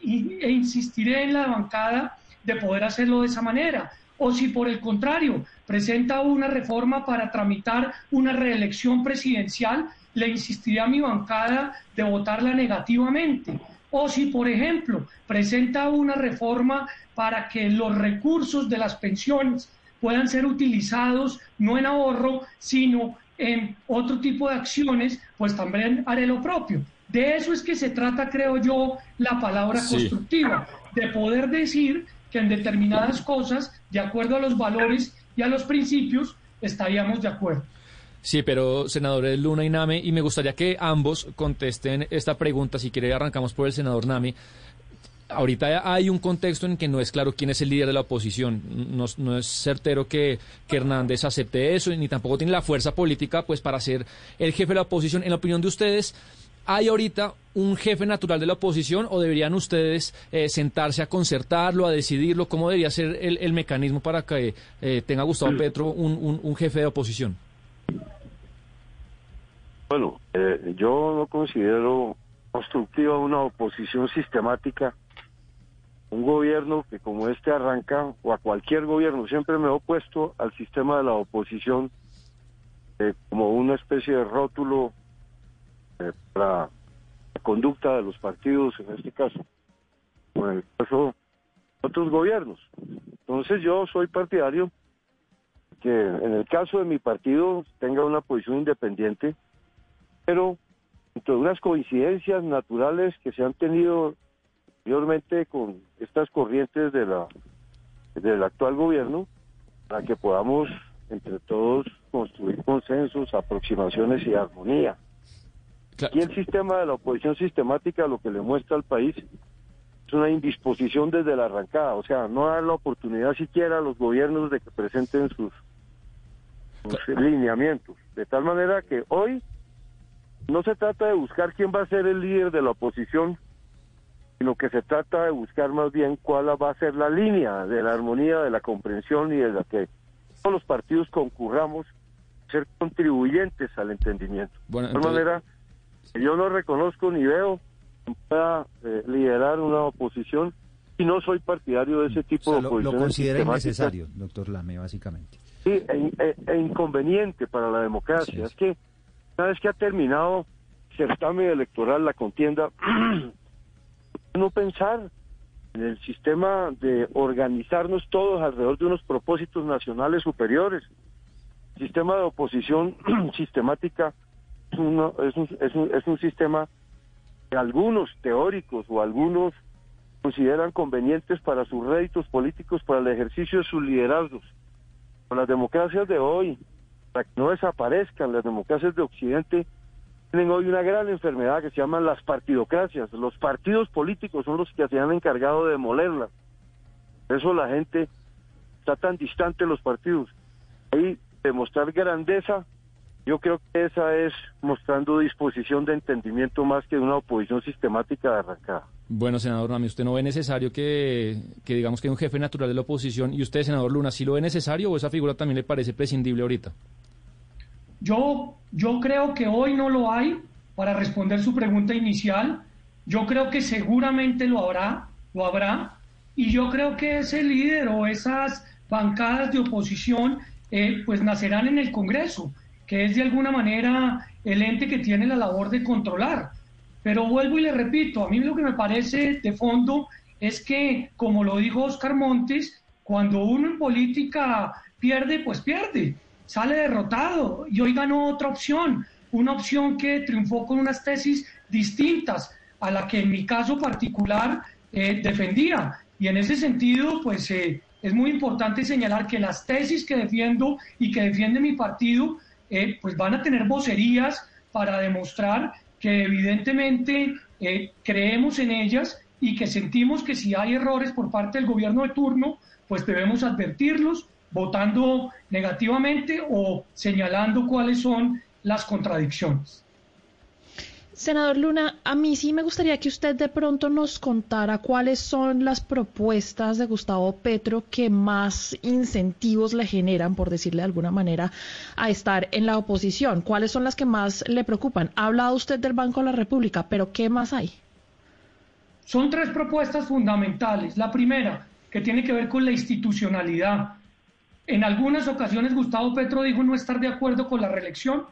e insistiré en la bancada de poder hacerlo de esa manera. O si por el contrario presenta una reforma para tramitar una reelección presidencial, le insistiré a mi bancada de votarla negativamente. O si, por ejemplo, presenta una reforma para que los recursos de las pensiones puedan ser utilizados no en ahorro, sino en otro tipo de acciones, pues también haré lo propio. De eso es que se trata, creo yo, la palabra constructiva, de poder decir que en determinadas cosas, de acuerdo a los valores y a los principios, estaríamos de acuerdo. Sí, pero senadores Luna y Name, y me gustaría que ambos contesten esta pregunta. Si quiere, arrancamos por el senador Name. Ahorita hay un contexto en que no es claro quién es el líder de la oposición. No, es certero que, que, Hernández acepte eso, ni tampoco tiene la fuerza política pues para ser el jefe de la oposición. En la opinión de ustedes, ¿Hay ahorita un jefe natural de la oposición o deberían ustedes eh, sentarse a concertarlo, a decidirlo? ¿Cómo debería ser el, mecanismo para que eh, tenga Gustavo Petro un, jefe de oposición? Bueno, eh, yo no considero constructiva una oposición sistemática. Un gobierno que como este arranca, o a cualquier gobierno, siempre me he opuesto al sistema de la oposición como una especie de rótulo eh, para la conducta de los partidos en este caso, o en el caso de otros gobiernos. Entonces yo soy partidario que en el caso de mi partido tenga una posición independiente, pero entre unas coincidencias naturales que se han tenido anteriormente con estas corrientes de la del actual gobierno, para que podamos entre todos construir consensos, aproximaciones y armonía. Y el sistema de la oposición sistemática lo que le muestra al país es una indisposición desde la arrancada, o sea, no dar la oportunidad siquiera a los gobiernos de que presenten sus, sus lineamientos. De tal manera que hoy no se trata de buscar quién va a ser el líder de la oposición, sino que se trata de buscar más bien cuál va a ser la línea de la armonía, de la comprensión y de la que todos los partidos concurramos ser contribuyentes al entendimiento. de tal manera, yo no reconozco ni veo que pueda eh, liderar una oposición y no soy partidario de ese tipo de oposición. Lo considera innecesario, doctor Lame, básicamente. Sí, e, e, e, inconveniente para la democracia. Es que una vez que ha terminado el certamen electoral, la contienda, no pensar en el sistema de organizarnos todos alrededor de unos propósitos nacionales superiores. Sistema de oposición sistemática es, uno, es, un, es, un, es un sistema que algunos teóricos o algunos consideran convenientes para sus réditos políticos, para el ejercicio de sus liderazgos. Con las democracias de hoy, para que no desaparezcan las democracias de Occidente, tienen hoy una gran enfermedad que se llaman las partidocracias. Los partidos políticos son los que se han encargado de demolerlas. Por eso la gente está tan distante de los partidos. Ahí demostrar grandeza, yo creo que esa es mostrando disposición de entendimiento más que una oposición sistemática de arrancada. Bueno, senador Rami, ¿usted no ve necesario que, que digamos que un jefe natural de la oposición, y usted, senador Luna, sí lo ve necesario o esa figura también le parece prescindible ahorita? Yo, yo creo que hoy no lo hay, para responder su pregunta inicial. Yo creo que seguramente lo habrá, lo habrá, y yo creo que ese líder o esas bancadas de oposición eh, pues nacerán en el Congreso, que es de alguna manera el ente que tiene la labor de controlar. Pero vuelvo y le repito, a mí lo que me parece de fondo es que, como lo dijo Oscar Montes, cuando uno en política pierde, pues pierde sale derrotado y hoy ganó otra opción, una opción que triunfó con unas tesis distintas a la que en mi caso particular eh, defendía. Y en ese sentido, pues eh, es muy importante señalar que las tesis que defiendo y que defiende mi partido, eh, pues van a tener vocerías para demostrar que evidentemente creemos en ellas y que sentimos que si hay errores por parte del gobierno de turno, pues debemos advertirlos votando negativamente o señalando cuáles son las contradicciones. Senador Luna, a mí sí me gustaría que usted de pronto nos contara cuáles son las propuestas de Gustavo Petro que más incentivos le generan, por decirle de alguna manera, a estar en la oposición. ¿Cuáles son las que más le preocupan? Ha hablado usted del Banco de la República, pero ¿qué más hay? Son tres propuestas fundamentales. La primera, que tiene que ver con la institucionalidad en algunas ocasiones Gustavo Petro dijo no estar de acuerdo con la reelección,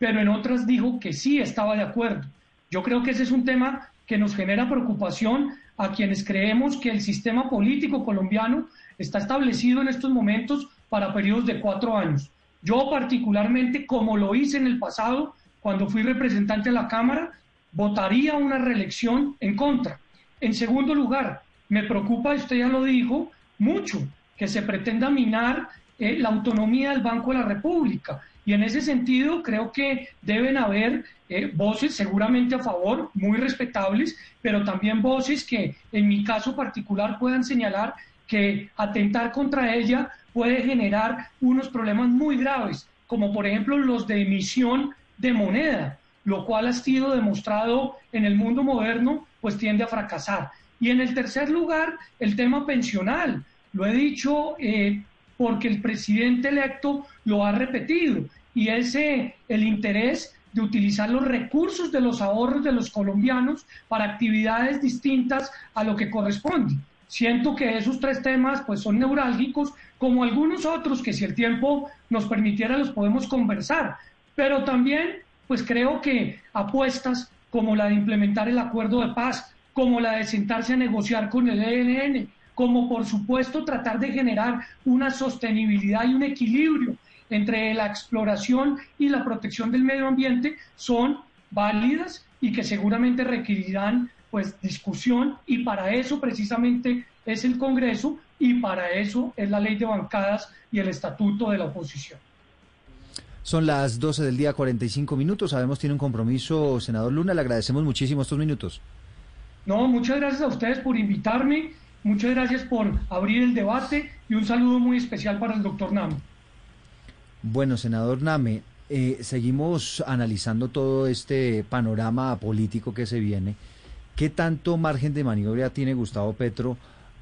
pero en otras dijo que sí estaba de acuerdo. Yo creo que ese es un tema que nos genera preocupación a quienes creemos que el sistema político colombiano está establecido en estos momentos para periodos de cuatro años. Yo particularmente, como lo hice en el pasado, cuando fui representante de la Cámara, votaría una reelección en contra. En segundo lugar, me preocupa, usted ya lo dijo, mucho que se pretenda minar eh, la autonomía del Banco de la República. Y en ese sentido creo que deben haber eh, voces seguramente a favor, muy respetables, pero también voces que en mi caso particular puedan señalar que atentar contra ella puede generar unos problemas muy graves, como por ejemplo los de emisión de moneda, lo cual ha sido demostrado en el mundo moderno, pues tiende a fracasar. Y en el tercer lugar, el tema pensional. Lo he dicho eh, porque el presidente electo lo ha repetido y ese el interés de utilizar los recursos de los ahorros de los colombianos para actividades distintas a lo que corresponde. Siento que esos tres temas pues son neurálgicos, como algunos otros que si el tiempo nos permitiera los podemos conversar, pero también pues creo que apuestas como la de implementar el acuerdo de paz, como la de sentarse a negociar con el ELN, como por supuesto tratar de generar una sostenibilidad y un equilibrio entre la exploración y la protección del medio ambiente son válidas y que seguramente requerirán pues discusión y para eso precisamente es el Congreso y para eso es la ley de bancadas y el estatuto de la oposición. Son las 12 del día 45 minutos. Sabemos tiene un compromiso, senador Luna. Le agradecemos muchísimo estos minutos. No, muchas gracias a ustedes por invitarme, muchas gracias por abrir el debate y un saludo muy especial para el doctor Name. Bueno, senador Name, eh, seguimos analizando todo este panorama político que se viene. ¿Qué tanto margen de maniobra tiene Gustavo Petro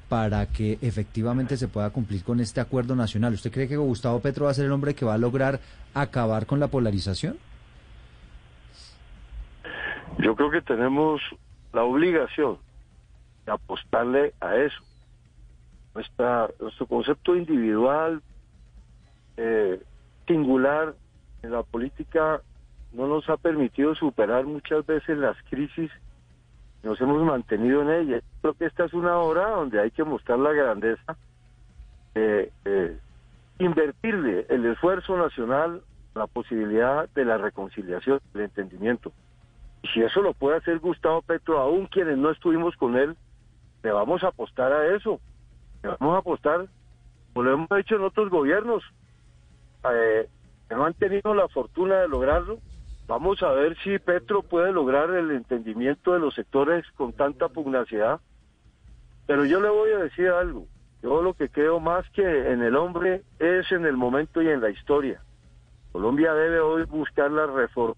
para que efectivamente se pueda cumplir con este acuerdo nacional? ¿Usted cree que Gustavo Petro va a ser el hombre que va a lograr acabar con la polarización? Yo creo que tenemos la obligación de apostarle a eso. Nuestro concepto individual, eh, singular en la política, no nos ha permitido superar muchas veces las crisis nos hemos mantenido en ella. Creo que esta es una hora donde hay que mostrar la grandeza, eh, invertirle el esfuerzo nacional, la posibilidad de la reconciliación, del entendimiento. Y si eso lo puede hacer Gustavo Petro, aún quienes no estuvimos con él, le vamos a apostar a eso. Le vamos a apostar, como lo hemos hecho en otros gobiernos, eh, no han tenido la fortuna de lograrlo. Vamos a ver si Petro puede lograr el entendimiento de los sectores con tanta pugnacidad. Pero yo le voy a decir algo. Yo lo que creo más que en el hombre es en el momento y en la historia. Colombia debe hoy buscar la reforma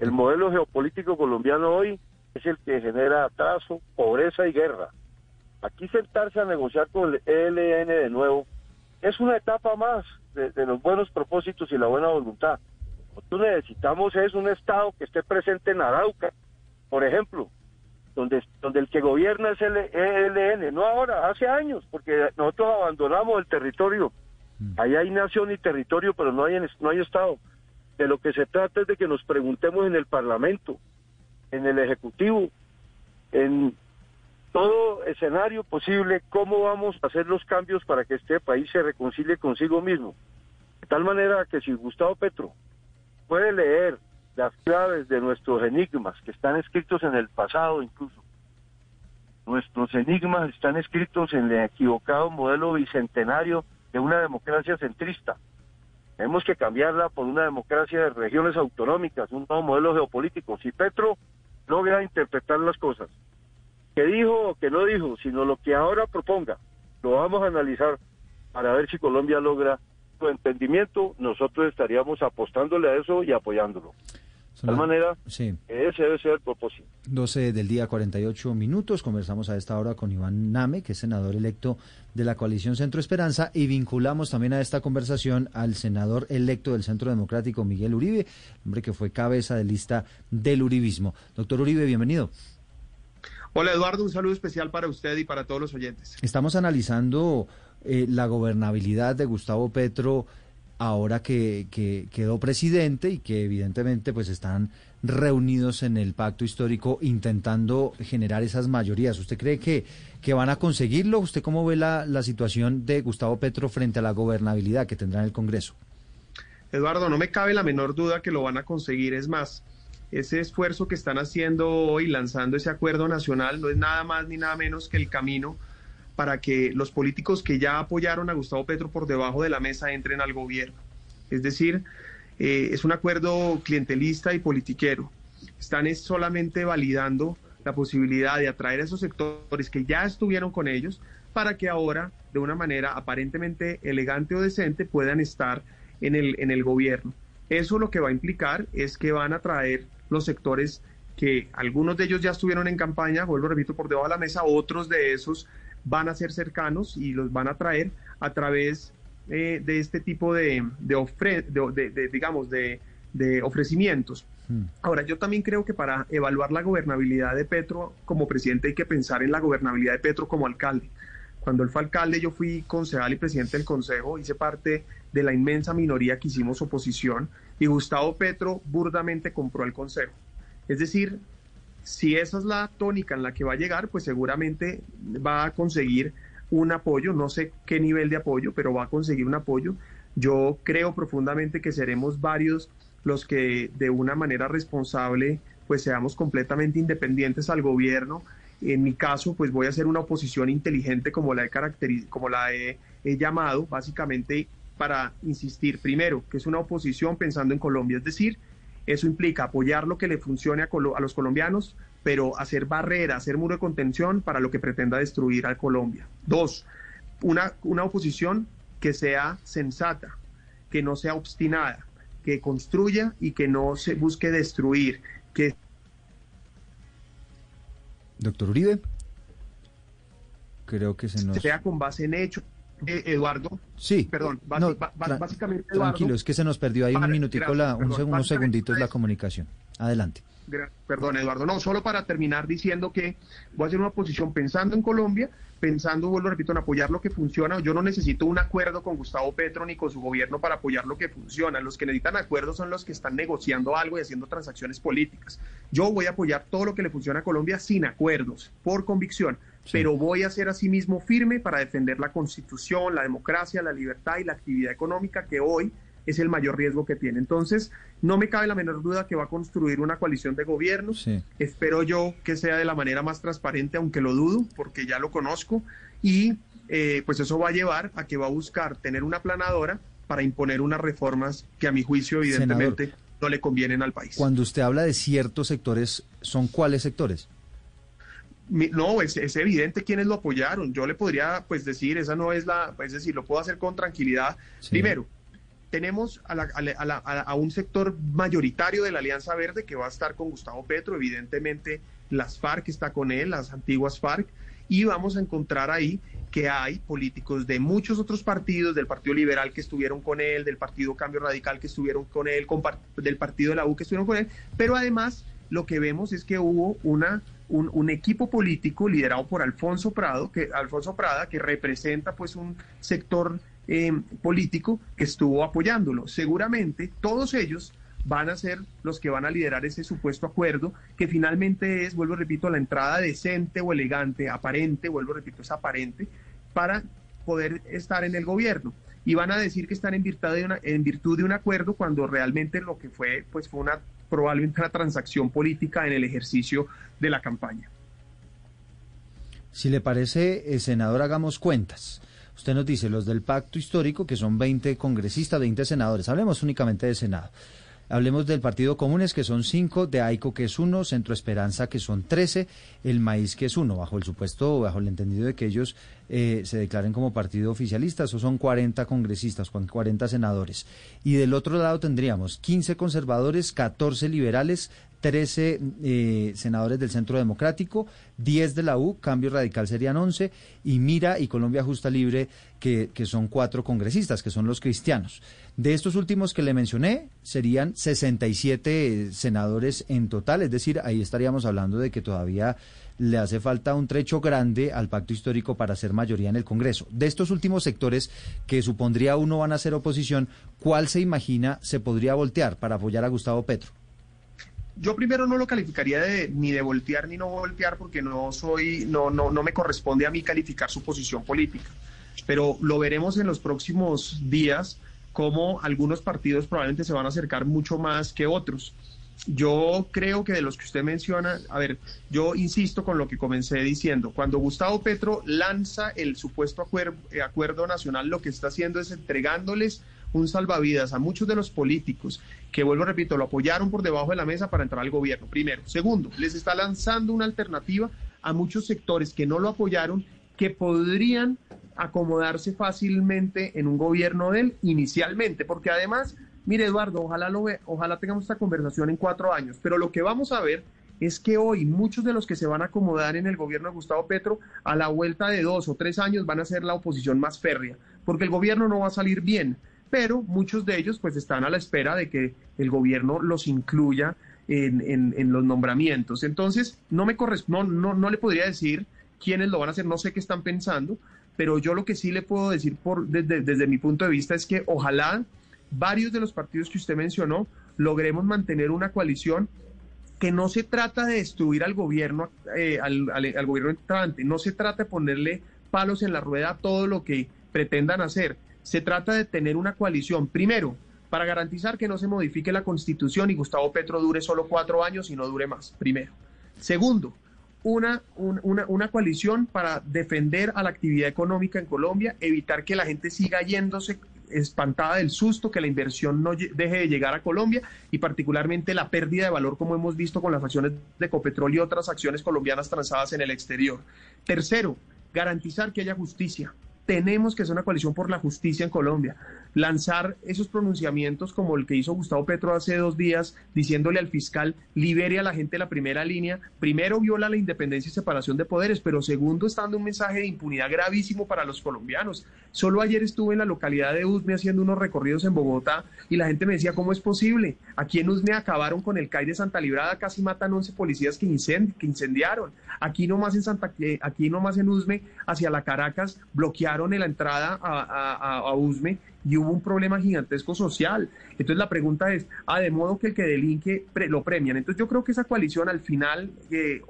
el modelo geopolítico colombiano hoy es el que genera atraso, pobreza y guerra. Aquí sentarse a negociar con el ELN de nuevo es una etapa más de, los buenos propósitos y la buena voluntad. Nosotros necesitamos es un Estado que esté presente en Arauca, por ejemplo, donde, donde el que gobierna es el ELN, no ahora, hace años, porque nosotros abandonamos el territorio. Mm. Ahí hay nación y territorio, pero no hay, no hay Estado. De lo que se trata es de que nos preguntemos en el Parlamento, en el Ejecutivo, en todo escenario posible, cómo vamos a hacer los cambios para que este país se reconcilie consigo mismo. De tal manera que si Gustavo Petro puede leer las claves de nuestros enigmas que están escritos en el pasado incluso, nuestros enigmas están escritos en el equivocado modelo bicentenario de una democracia centrista tenemos que cambiarla por una democracia de regiones autonómicas, un nuevo modelo geopolítico. Si Petro logra interpretar las cosas, que dijo o que no dijo, sino lo que ahora proponga, lo vamos a analizar para ver si Colombia logra su entendimiento, nosotros estaríamos apostándole a eso y apoyándolo. De tal manera, ese debe ser el propósito. 12 del día, 48 minutos. Conversamos a esta hora con Iván Name, que es senador electo de la coalición Centro Esperanza, y vinculamos también a esta conversación al senador electo del Centro Democrático, Miguel Uribe, hombre que fue cabeza de lista del Uribismo. Doctor Uribe, bienvenido. Hola Eduardo, un saludo especial para usted y para todos los oyentes. Estamos analizando eh, la gobernabilidad de Gustavo Petro ahora que, quedó presidente y que evidentemente pues están reunidos en el pacto histórico intentando generar esas mayorías. ¿Usted cree que, que van a conseguirlo? ¿Usted cómo ve la, la situación de Gustavo Petro frente a la gobernabilidad que tendrá en el Congreso? Eduardo, no me cabe la menor duda que lo van a conseguir. Es más, ese esfuerzo que están haciendo hoy, lanzando ese acuerdo nacional, no es nada más ni nada menos que el camino para que los políticos que ya apoyaron a Gustavo Petro por debajo de la mesa entren al gobierno. Es decir, eh, es un acuerdo clientelista y politiquero. Están solamente validando la posibilidad de atraer a esos sectores que ya estuvieron con ellos para que ahora, de una manera aparentemente elegante o decente, puedan estar en el, en el gobierno. Eso lo que va a implicar es que van a traer los sectores que algunos de ellos ya estuvieron en campaña, vuelvo repito, por debajo de la mesa, otros de esos van a ser cercanos y los van a traer a través eh, de este tipo de, de, digamos, de, ofrecimientos. Hmm. Ahora, yo también creo que para evaluar la gobernabilidad de Petro como presidente hay que pensar en la gobernabilidad de Petro como alcalde. Cuando él fue alcalde, yo fui concejal y presidente del consejo, hice parte de la inmensa minoría que hicimos oposición y Gustavo Petro burdamente compró el consejo. Es decir, si esa es la tónica en la que va a llegar, pues seguramente va a conseguir un apoyo, no sé qué nivel de apoyo, pero va a conseguir un apoyo. Yo creo profundamente que seremos varios los que de una manera responsable pues seamos completamente independientes al gobierno. En mi caso, pues voy a hacer una oposición inteligente como la he, como la he llamado, básicamente para insistir primero, que es una oposición pensando en Colombia, es decir, Eso implica apoyar lo que le funcione a, a los colombianos, pero hacer barrera, hacer muro de contención para lo que pretenda destruir a Colombia. Dos, una, una oposición que sea sensata, que no sea obstinada, que construya y que no se busque destruir, que Doctor Uribe, creo que se nos... Sea con base en hechos. Eh, Eduardo. Sí. Perdón, básicamente Tranquilo, es que se nos perdió ahí un minutico, la, unos segunditos la comunicación. Adelante. Perdón, Eduardo. No, solo para terminar diciendo que voy a hacer una posición pensando en Colombia, pensando, vuelvo, repito, en apoyar lo que funciona. Yo no necesito un acuerdo con Gustavo Petro ni con su gobierno para apoyar lo que funciona. Los que necesitan acuerdos son los que están negociando algo y haciendo transacciones políticas. Yo voy a apoyar todo lo que le funciona a Colombia sin acuerdos, por convicción, pero voy a ser asimismo firme para defender la constitución, la democracia, la libertad y la actividad económica que hoy es el mayor riesgo que tiene. Entonces, no me cabe la menor duda que va a construir una coalición de gobiernos. Espero yo que sea de la manera más transparente, aunque lo dudo, porque ya lo conozco. Y eh, pues eso va a llevar a que va a buscar tener una planadora para imponer unas reformas que a mi juicio evidentemente no le convienen al país. Cuando usted habla de ciertos sectores, ¿son cuáles sectores? No, es, es, evidente quienes lo apoyaron. Yo le podría pues decir, esa no es la, es decir, lo puedo hacer con tranquilidad. Primero, tenemos a, un sector mayoritario de la Alianza Verde que va a estar con Gustavo Petro, evidentemente las FARC está con él, las antiguas FARC, y vamos a encontrar ahí que hay políticos de muchos otros partidos, del Partido Liberal que estuvieron con él, del Partido Cambio Radical que estuvieron con él, del Partido de la U que estuvieron con él, pero además lo que vemos es que hubo una, un, equipo político liderado por Alfonso Prado, que, Alfonso Prada, que representa pues un sector eh, político que estuvo apoyándolo. Seguramente todos ellos van a ser los que van a liderar ese supuesto acuerdo, que finalmente es, vuelvo repito, la entrada decente o elegante, aparente, vuelvo repito, es aparente, para poder estar en el gobierno. Y van a decir que están en virtud de, en virtud de un acuerdo cuando realmente lo que fue, pues fue una probablemente una transacción política en el ejercicio de la campaña. Si le parece, eh, senador, hagamos cuentas. Usted nos dice los del pacto histórico, que son 20 congresistas, 20 senadores. Hablemos únicamente de Senado. Hablemos del Partido Comunes, que son 5, de AICO, que es 1, Centro Esperanza, que son 13, el Maíz, que es 1, bajo el supuesto, bajo el entendido de que ellos eh, se declaren como partido oficialista. Esos son 40 congresistas, 40 senadores. Y del otro lado tendríamos 15 conservadores, 14 liberales, 13 eh, senadores del Centro Democrático, 10 de la U, Cambio Radical serían 11, y Mira y Colombia Justa Libre, que, son cuatro congresistas, que son los cristianos. De estos últimos que le mencioné, serían 67 senadores en total, es decir, ahí estaríamos hablando de que todavía le hace falta un trecho grande al pacto histórico para ser mayoría en el Congreso. De estos últimos sectores, que supondría uno van a ser oposición, ¿cuál se imagina se podría voltear para apoyar a Gustavo Petro? yo primero no lo calificaría de, ni de voltear ni no voltear porque no soy, no, no, no me corresponde a mí calificar su posición política. Pero lo veremos en los próximos días cómo algunos partidos probablemente se van a acercar mucho más que otros. Yo creo que de los que usted menciona, a ver, yo insisto con lo que comencé diciendo, cuando Gustavo Petro lanza el supuesto acuerdo, eh, acuerdo nacional, lo que está haciendo es entregándoles un salvavidas a muchos de los políticos que, vuelvo, repito, lo apoyaron por debajo de la mesa para entrar al gobierno, primero. Segundo, les está lanzando una alternativa a muchos sectores que no lo apoyaron, que podrían acomodarse fácilmente en un gobierno de él inicialmente, porque además, mire Eduardo, ojalá, lo ve, ojalá tengamos esta conversación en cuatro años, pero lo que vamos a ver es que hoy muchos de los que se van a acomodar en el gobierno de Gustavo Petro a la vuelta de dos o tres años van a ser la oposición más férrea, porque el gobierno no va a salir bien pero muchos de ellos pues están a la espera de que el gobierno los incluya en, los nombramientos. Entonces, no me corresponde, no, no, le podría decir quiénes lo van a hacer, no sé qué están pensando, pero yo lo que sí le puedo decir por, desde, desde mi punto de vista es que ojalá varios de los partidos que usted mencionó logremos mantener una coalición que no se trata de destruir al gobierno, eh, al, al, al, gobierno entrante, no se trata de ponerle palos en la rueda a todo lo que pretendan hacer, se trata de tener una coalición, primero, para garantizar que no se modifique la constitución y Gustavo Petro dure solo cuatro años y no dure más, primero. Segundo, una, una, una, coalición para defender a la actividad económica en Colombia, evitar que la gente siga yéndose espantada del susto que la inversión no deje de llegar a Colombia y particularmente la pérdida de valor como hemos visto con las acciones de Ecopetrol y otras acciones colombianas transadas en el exterior. Tercero, garantizar que haya justicia. Tenemos que hacer una coalición por la justicia en Colombia lanzar esos pronunciamientos como el que hizo Gustavo Petro hace dos días, diciéndole al fiscal, libere a la gente de la primera línea, primero viola la independencia y separación de poderes, pero segundo está dando un mensaje de impunidad gravísimo para los colombianos. Solo ayer estuve en la localidad de Usme haciendo unos recorridos en Bogotá y la gente me decía, ¿cómo es posible? Aquí en Usme acabaron con el CAI de Santa Librada, casi matan 11 policías que, incendiaron. Aquí nomás en Santa, eh, aquí nomás en Usme, hacia la Caracas, bloquearon la entrada a, a Usme y hubo un problema gigantesco social. Entonces la pregunta es, ah, de modo que el que delinque lo premian. Entonces yo creo que esa coalición al final, eh,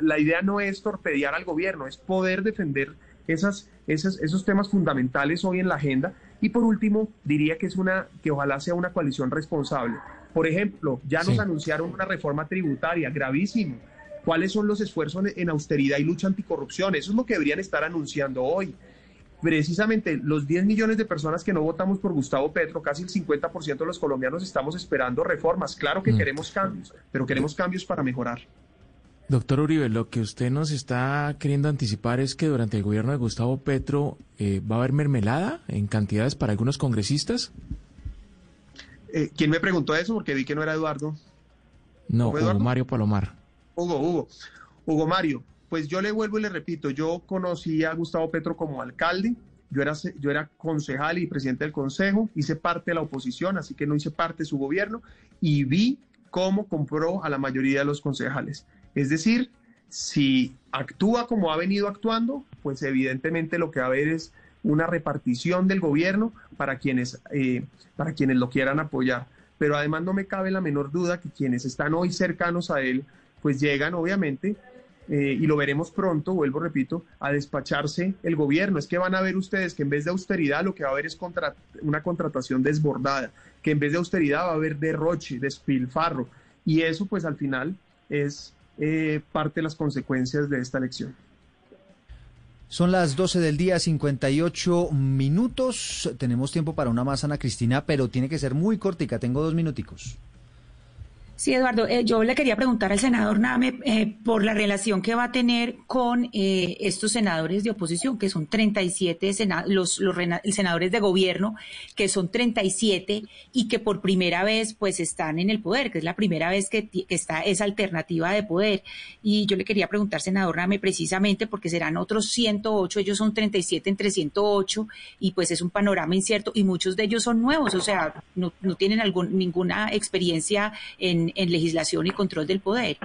la idea no es torpedear al gobierno, es poder defender esas, esas, esos temas fundamentales hoy en la agenda. Y por último, diría que es una, que ojalá sea una coalición responsable. Por ejemplo, ya nos anunciaron una reforma tributaria, gravísimo. ¿Cuáles son los esfuerzos en austeridad y lucha anticorrupción? Eso es lo que deberían estar anunciando hoy precisamente los 10 millones de personas que no votamos por Gustavo Petro, casi el 50% de los colombianos estamos esperando reformas. Claro que mm. queremos cambios, pero queremos cambios para mejorar. Doctor Uribe, lo que usted nos está queriendo anticipar es que durante el gobierno de Gustavo Petro eh, va a haber mermelada en cantidades para algunos congresistas. Eh, ¿Quién me preguntó eso? Porque vi que no era Eduardo. No, Hugo Mario Palomar. Hugo, Hugo. Hugo Mario, pues yo le vuelvo y le repito, yo conocí a Gustavo Petro como alcalde, yo era, yo era concejal y presidente del consejo, hice parte de la oposición, así que no hice parte de su gobierno, y vi cómo compró a la mayoría de los concejales. Es decir, si actúa como ha venido actuando, pues evidentemente lo que va a haber es una repartición del gobierno para quienes, eh, para quienes lo quieran apoyar. Pero además no me cabe la menor duda que quienes están hoy cercanos a él, pues llegan obviamente eh, y lo veremos pronto, vuelvo, repito, a despacharse el gobierno. Es que van a ver ustedes que en vez de austeridad lo que va a haber es una contratación desbordada, que en vez de austeridad va a haber derroche, despilfarro. Y eso pues al final es eh, parte de las consecuencias de esta elección. Son las 12 del día, 58 minutos. Tenemos tiempo para una más, Ana Cristina, pero tiene que ser muy cortica. Tengo dos minuticos. Sí, Eduardo, eh, yo le quería preguntar al senador Name eh, por la relación que va a tener con eh, estos senadores de oposición, que son 37 los, los senadores de gobierno, que son 37 y que por primera vez pues están en el poder, que es la primera vez que, está esa alternativa de poder. Y yo le quería preguntar, senador Name, precisamente porque serán otros 108, ellos son 37 entre 108 y pues es un panorama incierto y muchos de ellos son nuevos, o sea, no, no tienen algún, ninguna experiencia en en, legislación y control del poder?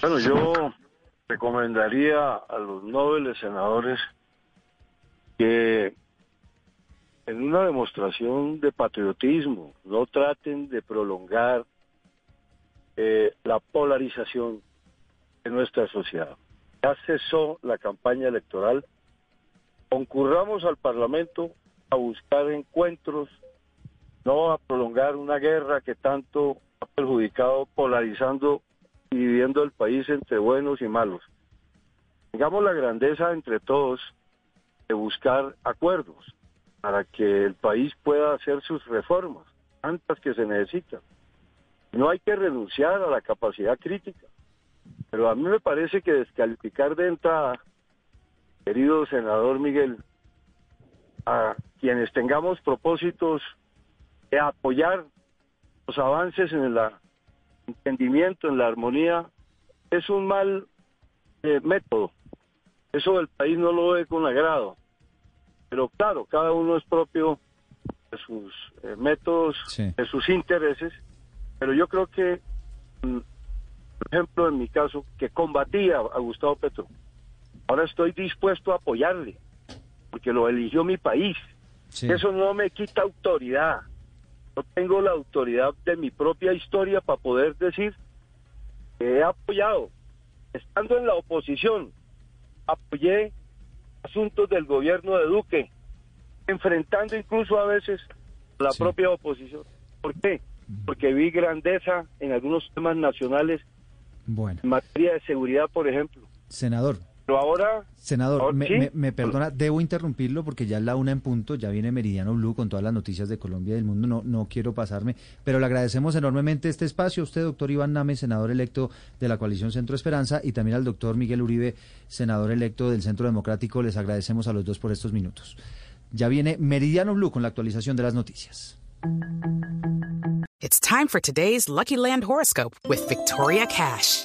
Bueno, yo recomendaría a los nobles senadores que en una demostración de patriotismo no traten de prolongar eh, la polarización de nuestra sociedad. Ya cesó la campaña electoral, concurramos al Parlamento a buscar encuentros no a prolongar una guerra que tanto ha perjudicado polarizando y dividiendo el país entre buenos y malos. Tengamos la grandeza entre todos de buscar acuerdos para que el país pueda hacer sus reformas, tantas que se necesitan. No hay que renunciar a la capacidad crítica, pero a mí me parece que descalificar de entrada, querido senador Miguel, a quienes tengamos propósitos apoyar los avances en el entendimiento, en la armonía, es un mal eh, método. Eso el país no lo ve con agrado. Pero claro, cada uno es propio de sus eh, métodos, de sus intereses. Pero yo creo que, mm, por ejemplo, en mi caso, que combatía a Gustavo Petro, ahora estoy dispuesto a apoyarle, porque lo eligió mi país. Eso no me quita autoridad no tengo la autoridad de mi propia historia para poder decir que he apoyado. Estando en la oposición, apoyé asuntos del gobierno de Duque, enfrentando incluso a veces la propia oposición. ¿Por qué? Porque vi grandeza en algunos temas nacionales, bueno. en materia de seguridad, por ejemplo. Senador, Pero ahora... Senador, ahora- me, ¿sí? me- me perdona, debo interrumpirlo porque ya es la una en punto, ya viene Meridiano Blue con todas las noticias de Colombia y del mundo, no, no quiero pasarme, pero le agradecemos enormemente este espacio a usted, doctor Iván Name, senador electo de la coalición Centro Esperanza, y también al doctor Miguel Uribe, senador electo del Centro Democrático, les agradecemos a los dos por estos minutos. Ya viene Meridiano Blue con la actualización de las noticias. It's time for today's Lucky Land horoscope with Victoria Cash.